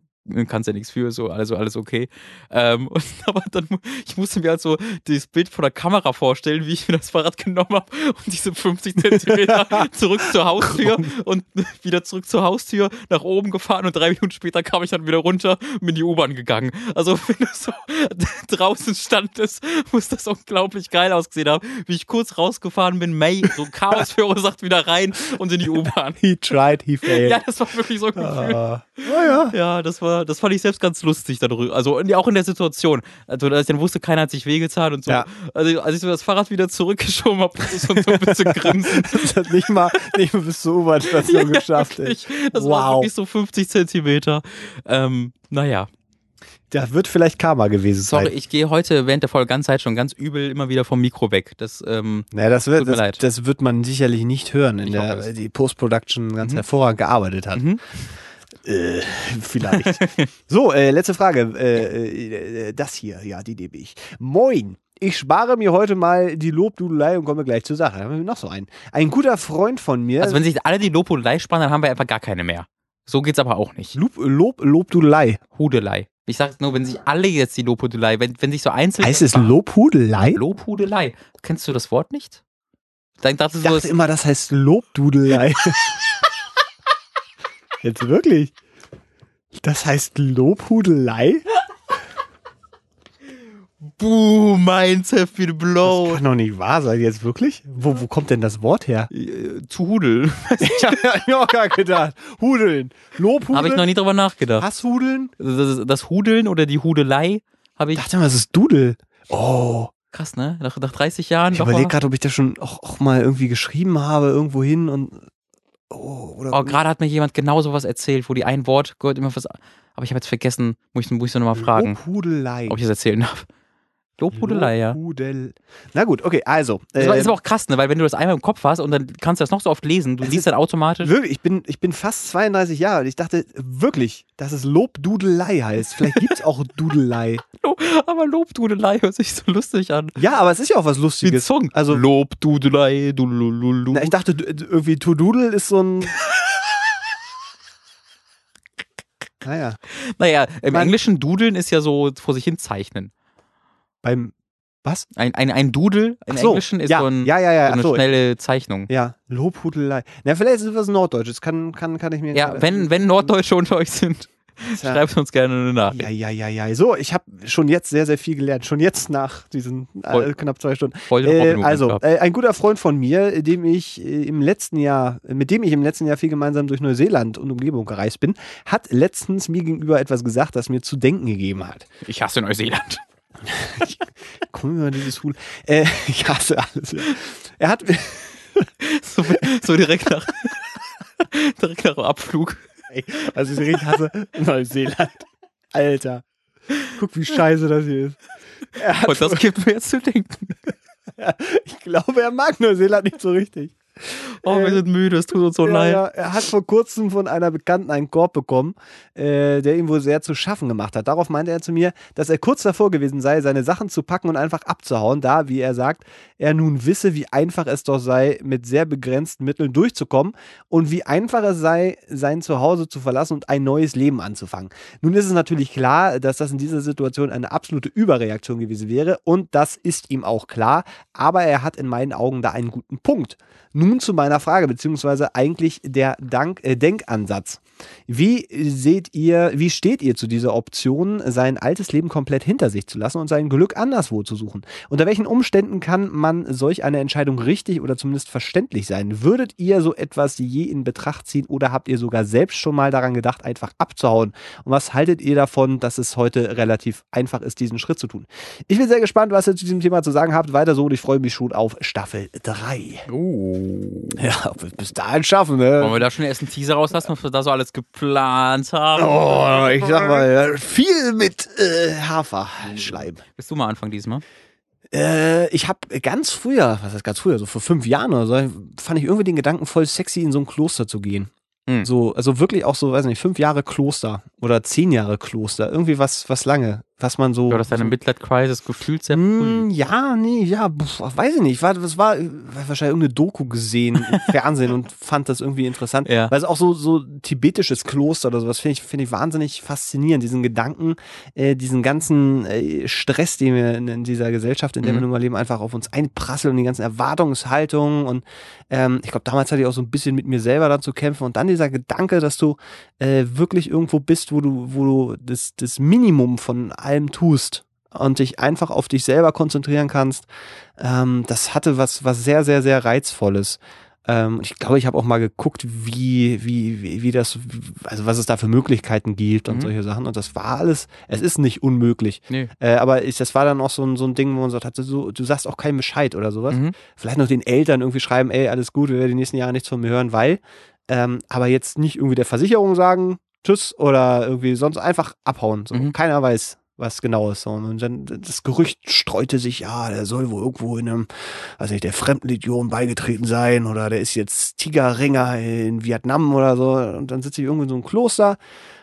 kannst ja nichts für, so also alles okay. Ähm, <laughs> und, aber dann, ich musste mir halt so das Bild von der Kamera vorstellen, wie ich mir das Fahrrad genommen habe und diese 50 Zentimeter <laughs> zurück zur Haustür und <laughs> wieder zurück zur Haustür, nach oben gefahren und drei Minuten später kam ich dann wieder runter und bin in die U-Bahn gegangen. Also wenn du so draußen standest, muss das unglaublich geil ausgesehen haben, wie ich kurz rausgefahren bin, May, so Chaos verursacht wieder rein und in die U-Bahn. He tried, he failed. Ja, das war wirklich so ein Gefühl. Ah. Oh ja. Ja, das war, das fand ich selbst ganz lustig darüber. Also auch in der Situation. Also als ich dann wusste, keiner hat sich wehgetan und so. Ja. Also als ich so das Fahrrad wieder zurückgeschoben habe, musste ich so ein bisschen <laughs> grinsen. Das hat nicht mal, nicht mal bis zur U-Bahn-Station <laughs> geschafft. Ey. Das war Wow. wirklich so 50 Zentimeter. Ähm, naja. Da wird vielleicht Karma gewesen sein. Sorry, ich gehe heute während der ganzen Zeit schon ganz übel immer wieder vom Mikro weg. Das, ähm, Naja, das wird, Tut mir das, leid. das wird man sicherlich nicht hören, in Ich der die Post-Production ganz Mhm. hervorragend gearbeitet hat. Mhm. Äh, vielleicht. <laughs> so, äh, letzte Frage. Äh, äh, das hier, ja, die nehme ich. Moin. ich spare mir heute mal die Lobdudelei und komme gleich zur Sache. Da haben wir noch so einen. Ein guter Freund von mir. Also wenn sich alle die Lobhudelei sparen, dann haben wir einfach gar keine mehr. So geht's aber auch nicht. Lob, Lob, Lobdudelei. Hudelei. Ich sag nur, wenn sich alle jetzt die Lobhudelei, wenn, wenn sich so einzeln. Heißt es Lobhudelei? Lobhudelei. Kennst du das Wort nicht? Dann dachte Ich so, dachte immer, das heißt Lobdudelei. <laughs> <laughs> Jetzt wirklich? Das heißt Lobhudelei? Boom, minds have been Das blown. kann doch nicht wahr sein, jetzt wirklich? Wo, wo kommt denn das Wort her? Äh, Zu Hudel. <laughs> Ich hab mir auch gar gedacht. Hudeln. Lobhudeln. Habe ich noch nie drüber nachgedacht. Hasshudeln? Das, das Hudeln oder die Hudelei habe Ich dachte mal, es ist Dudel. Oh. Krass, ne? Nach, nach 30 Jahren. Ich überlege gerade, ob ich das schon auch, auch mal irgendwie geschrieben habe, irgendwo hin und. Oh, oder. Oh, gerade hat mir jemand genau sowas erzählt, wo die ein Wort gehört immer was. Aber ich habe jetzt vergessen, muss ich, muss ich so nochmal fragen, Lobhudelei. ob ich das erzählen darf. Lobhudelei, ja. Lobhudel. Na gut, okay, also. Das äh, ist aber auch krass, ne? Weil wenn du das einmal im Kopf hast und dann kannst du das noch so oft lesen, du ist dann automatisch. Wirklich, ich bin, ich bin fast 32 Jahre und ich dachte wirklich, dass es Lobdudelei heißt. Vielleicht gibt es auch <laughs> Dudelei. Aber Lobdudelei hört sich so lustig an. Ja, aber es ist ja auch was Wie Lustiges. Song. Also- Lobdudelei, dulululu. Na, ich dachte du- irgendwie to doodle ist so ein. <laughs> naja, Naja, im Man- Englischen Dudeln ist ja so vor sich hin zeichnen. Beim. Was? Ein, ein, ein Dudel im so, Englischen ist ja, so, ein, ja, ja, so eine so. schnelle Zeichnung. Ja, Lobhudelei. Na, vielleicht ist es was Norddeutsches. Kann, kann, kann ich mir. Ja, wenn, wenn Norddeutsche unter euch sind, Ja. schreibt uns gerne eine Nachricht. Ja, ja, ja, ja. So, ich habe schon jetzt sehr, sehr viel gelernt. Schon jetzt nach diesen äh, knapp zwei Stunden. Voll Äh, also, äh, ein guter Freund von mir, dem ich äh, im letzten Jahr, mit dem ich im letzten Jahr viel gemeinsam durch Neuseeland und Umgebung gereist bin, hat letztens mir gegenüber etwas gesagt, das mir zu denken gegeben hat. Ich hasse Neuseeland. <laughs> Komm über dieses Hul. Äh, <laughs> ich hasse alles. Ja. Er hat, <laughs> So, so direkt nach direkt nach dem Abflug. also ich richtig hasse, Neuseeland. Alter. Guck, wie scheiße das hier ist. Und das gibt mir jetzt zu denken. ich glaube, er mag Neuseeland nicht so richtig. Oh, wir Äh, sind müde, es tut uns so ja, leid. ja, er hat vor kurzem von einer Bekannten einen Korb bekommen, äh, der ihm wohl sehr zu schaffen gemacht hat. Darauf meinte er zu mir, dass er kurz davor gewesen sei, seine Sachen zu packen und einfach abzuhauen, da, wie er sagt, er nun wisse, wie einfach es doch sei, mit sehr begrenzten Mitteln durchzukommen und wie einfach es sei, sein Zuhause zu verlassen und ein neues Leben anzufangen. Nun ist es natürlich klar, dass das in dieser Situation eine absolute Überreaktion gewesen wäre und das ist ihm auch klar, aber er hat in meinen Augen da einen guten Punkt. Nun zu meiner Frage, beziehungsweise eigentlich der Dank, äh, Denkansatz. Wie seht ihr, wie steht ihr zu dieser Option, sein altes Leben komplett hinter sich zu lassen und sein Glück anderswo zu suchen? Unter welchen Umständen kann man solch eine Entscheidung richtig oder zumindest verständlich sein? Würdet ihr so etwas je in Betracht ziehen oder habt ihr sogar selbst schon mal daran gedacht, einfach abzuhauen? Und was haltet ihr davon, dass es heute relativ einfach ist, diesen Schritt zu tun? Ich bin sehr gespannt, was ihr zu diesem Thema zu sagen habt. Weiter so und ich freue mich schon auf Staffel 3. Uh. <laughs> Ja, bis- dahin schaffen, ne? Wollen wir da schon erst einen Teaser rauslassen, was wir da so alles geplant haben? Oh, ich sag mal, viel mit äh, Haferschleim. Willst du mal anfangen diesmal? Äh, ich habe ganz früher, was heißt ganz früher, so vor fünf Jahren oder so, fand ich irgendwie den Gedanken voll sexy, in so ein Kloster zu gehen. Hm. So, also wirklich auch so, weiß nicht, fünf Jahre Kloster oder zehn Jahre Kloster. Irgendwie was, was lange, was man so. Du hattest deine so Midlife-Crisis gefühlt sehr Mm, früh. Ja, nee, ja, weiß ich nicht. War, das war wahrscheinlich irgendeine Doku gesehen im <laughs> Fernsehen und fand das irgendwie interessant. Ja. Weil es auch so, so tibetisches Kloster oder sowas finde ich, finde ich wahnsinnig faszinierend. Diesen Gedanken, äh, diesen ganzen äh, Stress, den wir in, in dieser Gesellschaft, in der Mhm. wir nun mal leben, einfach auf uns einprasseln und die ganzen Erwartungshaltungen. Und ähm, ich glaube, damals hatte ich auch so ein bisschen mit mir selber da zu kämpfen. Und dann dieser Gedanke, dass du äh, wirklich irgendwo bist, wo du, wo du das, das Minimum von allem tust und dich einfach auf dich selber konzentrieren kannst, ähm, das hatte was, was sehr, sehr, sehr Reizvolles. Ähm, und ich glaube, ich habe auch mal geguckt, wie, wie, wie, wie das, also was es da für Möglichkeiten gibt und Mhm. solche Sachen. Und das war alles, es ist nicht unmöglich. Nee. Äh, aber ich, das war dann auch so ein, so ein Ding, wo man sagt, hat, so, du sagst auch keinen Bescheid oder sowas. Mhm. Vielleicht noch den Eltern irgendwie schreiben, ey, alles gut, wir werden die nächsten Jahre nichts von mir hören, weil, ähm, aber jetzt nicht irgendwie der Versicherung sagen, tschüss oder irgendwie sonst einfach abhauen. So. Mhm. Keiner weiß, was genau ist. Und dann das Gerücht streute sich, ja, der soll wohl irgendwo in einem, weiß nicht, der Fremdenlegion beigetreten sein oder der ist jetzt Tigerringer in Vietnam oder so. Und dann sitze ich irgendwo in so einem Kloster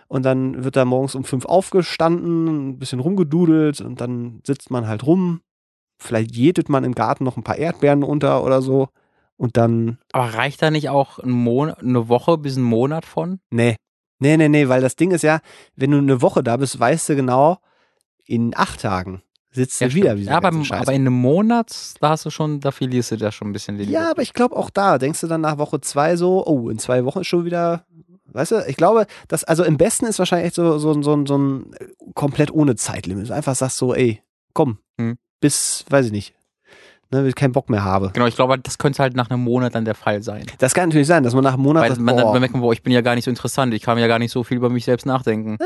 und dann wird da morgens um fünf aufgestanden, ein bisschen rumgedudelt und dann sitzt man halt rum vielleicht jedet man im Garten noch ein paar Erdbeeren unter oder so. Und dann, Aber reicht da nicht auch ein eine Woche bis ein Monat von? nee. Nee, nee, nee, weil das Ding ist ja, wenn du eine Woche da bist, weißt du genau, in acht Tagen sitzt du wieder stimmt. wieder. ja aber, aber in einem Monat, da hast du schon, da verlierst du da schon ein bisschen den Ja, aber ich glaube auch da, denkst du dann nach Woche zwei so, oh, in zwei Wochen ist schon wieder, weißt du, ich glaube, dass, also im besten ist wahrscheinlich echt so, so, so, so ein komplett ohne Zeitlimit. Einfach sagst so, ey, komm, Hm. bis, weiß ich nicht, ne, wenn ich keinen Bock mehr habe. Genau, ich glaube, das könnte halt nach einem Monat dann der Fall sein. Das kann natürlich sein, dass man nach einem Monat Weil sagt, man dann boah, merkt, boah, ich bin ja gar nicht so interessant, ich kann ja gar nicht so viel über mich selbst nachdenken.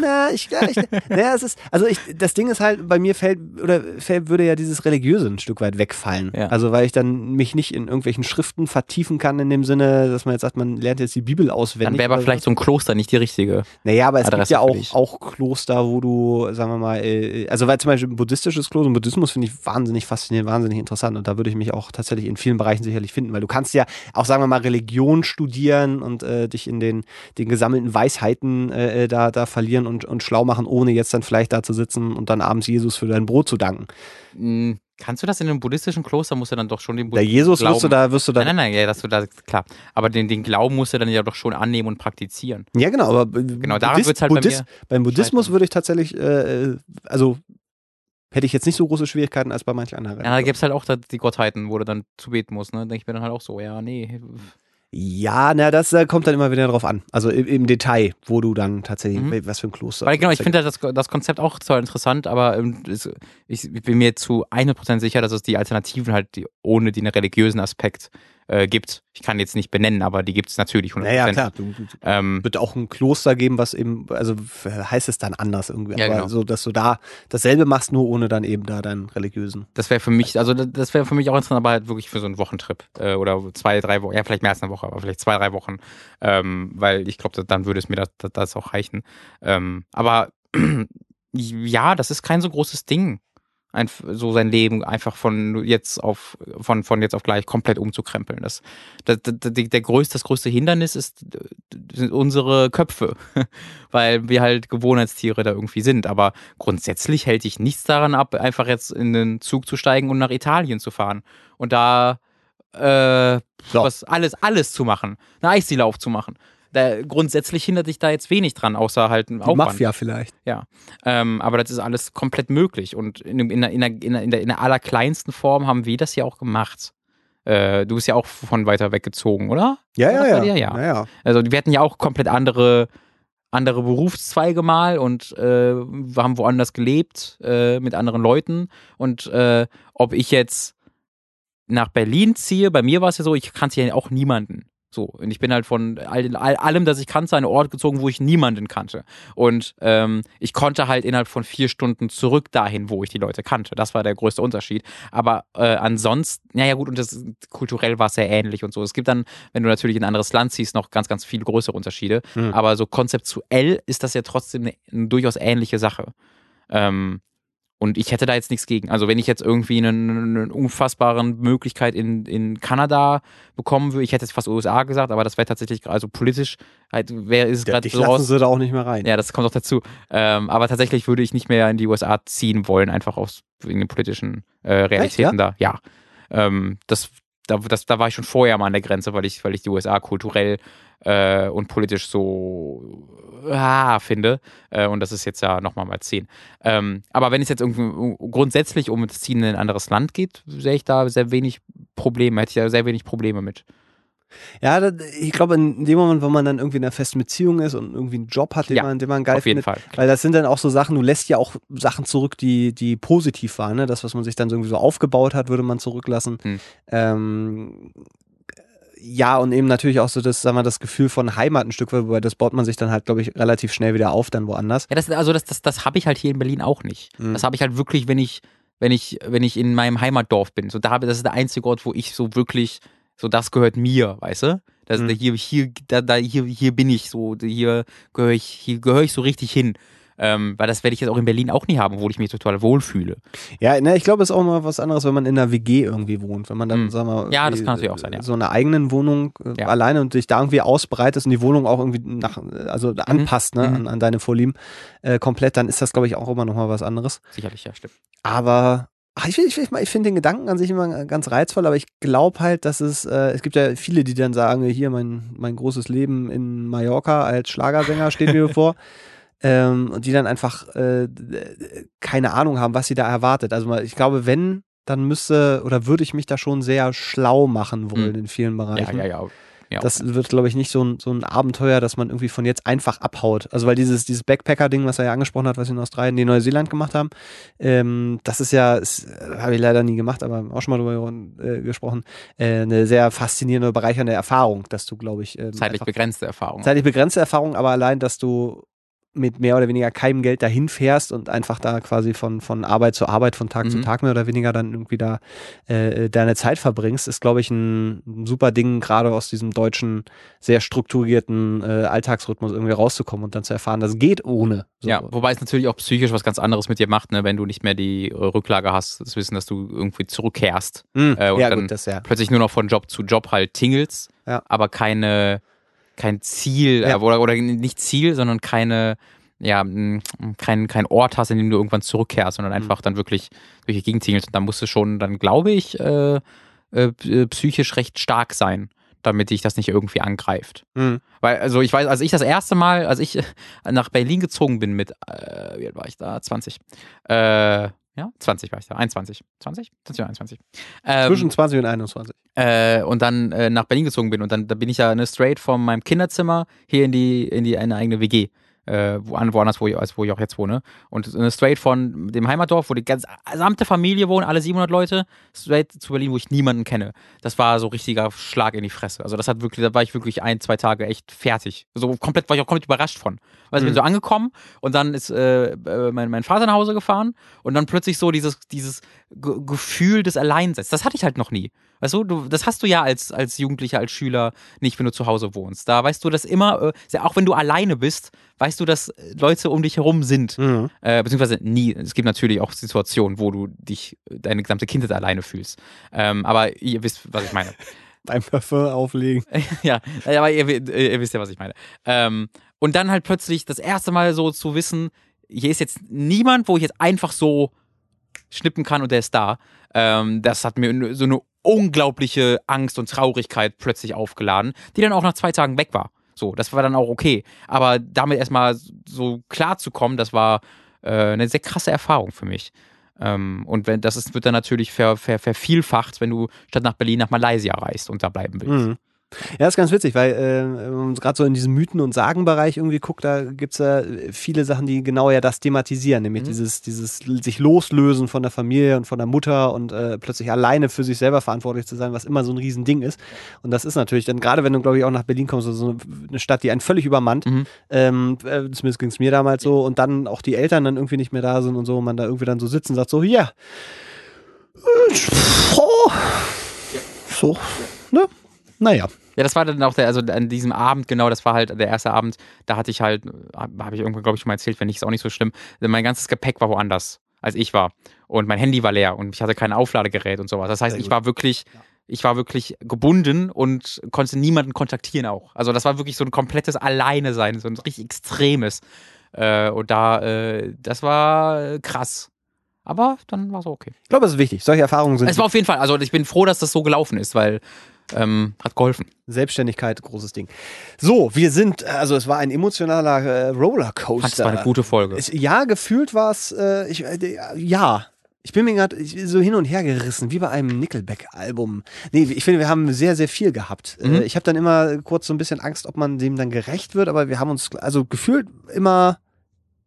na, ich, ja, ich, <laughs> naja, es ist, also ich, das Ding ist halt, bei mir fällt, oder fällt, würde ja dieses Religiöse ein Stück weit wegfallen. Ja. Also, weil ich dann mich nicht in irgendwelchen Schriften vertiefen kann, in dem Sinne, dass man jetzt sagt, man lernt jetzt die Bibel auswendig. Dann wäre aber vielleicht so ein Kloster nicht die richtige. Naja, aber es Adresse gibt ja auch, auch Kloster, wo du, sagen wir mal, äh, also weil zum Beispiel ein buddhistisches Kloster, und Buddhismus finde ich wahnsinnig faszinierend, wahnsinnig interessant und da würde ich mich auch tatsächlich in vielen Bereichen sicherlich finden, weil du kannst ja auch, sagen wir mal, Religion studieren und äh, dich in den, den gesammelten Weisheiten äh, äh, da, da verlieren und, und schlau machen, ohne jetzt dann vielleicht da zu sitzen und dann abends Jesus für dein Brot zu danken. Hm, Kannst du das in einem buddhistischen Kloster, musst du dann doch schon den Der Buddhismus Jesus glauben. wirst du da, wirst du da, Nein, nein, nein, ja, dass du da, klar. Aber den, den Glauben musst du dann ja doch schon annehmen und praktizieren. ja genau, aber Genau, daran wird's halt bei mir beim Buddhismus würde ich tatsächlich, äh, also hätte ich jetzt nicht so große Schwierigkeiten als bei manch anderen. Ja, da gibt es halt auch die Gottheiten, wo du dann zu beten musst, ne? Denke ich mir dann halt auch so, ja, nee. Ja, na, das äh, kommt dann immer wieder drauf an. Also im, im Detail, wo du dann tatsächlich, Mhm. was für ein Kloster. Weil genau, ich finde halt das, das Konzept auch zwar interessant, aber ähm, es, ich bin mir zu 100% sicher, dass es die Alternativen halt die, ohne den religiösen Aspekt äh, gibt. Ich kann jetzt nicht benennen, aber die gibt es natürlich 100%. Naja, klar. Ähm, wird auch ein Kloster geben, was eben, also heißt es dann anders irgendwie. Ja, aber genau. so, dass du da dasselbe machst, nur ohne dann eben da deinen religiösen. das wäre für mich, also das- das wäre für mich auch interessant, aber halt wirklich für so einen Wochentrip äh, oder zwei, drei Wochen, ja vielleicht mehr als eine Woche, aber vielleicht zwei, drei Wochen, ähm, weil ich glaube, dann würde es mir das, das, das auch reichen. Ähm, aber <clears throat> ja, das ist kein so großes Ding. Einf so sein Leben einfach von jetzt auf von von jetzt auf gleich komplett umzukrempeln. Das, das, das der größte das größte Hindernis ist sind unsere Köpfe, <laughs> weil wir halt Gewohnheitstiere da irgendwie sind. Aber grundsätzlich hält dich nichts daran ab, einfach jetzt in den Zug zu steigen und nach Italien zu fahren und da äh, So. was alles alles zu machen, eine Eisdiele aufzumachen. Da, grundsätzlich hindert dich da jetzt wenig dran, außer halt ein Aufwand. Mafia vielleicht. Ähm, aber das ist alles komplett möglich. Und in, in, der, in, der, in, der, in, der, in der allerkleinsten Form haben wir das ja auch gemacht. Äh, du bist ja auch von weiter weggezogen, oder? Ja, ja, ja. Ja. ja, ja. Also wir hatten ja auch komplett andere, andere Berufszweige mal und äh, haben woanders gelebt äh, mit anderen Leuten. Und äh, ob ich jetzt nach Berlin ziehe, bei mir war es ja so, ich kannte ja auch niemanden. So, und ich bin halt von all, all, allem, das ich kannte, an einen Ort gezogen, wo ich niemanden kannte. Und ähm, ich konnte halt innerhalb von vier Stunden zurück dahin, wo ich die Leute kannte. Das war der größte Unterschied. Aber äh, ansonsten, naja gut, und das kulturell war es sehr ähnlich und so. Es gibt dann, wenn du natürlich in ein anderes Land ziehst, noch ganz, ganz viel größere Unterschiede. Mhm. Aber so konzeptuell ist das ja trotzdem eine, eine durchaus ähnliche Sache. Ähm, und ich hätte da jetzt nichts gegen. Also wenn ich jetzt irgendwie eine, eine unfassbare Möglichkeit in, in Kanada bekommen würde, ich hätte jetzt fast USA gesagt, aber das wäre tatsächlich, also politisch, halt, wäre ist es ja gerade so lassen aus. sie da auch nicht mehr rein. Ja, das kommt auch dazu. Ähm, aber tatsächlich würde ich nicht mehr in die USA ziehen wollen, einfach aus wegen den politischen äh, Realitäten da. Ja. Ähm, das, da, das, da war ich schon vorher mal an der Grenze, weil ich, weil ich die USA kulturell äh, und politisch so ah, finde. Äh, und das ist jetzt ja nochmal mal zehn. Ähm, aber wenn es jetzt irgendwie grundsätzlich um das Ziehen in ein anderes Land geht, sehe ich da sehr wenig Probleme, hätte ich da sehr wenig Probleme mit. Ja, ich glaube, in dem Moment, wo man dann irgendwie in einer festen Beziehung ist und irgendwie einen Job hat, den, Ja, man, den man geil Auf jeden findet, Fall. Weil das sind dann auch so Sachen, du lässt ja auch Sachen zurück, die, die positiv waren. Ne? Das, was man sich dann so irgendwie so aufgebaut hat, würde man zurücklassen. Hm. Ähm, ja, und eben natürlich auch so das, sagen wir, das Gefühl von Heimat ein Stück weit, wobei das baut man sich dann halt, glaube ich, relativ schnell wieder auf, dann woanders. Ja, das, also das, das, das habe ich halt hier in Berlin auch nicht. Mhm. Das habe ich halt wirklich, wenn ich, wenn ich, wenn ich in meinem Heimatdorf bin. So da habe, das ist der einzige Ort, wo ich so wirklich, so das gehört mir, weißt du? Das, Mhm. hier, hier, da, da, hier, hier bin ich so, hier gehöre ich, hier gehöre ich so richtig hin. Ähm, weil das werde ich jetzt auch in Berlin auch nie haben, obwohl ich mich total wohlfühle. Ja, ne, ich glaube, es ist auch mal was anderes, wenn man in einer WG irgendwie wohnt. Wenn man dann, Mhm. sagen wir, Ja, das irgendwie, kann natürlich auch sein, ja. So eine eigenen Wohnung äh, Ja. alleine und dich da irgendwie ausbreitest und die Wohnung auch irgendwie nach, also anpasst, ne, Mhm. an, an deine Vorlieben äh, komplett, dann ist das, glaube ich, auch immer nochmal was anderes. Sicherlich, ja, stimmt. Aber Ach, ich, ich, ich, ich finde den Gedanken an sich immer ganz reizvoll, aber ich glaube halt, dass es, äh, es gibt ja viele, die dann sagen, hier mein, mein großes Leben in Mallorca als Schlagersänger steht mir <laughs> vor. Ähm, und die dann einfach äh, keine Ahnung haben, was sie da erwartet. Also ich glaube, wenn, dann müsste oder würde ich mich da schon sehr schlau machen wollen Hm. in vielen Bereichen. Ja, ja, ja. ja Das wird, glaube ich, nicht so ein, so ein Abenteuer, dass man irgendwie von jetzt einfach abhaut. Also, weil dieses, dieses Backpacker-Ding, was er ja angesprochen hat, was sie in Australien, nee, Neuseeland gemacht haben, ähm, das ist ja, äh, habe ich leider nie gemacht, aber auch schon mal drüber äh, gesprochen, äh, eine sehr faszinierende, bereichernde Erfahrung, dass du, glaube ich, ähm, zeitlich begrenzte Erfahrung. zeitlich begrenzte Erfahrung, aber allein, dass du mit mehr oder weniger keinem Geld dahin fährst und einfach da quasi von, von Arbeit zu Arbeit, von Tag zu Mhm. Tag mehr oder weniger dann irgendwie da äh, deine Zeit verbringst, ist, glaube ich, ein, ein super Ding, gerade aus diesem deutschen, sehr strukturierten äh, Alltagsrhythmus irgendwie rauszukommen und dann zu erfahren, das geht ohne. So. Ja, wobei es natürlich auch psychisch was ganz anderes mit dir macht, ne, wenn du nicht mehr die äh, Rücklage hast, das Wissen, dass du irgendwie zurückkehrst, Mhm. Äh, und ja, dann gut, das ja. plötzlich nur noch von Job zu Job halt tingelst, Ja. aber keine, kein Ziel, Ja. äh, oder, oder nicht Ziel, sondern keine, ja, mh, kein, kein Ort hast, in dem du irgendwann zurückkehrst, Mhm. sondern einfach dann wirklich durch die Gegend tingelst. Und da musst du schon, dann glaube ich, äh, äh, p- psychisch recht stark sein, damit dich das nicht irgendwie angreift. Mhm. Weil, also ich weiß, als ich das erste Mal, als ich äh, nach Berlin gezogen bin mit, äh, wie alt war ich da? 20. Äh, ja, 20 war ich da. 21. 20? 20 oder 21. Ähm, Zwischen 20 und 21. äh, und dann äh, nach Berlin gezogen bin. Und dann da bin ich ja ne, straight von meinem Kinderzimmer hier in die in die eine eigene WG äh, wo, an- woanders wo ich, als wo ich auch jetzt wohne. Und äh, straight von dem Heimatdorf wo die ganze gesamte Familie wohnt alle 700 Leute. Straight zu Berlin wo ich niemanden kenne. Das war so richtiger Schlag in die Fresse. Also das hat wirklich da war ich wirklich ein zwei Tage echt fertig. So komplett war ich auch komplett überrascht von. Also ich bin Mhm. so angekommen und dann ist äh, äh, mein, mein Vater nach Hause gefahren und dann plötzlich so dieses dieses Ge Gefühl des Alleinseins. Das hatte ich halt noch nie. Weißt du, du, das hast du ja als, als Jugendlicher, als Schüler nicht, wenn du zu Hause wohnst. Da weißt du das immer, äh, auch wenn du alleine bist, weißt du, dass Leute um dich herum sind. Mhm. Äh, beziehungsweise nie. Es gibt natürlich auch Situationen, wo du dich deine gesamte Kindheit alleine fühlst. Ähm, aber ihr wisst, was ich meine. <laughs> Beim Parfum auflegen. <laughs> ja, aber ihr, ihr wisst ja, was ich meine. Ähm, und dann halt plötzlich das erste Mal so zu wissen, hier ist jetzt niemand, wo ich jetzt einfach so schnippen kann und der ist da. Ähm, das hat mir so eine unglaubliche Angst und Traurigkeit plötzlich aufgeladen, die dann auch nach zwei Tagen weg war. So, das war dann auch okay. Aber damit erstmal so klar zu kommen, das war äh, eine sehr krasse Erfahrung für mich. Ähm, und wenn das ist, wird dann natürlich ver, ver, vervielfacht, wenn du statt nach Berlin nach Malaysia reist und da bleiben willst. Mhm. Ja, ist ganz witzig, weil äh, wenn man gerade so in diesem Mythen- und Sagenbereich irgendwie guckt, da gibt's ja viele Sachen, die genau ja das thematisieren, nämlich Mhm. dieses, dieses sich loslösen von der Familie und von der Mutter und äh, plötzlich alleine für sich selber verantwortlich zu sein, was immer so ein Riesending ist. Und das ist natürlich dann, gerade wenn du, glaube ich, auch nach Berlin kommst, also so eine Stadt, die einen völlig übermannt, Mhm. ähm, äh, zumindest ging's mir damals so, und dann auch die Eltern dann irgendwie nicht mehr da sind und so, und man da irgendwie dann so sitzt und sagt so, ja, oh, so, ne? Naja. Ja, das war dann auch der, also an diesem Abend, genau, das war halt der erste Abend, da hatte ich halt, habe ich irgendwann, glaube ich, schon mal erzählt, wenn nicht, ist auch nicht so schlimm. Mein ganzes Gepäck war woanders, als ich war. Und mein Handy war leer und ich hatte kein Aufladegerät und sowas. Das heißt, ich war wirklich, ich war wirklich gebunden und konnte niemanden kontaktieren auch. Also das war wirklich so ein komplettes Alleine sein, so ein richtig extremes. Äh, und da, äh, das war krass. Aber dann war es okay. Ich glaube, es ist wichtig. Solche Erfahrungen sind Es war auf jeden Fall, also ich bin froh, dass das so gelaufen ist, weil ähm, hat geholfen. Selbstständigkeit, großes Ding. So, wir sind, also es war ein emotionaler äh, Rollercoaster. Es war eine gute Folge. Es, ja, gefühlt war es, äh, ich, äh, ja. Ich bin mir gerade so hin und her gerissen, wie bei einem Nickelback-Album. Nee, ich finde, wir haben sehr, sehr viel gehabt. Mhm. Äh, ich habe dann immer kurz so ein bisschen Angst, ob man dem dann gerecht wird, aber wir haben uns, also gefühlt immer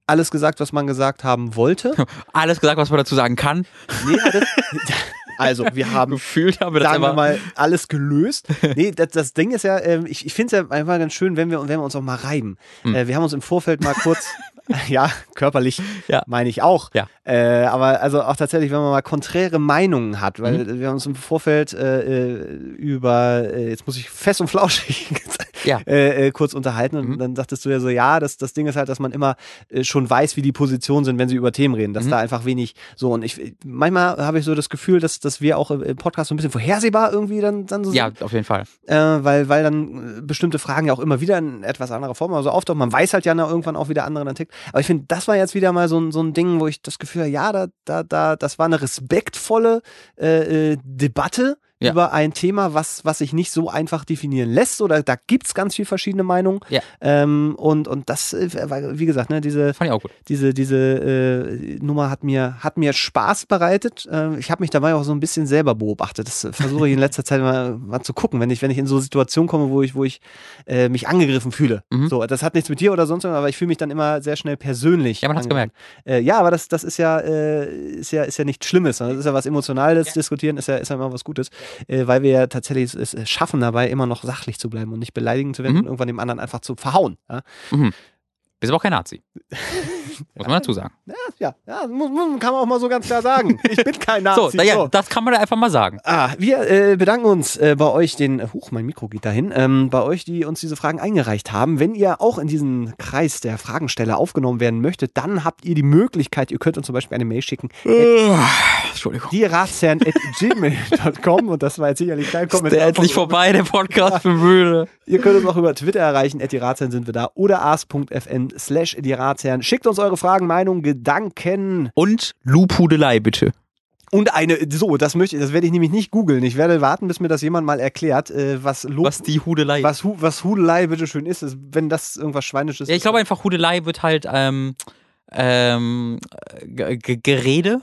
alles gesagt, was man gesagt haben wollte. <laughs> Alles gesagt, was man dazu sagen kann. Nee, das, <laughs> also, wir haben Gefühlt haben wir das sagen wir mal, alles gelöst. Nee, das, das Ding ist ja, ähm, ich, ich finde es ja einfach ganz schön, wenn wir, wenn wir uns auch mal reiben. Hm. Äh, wir haben uns im Vorfeld mal kurz, <laughs> ja, körperlich Ja. meine ich auch. Ja. Äh, aber also auch tatsächlich, wenn man mal konträre Meinungen hat, weil Mhm. wir haben uns im Vorfeld äh, äh, über, äh, jetzt muss ich fest und flauschig <laughs> Ja. <laughs> äh, äh, kurz unterhalten und Mhm. dann sagtest du ja so, ja, das, das Ding ist halt, dass man immer äh, schon weiß, wie die Positionen sind, wenn sie über Themen reden, dass Mhm. da einfach wenig so und ich manchmal habe ich so das Gefühl, dass, dass wir auch im Podcast so ein bisschen vorhersehbar irgendwie dann, dann so Ja, sind, auf jeden Fall. äh, weil, weil dann äh, bestimmte Fragen ja auch immer wieder in etwas anderer Form also auftauchen. Man weiß halt ja na, irgendwann auch, wie der andere dann tickt. Aber ich finde, das war jetzt wieder mal so ein, so ein Ding, wo ich das Gefühl habe, ja, da, da, da, das war eine respektvolle äh, äh, Debatte Ja. über ein Thema, was, was sich nicht so einfach definieren lässt. Oder da gibt's ganz viel verschiedene Meinungen. Ja. Ähm, und, und das, äh, wie gesagt, ne, diese, diese, diese äh, Nummer hat mir, hat mir Spaß bereitet. Äh, ich habe mich dabei auch so ein bisschen selber beobachtet. Das äh, versuche ich in letzter Zeit mal, mal zu gucken, wenn ich, wenn ich in so Situationen komme, wo ich, wo ich äh, mich angegriffen fühle. Mhm. So, das hat nichts mit dir oder sonst was, aber ich fühle mich dann immer sehr schnell persönlich. Ja, man hat's angegriffen. Äh, ja, aber das, das ist ja, ist ja, ist ja nichts Schlimmes. sondern Das ist ja was Emotionales. Ja. Diskutieren ist ja, ist ja immer was Gutes, äh, weil wir ja tatsächlich es, es schaffen dabei, immer noch sachlich zu bleiben und nicht beleidigend zu werden Mhm. und irgendwann dem anderen einfach zu verhauen. Ja? Bist aber auch kein Nazi. <laughs> Muss man dazu sagen. Ja, ja, muss, muss, kann man auch mal so ganz klar sagen. Ich bin kein <laughs> Nazi. So, na ja, das kann man da einfach mal sagen. Ah, wir äh, bedanken uns äh, bei euch, den, äh, huch, mein Mikro geht dahin, ähm, bei euch, die uns diese Fragen eingereicht haben. Wenn ihr auch in diesen Kreis der Fragensteller aufgenommen werden möchtet, dann habt ihr die Möglichkeit, ihr könnt uns zum Beispiel eine Mail schicken, Entschuldigung. die ratsherren.gmail.com <laughs> und das war jetzt sicherlich kein Ist der Kommentar. endlich vorbei, der Podcast für Mühle. Ihr könnt uns auch über Twitter erreichen, at die Ratsherren sind wir da oder slash die Ratsherren. Schickt uns eure Fragen, Meinungen, Gedanken Und Lobhudelei, bitte. und eine, so, das möchte ich, das werde ich nämlich nicht googeln. Ich werde warten, bis mir das jemand mal erklärt, äh, was Lob, Was die Hudelei ist. was, Hu, was Hudelei bitteschön ist, ist, wenn das irgendwas Schweinisches Ja, ich ist. glaube einfach, Hudelei wird halt ähm, ähm, G Gerede.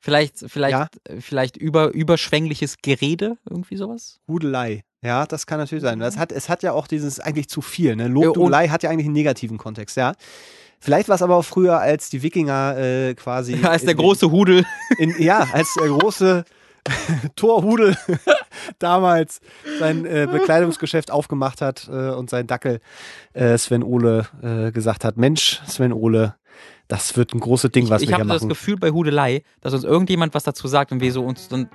Vielleicht, vielleicht, Ja. vielleicht über, überschwängliches Gerede, irgendwie sowas. Hudelei. Ja, das kann natürlich sein. Das hat, es hat ja auch dieses eigentlich zu viel. Ne? Ja, Lobhudelei hat ja eigentlich einen negativen Kontext, ja. Vielleicht war es aber auch früher, als die Wikinger äh, quasi. <laughs> Als der in- große Hudel. In, ja, als der große <laughs> Torhudel <laughs> damals sein äh, Bekleidungsgeschäft aufgemacht hat äh, und sein Dackel äh, Sven Ole äh, gesagt hat, Mensch, Sven Ole, das wird ein großes Ding, was ich wir habe hier das machen. Gefühl bei Hudelei, dass uns irgendjemand was dazu sagt und wir so uns dann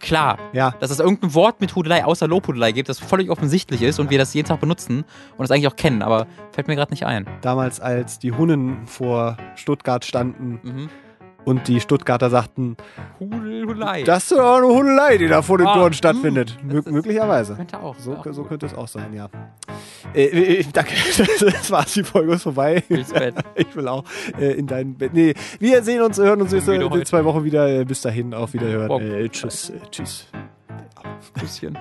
klar, ja, dass es irgendein Wort mit Hudelei außer Lobhudelei gibt, das völlig offensichtlich ist und wir das jeden Tag benutzen und das eigentlich auch kennen, aber fällt mir gerade nicht ein. damals, als die Hunnen vor Stuttgart standen Mhm. Und die Stuttgarter sagten, Hudel, Hudelei. das ist doch eine Hudelei, die da vor den Ah, Toren stattfindet. Mö möglicherweise. könnte auch. So, ja, so könnte es auch sein, ja. Äh, äh, danke, <laughs> das war's, die Folge ist vorbei. <laughs> Ich will auch äh, in dein Bett. Nee, wir sehen uns, hören uns nächste, in zwei Wochen wieder. Äh, Bis dahin, auf Wiederhören. Äh, tschüss, äh, tschüss. Bisschen.